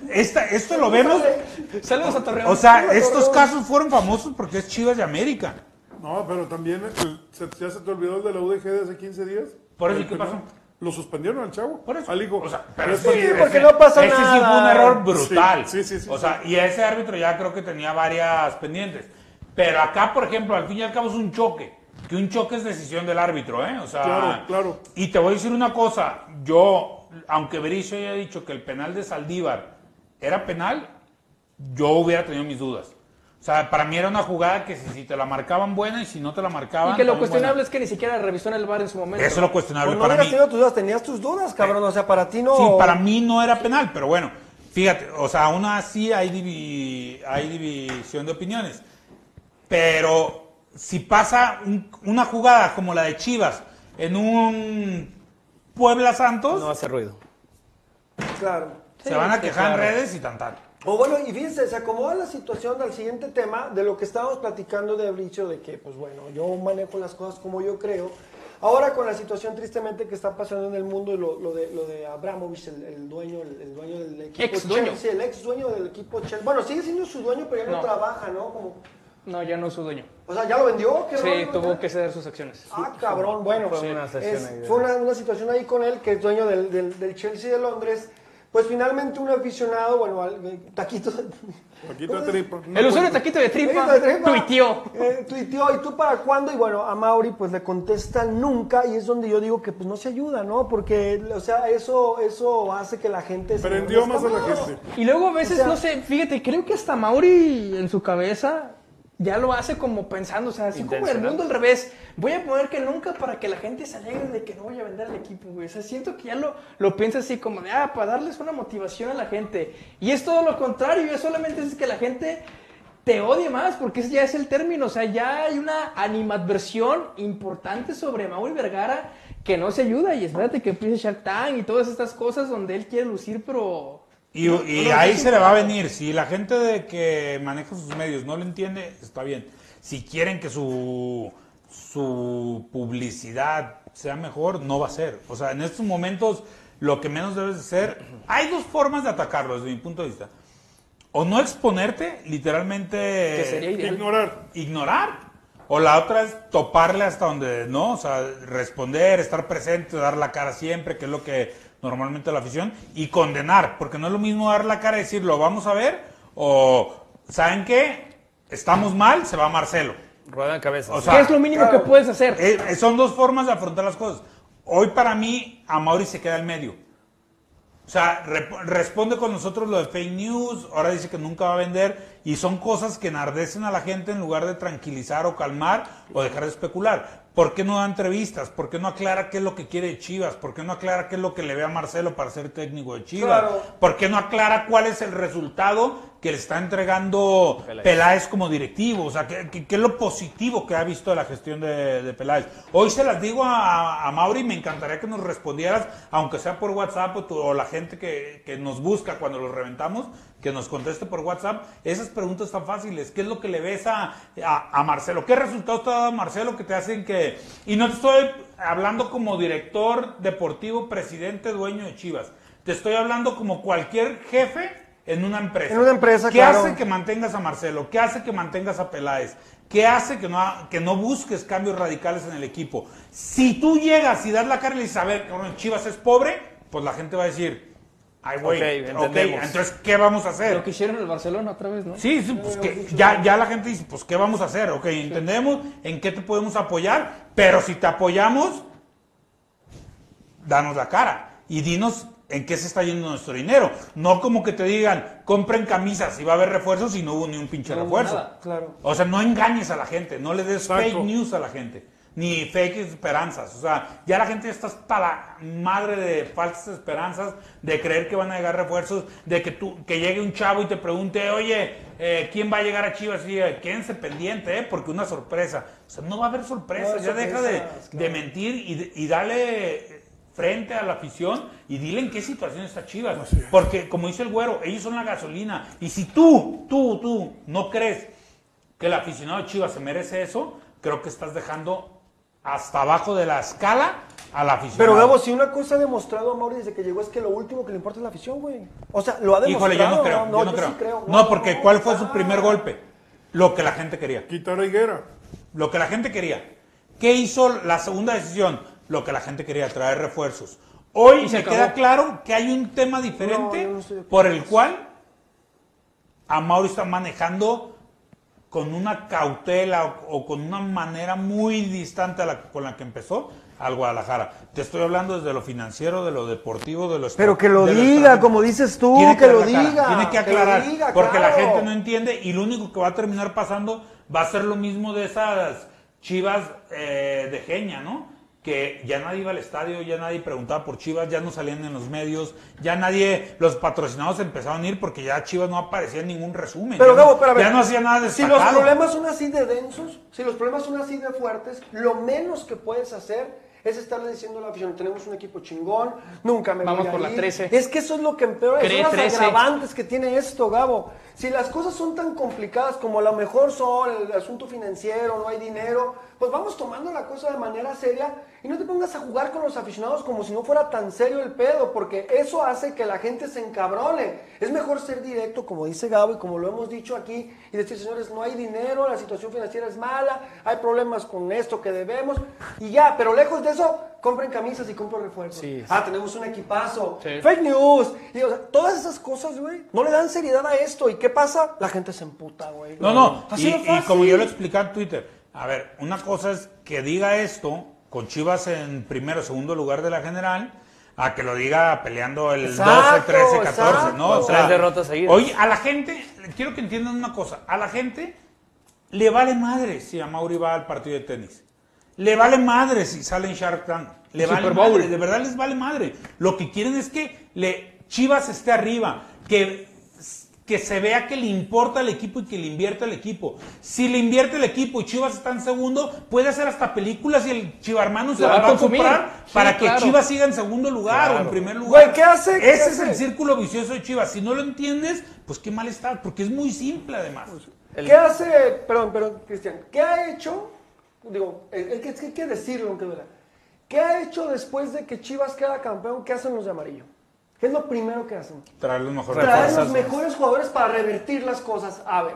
esta, esto lo vemos. Saludos a Torreón. O sea, estos casos fueron famosos porque es Chivas de América. No, pero también el- se- ya se te olvidó el de la UDG de hace 15 días. Por eso, El ¿qué penal. pasó? Lo suspendieron al chavo. Por eso. Al hijo. O sea, pero sí, porque no pasa ese sí fue un nada. error brutal. Sí, sí, sí, o sí. sea, y ese árbitro ya creo que tenía varias pendientes. Pero acá, por ejemplo, al fin y al cabo es un choque. Que un choque es decisión del árbitro, ¿eh? O sea, Claro, claro. Y te voy a decir una cosa. Yo, aunque Berizzo haya dicho que el penal de Saldívar era penal, yo hubiera tenido mis dudas. O sea, para mí era una jugada que si, si te la marcaban buena y si no te la marcaban. Y que lo cuestionable buena. es que ni siquiera revisó en el bar en su momento. Eso es lo cuestionable Pues no para mí. tenido tus dudas, tenías tus dudas, cabrón. O sea, para ti no. Sí, para mí no era penal, pero bueno, fíjate, o sea, aún así hay, divi- hay división de opiniones. Pero si pasa un- una jugada como la de Chivas en un Puebla Santos, No hace ruido. Claro. se van a quejar claro. en redes y tan tan. O bueno, y fíjense, se acomoda la situación del siguiente tema de lo que estábamos platicando de Bricio, de que, pues bueno, yo manejo las cosas como yo creo. Ahora con la situación tristemente que está pasando en el mundo y lo, lo de, lo de Abramovich, el, el dueño, el, el dueño del equipo Ex dueño. Chelsea, el ex dueño del equipo Chelsea. Bueno, sigue siendo su dueño, pero ya no, No. trabaja, ¿no? Como, No, ya no es su dueño. o sea, ¿ya lo vendió? ¿Qué Sí, rollo? tuvo que ceder sus acciones. Ah, cabrón, bueno. Fue sí. una Es- ahí fue una, una situación ahí con él, que es dueño del, del, del Chelsea de Londres. Pues finalmente un aficionado, bueno, al, eh, Taquito. Paquito de tripa. El usuario de Taquito de Tripa Taquito de Tripa, tuiteó. eh, tuiteó, ¿y tú para cuándo? Y bueno, a Mauri pues le contesta nunca y es donde yo digo que pues no se ayuda, ¿no? Porque, o sea, eso, eso hace que la gente... se Prendió moleste más a la gente. Y luego a veces, O sea- no sé, fíjate, creo que hasta Mauri en su cabeza ya lo hace como pensando, o sea, así como el mundo al revés. Voy a poner que nunca para que la gente se alegre de que no voy a vender el equipo, güey. O sea, siento que ya lo, lo piensa así como de, ah, para darles una motivación a la gente. Y es todo lo contrario, es solamente es que la gente te odie más, porque ese ya es el término. O sea, ya hay una animadversión importante sobre Mauri Vergara que no se ayuda. Y espérate que empiece Shark Tank y todas estas cosas donde él quiere lucir, pero... Y, y ahí se le va a venir. Si la gente de que maneja sus medios no lo entiende, está bien. Si quieren que su, su publicidad sea mejor, no va a ser. O sea, en estos momentos lo que menos debes de ser. Hay dos formas de atacarlo desde mi punto de vista. O no exponerte, literalmente. Que sería ideal. Ignorar. Ignorar. O la otra es toparle hasta donde no, o sea, responder, estar presente, dar la cara siempre, que es lo que normalmente la afición, y condenar, porque no es lo mismo dar la cara y decir, lo vamos a ver, o, ¿saben qué? Estamos mal, se va Marcelo. Rueda de cabeza. O sea, ¿Qué es lo mínimo que puedes hacer? Eh, eh, son dos formas de afrontar las cosas. Hoy para mí, a Mauri se queda en medio. O sea, rep- responde con nosotros lo de fake news, ahora dice que nunca va a vender, y son cosas que enardecen a la gente en lugar de tranquilizar o calmar o dejar de especular. ¿Por qué no da entrevistas? ¿Por qué no aclara qué es lo que quiere de Chivas? ¿Por qué no aclara qué es lo que le ve a Marcelo para ser técnico de Chivas? Claro. ¿Por qué no aclara cuál es el resultado que le está entregando Peláez, como directivo? O sea, ¿qué, qué- qué es lo positivo que ha visto de la gestión de, de Peláez? Hoy se las digo a, a Mauri, me encantaría que nos respondieras, aunque sea por WhatsApp o, tu- o la gente que, que nos busca cuando los reventamos, que nos conteste por WhatsApp esas preguntas tan fáciles. ¿Qué es lo que le ves a, a, a Marcelo? ¿Qué resultados te ha dado Marcelo que te hacen que... Y no te estoy hablando como director deportivo, presidente, dueño de Chivas. Te estoy hablando como cualquier jefe en una empresa. En una empresa, ¿Qué claro. hace que mantengas a Marcelo? ¿Qué hace que mantengas a Peláez? ¿Qué hace que no, que no busques cambios radicales en el equipo? Si tú llegas y das la cara y le dices, a ver, Chivas es pobre, pues la gente va a decir, ay, güey, Ok, ok, entendemos. entonces, ¿qué vamos a hacer? Lo que hicieron en el Barcelona otra vez, ¿no? Sí, sí, pues que ya, ya la gente dice, pues ¿qué vamos a hacer? Ok, entendemos en qué te podemos apoyar, pero si te apoyamos, danos la cara y dinos en qué se está yendo nuestro dinero. No como que te digan, compren camisas y va a haber refuerzos y no hubo ni un pinche No refuerzo. nada, claro. O sea, no engañes a la gente, no le des Exacto. fake news a la gente, ni fake esperanzas. O sea, ya la gente ya está hasta la madre de falsas esperanzas, de creer que van a llegar refuerzos, de que tú, que llegue un chavo y te pregunte, oye, eh, ¿quién va a llegar a Chivas? Y eh, quédense pendiente, ¿eh? porque una sorpresa. O sea, no va a haber sorpresa, No ya deja de, de mentir y, y dale frente a la afición y dile en qué situación está Chivas. Porque, como dice el güero, ellos son la gasolina. Y si tú, tú, tú, no crees que el aficionado de Chivas se merece eso, creo que estás dejando hasta abajo de la escala al aficionado. Pero Gabo, si una cosa ha demostrado a Mauri desde que llegó es que lo último que le importa es la afición, güey. O sea, lo ha demostrado. Híjole, yo no creo, No, yo no yo creo. sí creo. No, porque no, ¿cuál fue su ah. primer golpe? Lo que la gente quería. Quitar a Higuera. Lo que la gente quería. ¿Qué hizo la segunda decisión? Lo que la gente quería, traer refuerzos. Hoy se me queda claro que hay un tema diferente No, no por el cual a Mauro está manejando con una cautela o, o con una manera muy distante a la, con la que empezó al Guadalajara. Te estoy hablando desde lo financiero, de lo deportivo, de lo Pero que lo diga, como dices tú, Tiene que lo diga. Tiene que aclarar. diga, porque la gente no entiende y lo único que va a terminar pasando va a ser lo mismo de esas chivas eh, de Geña, ¿no? Que ya nadie iba al estadio, ya nadie preguntaba por Chivas, ya no salían en los medios, ya nadie, los patrocinados empezaron a ir porque ya Chivas no aparecía en ningún resumen. Pero ya, Gabo, no, pero a ver, ya no hacía nada Si los destacado. problemas son así de densos, si los problemas son así de fuertes, lo menos que puedes hacer es estarle diciendo a la afición, tenemos un equipo chingón, nunca me Vamos voy a por la ir". 13. Es que eso es lo que empeora, Cree son las 13. agravantes que tiene esto, Gabo. Si las cosas son tan complicadas como a lo mejor son el asunto financiero, no hay dinero, pues vamos tomando la cosa de manera seria y no te pongas a jugar con los aficionados como si no fuera tan serio el pedo, porque eso hace que la gente se encabrone. Es mejor ser directo, como dice Gabo y como lo hemos dicho aquí, y decir, señores, no hay dinero, la situación financiera es mala, hay problemas con esto que debemos, y ya, pero lejos de eso, compren camisas y compren refuerzos. Sí. Ah, tenemos un equipazo, Sí. fake news, y, o sea, todas esas cosas, güey, no le dan seriedad a esto. ¿Y qué pasa? La gente se emputa, güey. No, no, Así y, de y como yo lo expliqué en Twitter, a ver, una cosa es que diga esto con Chivas en primero o segundo lugar de la general, a que lo diga peleando el Exacto, 12, 13, 14, ¿no? O sea, Tres derrotas seguidas. Hoy a la gente, quiero que entiendan una cosa, a la gente le vale madre si a Mauri va al partido de tenis. Le vale madre si sale en Shark Tank. Le vale Super madre, de verdad les vale madre. Lo que quieren es que le, Chivas esté arriba, que, que se vea que le importa el equipo y que le invierte el equipo. Si le invierte el equipo y Chivas está en segundo, puede hacer hasta películas y el Chivarmano se La va va a comprar Sí, para que claro. Chivas siga en segundo lugar o en primer lugar. Güey, ¿qué hace? ¿Qué Ese es hace? el círculo vicioso de Chivas. Si no lo entiendes, pues qué mal está, porque es muy simple además. ¿Qué hace, perdón, perdón, Cristian, qué ha hecho? Digo, es que es que hay que decirlo, aunque duela. ¿Qué ha hecho después de que Chivas queda campeón? ¿Qué hacen los de amarillo? ¿Qué es lo primero que hacen? Traer los mejores Traer los mejores jugadores para revertir las cosas. A ver,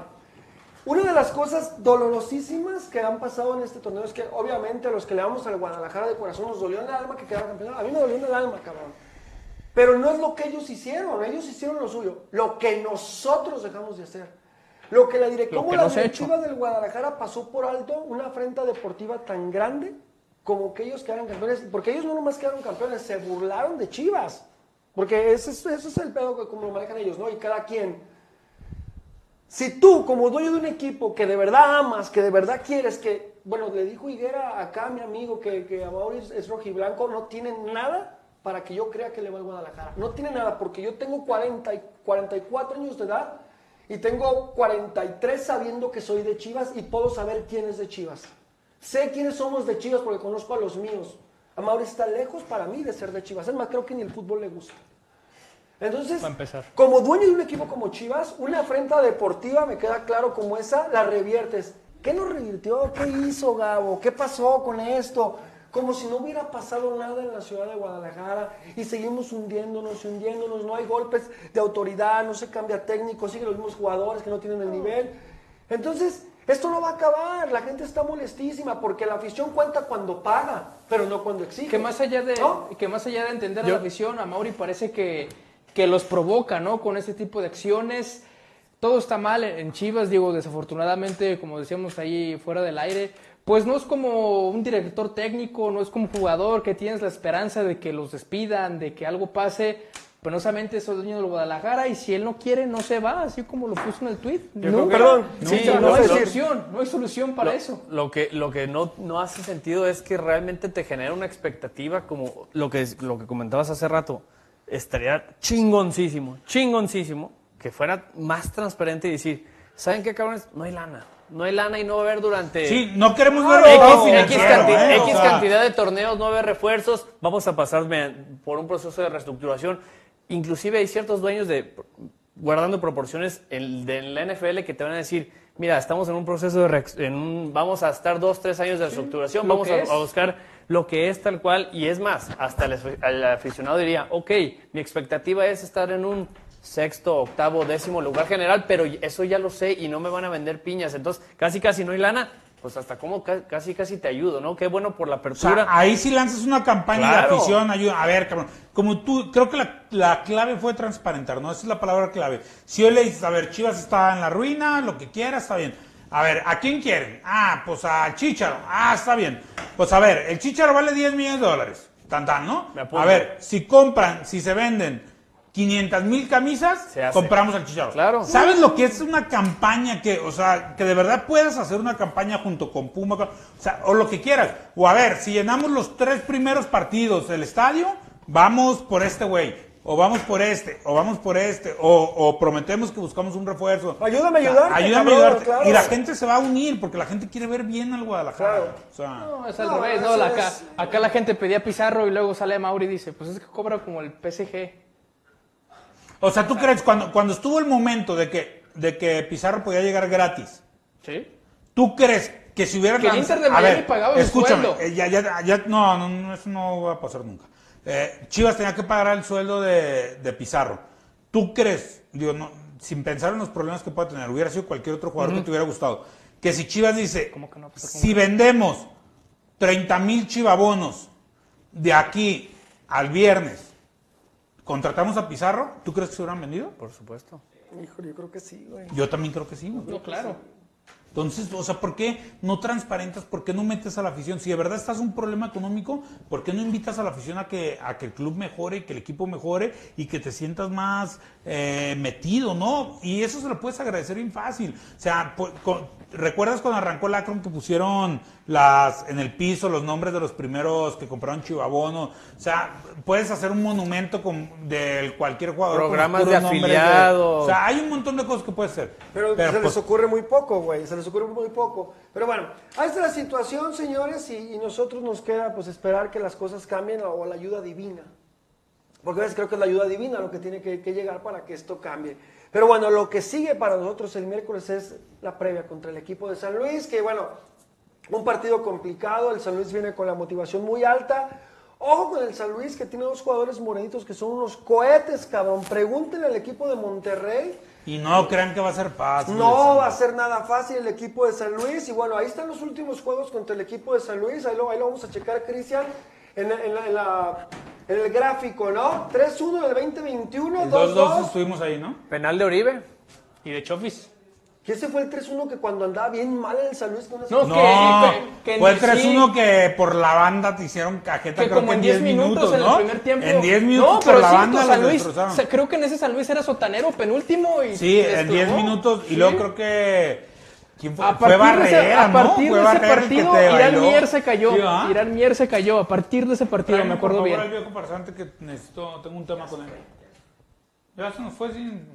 una de las cosas dolorosísimas que han pasado en este torneo es que obviamente a los que le vamos al Guadalajara de corazón nos dolió en el alma que quedara campeón. A mí me dolió en el alma, cabrón. Pero no es lo que ellos hicieron, ellos hicieron lo suyo, lo que nosotros dejamos de hacer. Lo que la, directiva del Guadalajara pasó por alto una afrenta deportiva tan grande como que ellos quedaron campeones, porque ellos no nomás quedaron campeones, se burlaron de Chivas. Porque ese, es- ese es el pedo que como lo manejan ellos, ¿no? Y cada quien. Si tú, como dueño de un equipo que de verdad amas, que de verdad quieres, que, bueno, le dijo Higuera acá a mi amigo que, que Amaury es, es rojiblanco, no tiene nada para que yo crea que le va al Guadalajara. No tiene nada, porque yo tengo 40 y 44 años de edad y tengo 43 sabiendo que soy de Chivas y puedo saber quién es de Chivas. Sé quiénes somos de Chivas porque conozco a los míos. Amaury está lejos para mí de ser de Chivas. Es más, creo que ni el fútbol le gusta. Entonces, como dueño de un equipo como Chivas, una afrenta deportiva, me queda claro como esa, la reviertes. ¿Qué nos revirtió? ¿Qué hizo Gabo? ¿Qué pasó con esto? Como si no hubiera pasado nada en la ciudad de Guadalajara y seguimos hundiéndonos y hundiéndonos. No hay golpes de autoridad, no se cambia técnico, siguen los mismos jugadores que no tienen el nivel. Entonces, esto no va a acabar. La gente está molestísima porque la afición cuenta cuando paga, pero no cuando exige. Que más allá de, ¿No? que más allá de entender a la afición, a Mauri parece que, que los provoca, ¿no? Con este tipo de acciones. Todo está mal en en Chivas, digo, desafortunadamente, como decíamos ahí fuera del aire, pues no es como un director técnico, no es como un jugador que tienes la esperanza de que los despidan, de que algo pase. Penosamente es el dueño del Guadalajara y si él no quiere, no se va, así como lo puso en el tweet. No, perdón. Sí, no, hay solución, no hay solución para lo, eso. Lo que, lo que no, no hace sentido es que realmente te genera una expectativa como lo que, lo que comentabas hace rato. Estaría chingoncísimo, chingoncísimo que fuera más transparente y decir, ¿saben qué cabrones? No hay lana. No hay lana y no va a haber durante Sí, no queremos X, ver X canti- ¿eh? O X sea, cantidad de torneos, no va a haber refuerzos, vamos a pasar por un proceso de reestructuración. Inclusive hay ciertos dueños de, guardando proporciones en, de la NFL que te van a decir, mira, estamos en un proceso de, en un- vamos a estar dos, tres años de reestructuración, vamos a, buscar lo que es tal cual, y es más, hasta el, el aficionado diría, ok, mi expectativa es estar en un sexto, octavo, décimo lugar general, pero eso ya lo sé y no me van a vender piñas, entonces casi casi no hay lana, pues hasta como ca- casi casi te ayudo, ¿no? Qué bueno por la O apertura. sea, ahí sí lanzas una campaña Claro. de afición, ayuda. A ver, cabrón, como tú, creo que la, la clave fue transparentar, ¿no? Esa es la palabra clave. Si hoy le dices, a ver, Chivas está en la ruina, lo que quiera, está bien. A ver, ¿a quién quieren? Ah, pues al Chicharo. Ah, está bien. Pues a ver, el Chicharo vale 10 millones de dólares. Tan, tan, ¿no? A ver, si compran, si se venden 500 mil camisas, compramos al Chicharo. Claro. ¿Sabes lo que es una campaña que, o sea, que de verdad puedas hacer una campaña junto con Puma, o sea, o lo que quieras? O a ver, si llenamos los tres primeros partidos del estadio, vamos por este güey, o vamos por este, o vamos por este, o, o prometemos que buscamos un refuerzo. Ayúdame a ayudarte, ayúdame a ayudarte. claro. Y la gente se va a unir, porque la gente quiere ver bien al Guadalajara. Claro. O sea, No, es al No, revés, ¿no? La- acá, acá la gente pedía Pizarro y luego sale Mauri y dice, pues es que cobra como el PSG. O sea, ¿tú crees cuando, cuando estuvo el momento de que, de que Pizarro podía llegar gratis? ¿Sí? ¿Tú crees que si hubieran Que el Inter de Miami ver, pagaba escúchame, sueldo. eh, ya, ya, ya, no, no, eso no va a pasar nunca. Eh, Chivas tenía que pagar el sueldo de, de Pizarro. ¿Tú crees, digo, no, sin pensar en los problemas que pueda tener, hubiera sido cualquier otro jugador que te hubiera gustado, que si Chivas dice, ¿Cómo que no va a pasar si vendemos 30 mil chivabonos de aquí al viernes, contratamos a Pizarro, ¿tú crees que se hubieran vendido? Por supuesto. Híjole, yo creo que sí, güey. Yo también creo que sí. güey. No, claro. Entonces, o sea, ¿por qué no transparentas? ¿Por qué no metes a la afición? Si de verdad estás un problema económico, ¿por qué no invitas a la afición a que, a que el club mejore, que el equipo mejore y que te sientas más eh, metido, ¿no? Y eso se lo puedes agradecer bien fácil. O sea, pu- con- ¿recuerdas cuando arrancó el Akron que pusieron las en el piso los nombres de los primeros que compraron Chivabono? O sea, puedes hacer un monumento con, de cualquier jugador. Programas de afiliados. o sea, hay un montón de cosas que puedes hacer. Pero, se pues, les ocurre muy poco, güey, se les ocurre muy poco. Pero bueno, ahí está la situación, señores, y, y nosotros nos queda pues esperar que las cosas cambien o, la ayuda divina. Porque a veces creo que es la ayuda divina lo que tiene que, que llegar para que esto cambie. Pero bueno, lo que sigue para nosotros el miércoles es la previa contra el equipo de San Luis, que bueno, Un partido complicado, el San Luis viene con la motivación muy alta. Ojo con el San Luis que tiene dos jugadores morenitos que son unos cohetes, cabrón. Pregúntenle al equipo de Monterrey. Y no crean que va a ser fácil. No va a ser nada fácil el equipo de San Luis. Y bueno, ahí están los últimos juegos contra el equipo de San Luis. Ahí lo, ahí lo vamos a checar, Cristian, en, en la- en la- en el gráfico, ¿no? 3-1 del 2021, El 2-2 2-2. estuvimos ahí, ¿no? Penal de Oribe y de Chofis. Que ese fue el 3-1 que cuando andaba bien mal en el San Luis. No, No, No, que- que- fue el que 3-1 que por la banda te hicieron cajeta, Que creo como que en 10 minutos, en ¿no? el primer tiempo. En 10 minutos No, por pero la cierto, banda San Luis, destrozaron. o sea, creo que en ese San Luis era sotanero penúltimo y Sí, en 10 clavó. minutos. Y Sí. luego creo que. ¿Quién fue? A fue partir, de ese, Barrera, a ¿no? partir Fue de ese Barrera el partido, Irán. Mier se cayó. Sí, ¿ah? Irán Mier se cayó. A partir de ese partido, Tráeme, me acuerdo por favor, bien. al viejo que necesito, tengo un tema con él. Ya se nos fue sin.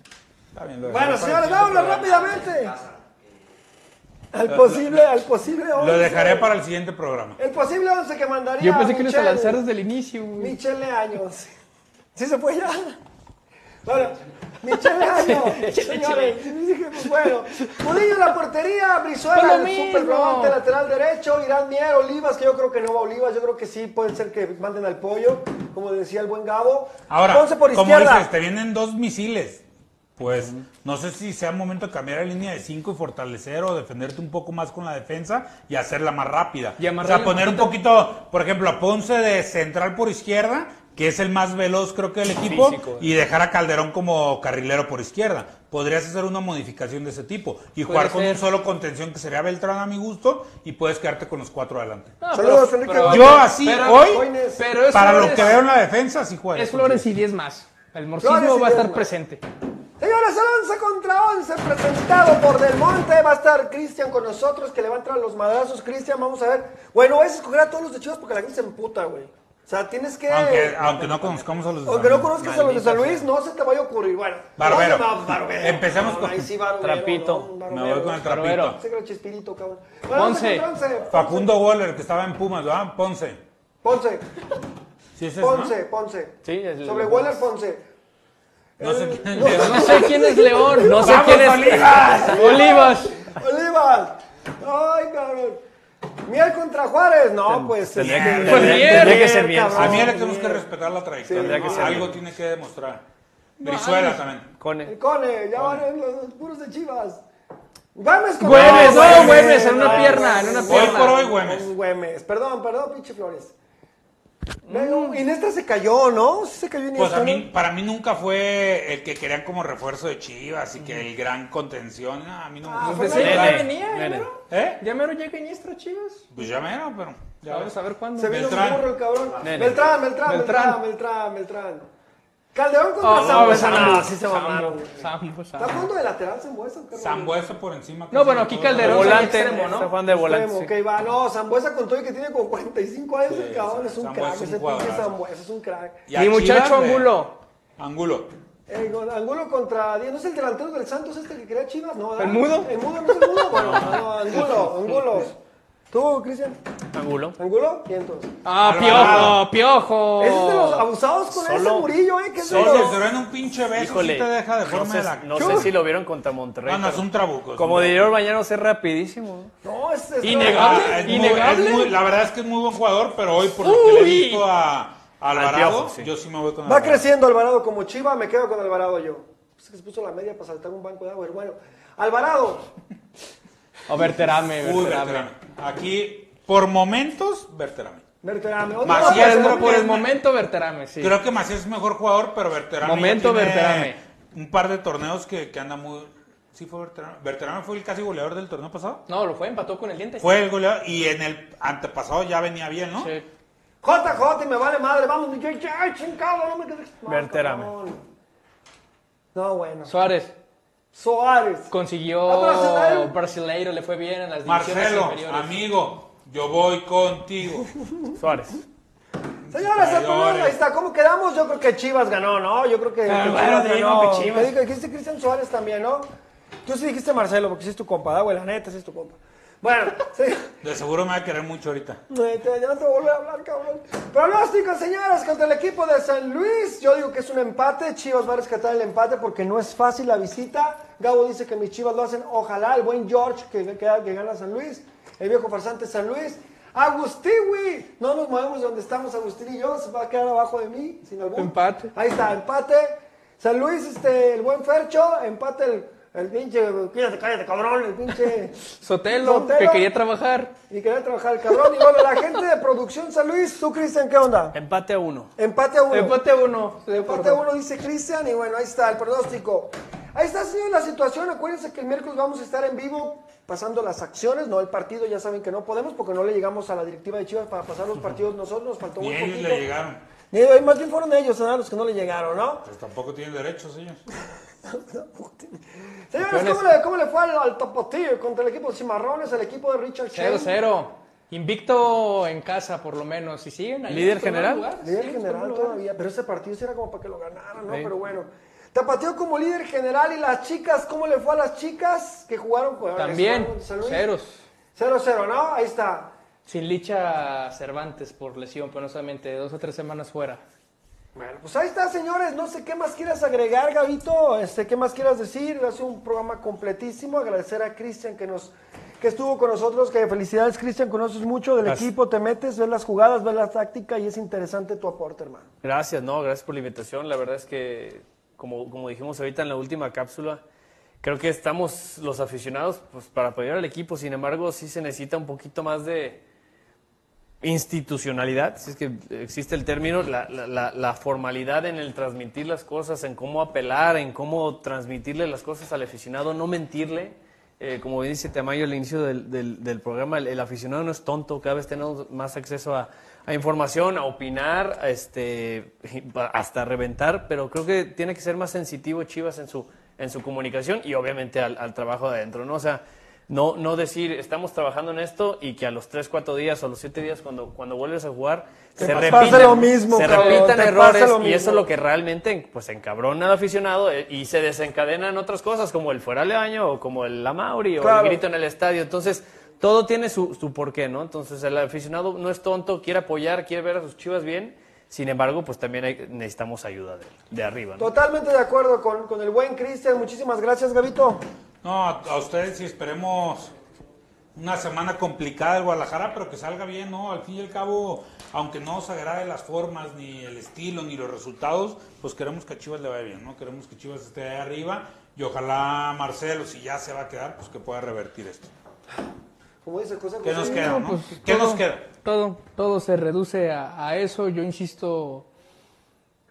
Bien, lo Bueno, señores, vámonos rápidamente. Al posible, al posible 11. Lo dejaré para el siguiente programa. El posible 11 que mandaría Yo pensé que ibas a lanzar desde el inicio. güey. Michele Años. ¿Sí se fue ya? Bueno, Michele Años, <laughs> señores. Dije, bueno, Murillo en la portería, Brizuela, lo el super volante lateral derecho, Irán Mier, Olivas, que yo creo que no va Olivas, yo creo que sí, puede ser que manden al pollo, como decía el buen Gabo. Ahora, Ponce por como izquierda. dices, te vienen dos misiles. Pues no sé si sea momento de cambiar la línea de 5 y fortalecer o defenderte un poco más con la defensa y hacerla más rápida. Y o sea, poner un poquito, por ejemplo, a Ponce de central por izquierda, que es el más veloz creo que del equipo, Físico. y dejar a Calderón como carrilero por izquierda. Podrías hacer una modificación de ese tipo y jugar con ser. un solo contención que sería Beltrán a mi gusto y puedes quedarte con los cuatro adelante. No, Saludos, pero- Enrique pero- Gómez. Yo así, pero- hoy, pero es para lo que veo en la defensa, sí juega. Es Flores y 10 más. El morcismo va a 10 estar más. presente. Señores, el 11 contra 11 presentado por Del Monte. Va a estar Cristian con nosotros que le va a entrar los madrazos. Cristian, vamos a ver. Bueno, vas a escoger a todos los de Chivas porque la gente se emputa, güey. O sea, tienes que. Aunque, aunque no conozcamos a los de Aunque San no Luis. conozcas a los de San Luis, no se te vaya a ocurrir. Bueno, Barbero. no, no, Barbero. Empecemos No, con- ahí sí, Barbero, Trapito. no, Me Barbero. voy con el Barbero. trapito. Chespirito, cabrón. Bueno, Ponce. 11 contra 11. Facundo Waller, que estaba en Pumas, ¿verdad? Ponce. Ponce, ¿Sí es ese, Ponce, no? Ponce. Sí, es el- Sobre Waller, Ponce. No sé El- quién no, es. No sé quién es León. No sé ¡Vamos, quién es. Olivas! Olivas. Olivas. Ay, cabrón. Miel contra Juárez. No, pues. Tendría este, que- Pues tendría- que ser bien. cabrón. A mí le tenemos que respetar la trayectoria. Tendría que ser Algo bien. tiene que demostrar. Brizuela también. Con El Cone, ya van en los puros de Chivas. Güemes contra Güemes, no, Güemes. En una No, pierna, en una Hoy pierna. por hoy, Güemes. Güemes. Perdón, perdón, pinche Flores. Venga, Iniestra se cayó, ¿no? Sí se cayó Pues Iniestra. a ¿no? mí, para mí nunca fue el que querían como refuerzo de Chivas y que el gran contención. No, a mí no me Ah, Pues ya venía, ya mero. ¿Eh? Ya mero llega Iniestra, Chivas. Pues ya mero, pero. Ya Vamos a ver cuándo. Se vino un burro el cabrón. Beltrán, Beltrán, Beltrán. Beltrán, Beltrán. Calderón contra Oh, Zambuesa. Sambo, No, sí se mamaron. Sambo, ¿Está jugando de lateral Zambuesa? Zambuesa por encima. No, bueno, aquí Calderón volante. extremo, Está ¿no? jugando de volante. Extremo, sí. ok, va. No, Zambuesa con todo y que tiene como 45 años, el cabrón es un Zambuesa crack. es un Ese pinche. Zambuesa es un crack. Y muchacho Chivas. Angulo. Angulo. Eh, con- Angulo contra ¿No es el delantero del Santos este que quería Chivas? No. ¿El mudo? El mudo no es el mudo. <laughs> Bueno, no, Angulo, Angulo. ¿Tú, Cristian? Angulo. ¿Angulo? ¿Quién entonces? Ah, Alvarado. piojo, piojo. Ese es de los abusados con ese Solo- Murillo, ¿eh? Que es de Solo los- ven un pinche beso Híjole. sí te deja de No forma de sé, la. no sé si lo vieron contra Monterrey. No, no, es pero un trabuco. es Como un diría Bañanos, es rapidísimo. No, es, es Innegable. Ah, es muy- Innegable. es muy- la verdad es que es muy buen jugador, pero hoy por lo que le he Uy. visto a, a Alvarado, Piojo, sí. yo sí me voy con Va Alvarado. creciendo Alvarado como Chiva, me quedo con Alvarado yo. Es que se puso la media para saltar un banco de agua. Bueno, Alvarado. O Berterame, Uy, Berterame. Berterame. Aquí, por momentos, Berterame. Berterame. Otro Macías, creo Por, el me- momento, Berterame, sí. Creo que Macías es mejor jugador, pero Berterame. Momento tiene Berterame. Un par de torneos que, que anda muy. Sí, fue Berterame. Berterame fue el casi goleador del torneo pasado. No, lo fue, empató con el diente. Fue el goleador y en el antepasado ya venía bien, ¿no? Sí. JJ, y me vale madre. Vamos, yo, ya, chingado, no me quedes. No, Berterame. No, bueno. Suárez Suárez. consiguió ¿A Brasileiro? Brasileiro, le fue bien en las divisiones Marcelo, inferiores. amigo, yo voy contigo. <laughs> Suárez. Señores, el ahí está. ¿Cómo quedamos? Yo creo que Chivas ganó, ¿no? Yo creo que, que Ah, bueno, Chivas te digo ganó. que Chivas. Dijiste Cristian Suárez también, ¿no? Tú sí dijiste Marcelo, porque sí es tu compa, ¿da, güey? La neta, sí es tu compa. Bueno, sí. De seguro me va a querer mucho ahorita. Neta, Ya no te voy a hablar, cabrón. Pronóstico, señoras, contra el equipo de San Luis. Yo digo que es un empate. Chivas va a rescatar el empate porque no es fácil la visita. Gabo dice que mis Chivas lo hacen. Ojalá el buen George que, que, que gana San Luis. el viejo farsante San Luis. Agustín, no nos movemos de donde estamos Agustín y yo, se va a quedar abajo de mí, sin albur. Empate. Ahí está, empate. San Luis, este, el buen Fercho, empate el, el pinche, cállate, cállate, cabrón, el pinche Sotelo, <laughs> Sotelo. que quería trabajar. y quería trabajar el cabrón. Y bueno, la gente de producción San Luis, tú Cristian, ¿qué onda? Empate a uno. Empate a uno. Empate a uno. Empate a uno, dice Cristian, y bueno, ahí está el pronóstico. Ahí está, señor, la situación. Acuérdense que el miércoles vamos a estar en vivo pasando las acciones, no el partido. Ya saben que no podemos porque no le llegamos a la directiva de Chivas para pasar los <laughs> partidos nosotros. Nos faltó Ni un ellos poquito. le llegaron. Ni ellos, más bien fueron ellos, ¿no? los que no le llegaron, ¿no? Pues tampoco tienen derechos <laughs> ellos. Señores, ¿cómo le, cómo le fue al, al Tapatío contra el equipo de Cimarrones, el equipo de Richard Shane? 0-0. Invicto en casa, por lo menos. Y siguen ahí. ¿Líder general? lugar. Líder Sí, general todavía, pero ese partido sí era como para que lo ganaran, ¿no? Sí. Pero bueno. Tapatío como líder general y las chicas, ¿cómo le fue a las chicas que jugaron? Pues, También, jugaron ceros. 0-0, ¿no? Ahí está. Sin Licha Cervantes por lesión, penosamente, dos o tres semanas fuera. Bueno, pues ahí está, señores. No sé qué más quieras agregar, Gabito. Este, ¿Qué más quieras decir? Ha sido un programa completísimo. Agradecer a Cristian que nos que estuvo con nosotros. Que felicidades, Cristian. Conoces mucho del Gracias. equipo. Te metes, ves las jugadas, ves la táctica y es interesante tu aporte, hermano. Gracias, no, gracias por la invitación. La verdad es que, como, como dijimos ahorita en la última cápsula, creo que estamos los aficionados pues, para apoyar al equipo. Sin embargo, sí se necesita un poquito más de institucionalidad, si es que existe el término, la, la- la- formalidad en el transmitir las cosas, en cómo apelar, en cómo transmitirle las cosas al aficionado, no mentirle. Eh, como dice Tamayo al inicio del, del- programa, el, aficionado no es tonto, cada vez tenemos más acceso a, a información, a opinar, a este, hasta reventar, pero creo que tiene que ser más sensitivo Chivas en su, en su comunicación y obviamente al, al trabajo de adentro, ¿no? O sea, no, no decir, estamos trabajando en esto y que a los 3, 4 días o a los 7 días cuando, cuando vuelves a jugar Te se repitan, lo mismo, se cabrón, repitan errores y eso es lo que realmente pues encabrona al aficionado eh, y se desencadenan otras cosas como el fuera leaño o como el la Mauri o Claro. el grito en el estadio. Entonces, todo tiene su, su porqué, ¿no? Entonces, el aficionado no es tonto, quiere apoyar, quiere ver a sus chivas bien. Sin embargo, pues también hay- necesitamos ayuda de, de arriba, ¿no? Totalmente de acuerdo con, con el buen Cristian. Muchísimas gracias, Gabito. No, a, ustedes y esperemos una semana complicada del Guadalajara, pero que salga bien, ¿no? Al fin y al cabo, aunque no nos agrade las formas, ni el estilo, ni los resultados, pues queremos que a Chivas le vaya bien, ¿no? Queremos que Chivas esté ahí arriba y ojalá Marcelo, si ya se va a quedar, pues que pueda revertir esto. Como dice ¿Qué nos queda, No, no? pues, ¿Qué todo- nos queda? Todo, todo se reduce a, a eso. Yo insisto,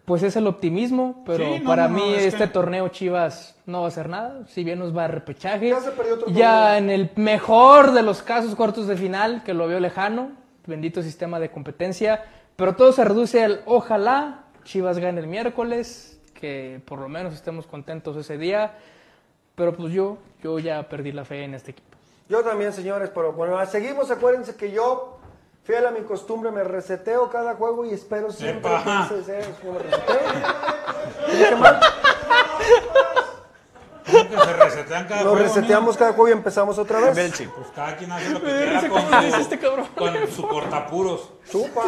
pues es el optimismo, pero Sí, no, para no, mí es este que- torneo Chivas no va a hacer nada. Si bien nos va a repechaje, Ya se perdió otro ya en el mejor de los casos cuartos de final, que lo veo lejano, bendito sistema de competencia, pero todo se reduce al ojalá Chivas gane el miércoles, que por lo menos estemos contentos ese día, pero pues yo, yo ya perdí la fe en este equipo. Yo también, señores, pero bueno, seguimos. Acuérdense que yo, fiel a mi costumbre, me reseteo cada juego y espero siempre Epa. que ese sea me reseteo. ¿Dije mal? ¿Cómo que se resetean cada Lo juego, reseteamos cada juego y empezamos otra vez. chip. Pues cada quien hace lo que quiera con su, con su cortapuros. Chupa.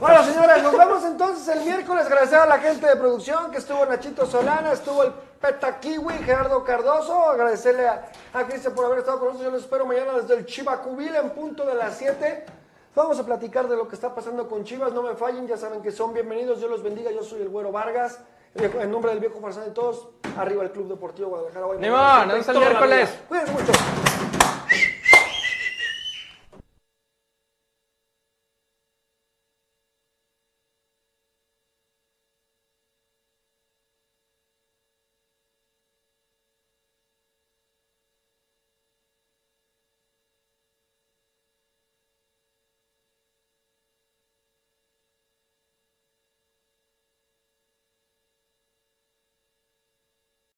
Bueno, señores, nos vemos entonces el miércoles. Agradecer a la gente de producción que estuvo Nachito Solana, estuvo el Peta Kiwi, Gerardo Cardoso. Agradecerle a, a Cristian por haber estado con nosotros. Yo los espero mañana desde el Chivacubil en punto de las 7. Vamos a platicar de lo que está pasando con Chivas. No me fallen, ya saben que son bienvenidos. Dios los bendiga. Yo soy el Güero Vargas. En nombre del viejo farsante de todos, arriba el Club Deportivo Guadalajara. Hoy, ¡Ni mañana, modo! siempre nos y vemos el miércoles. Cuídense mucho.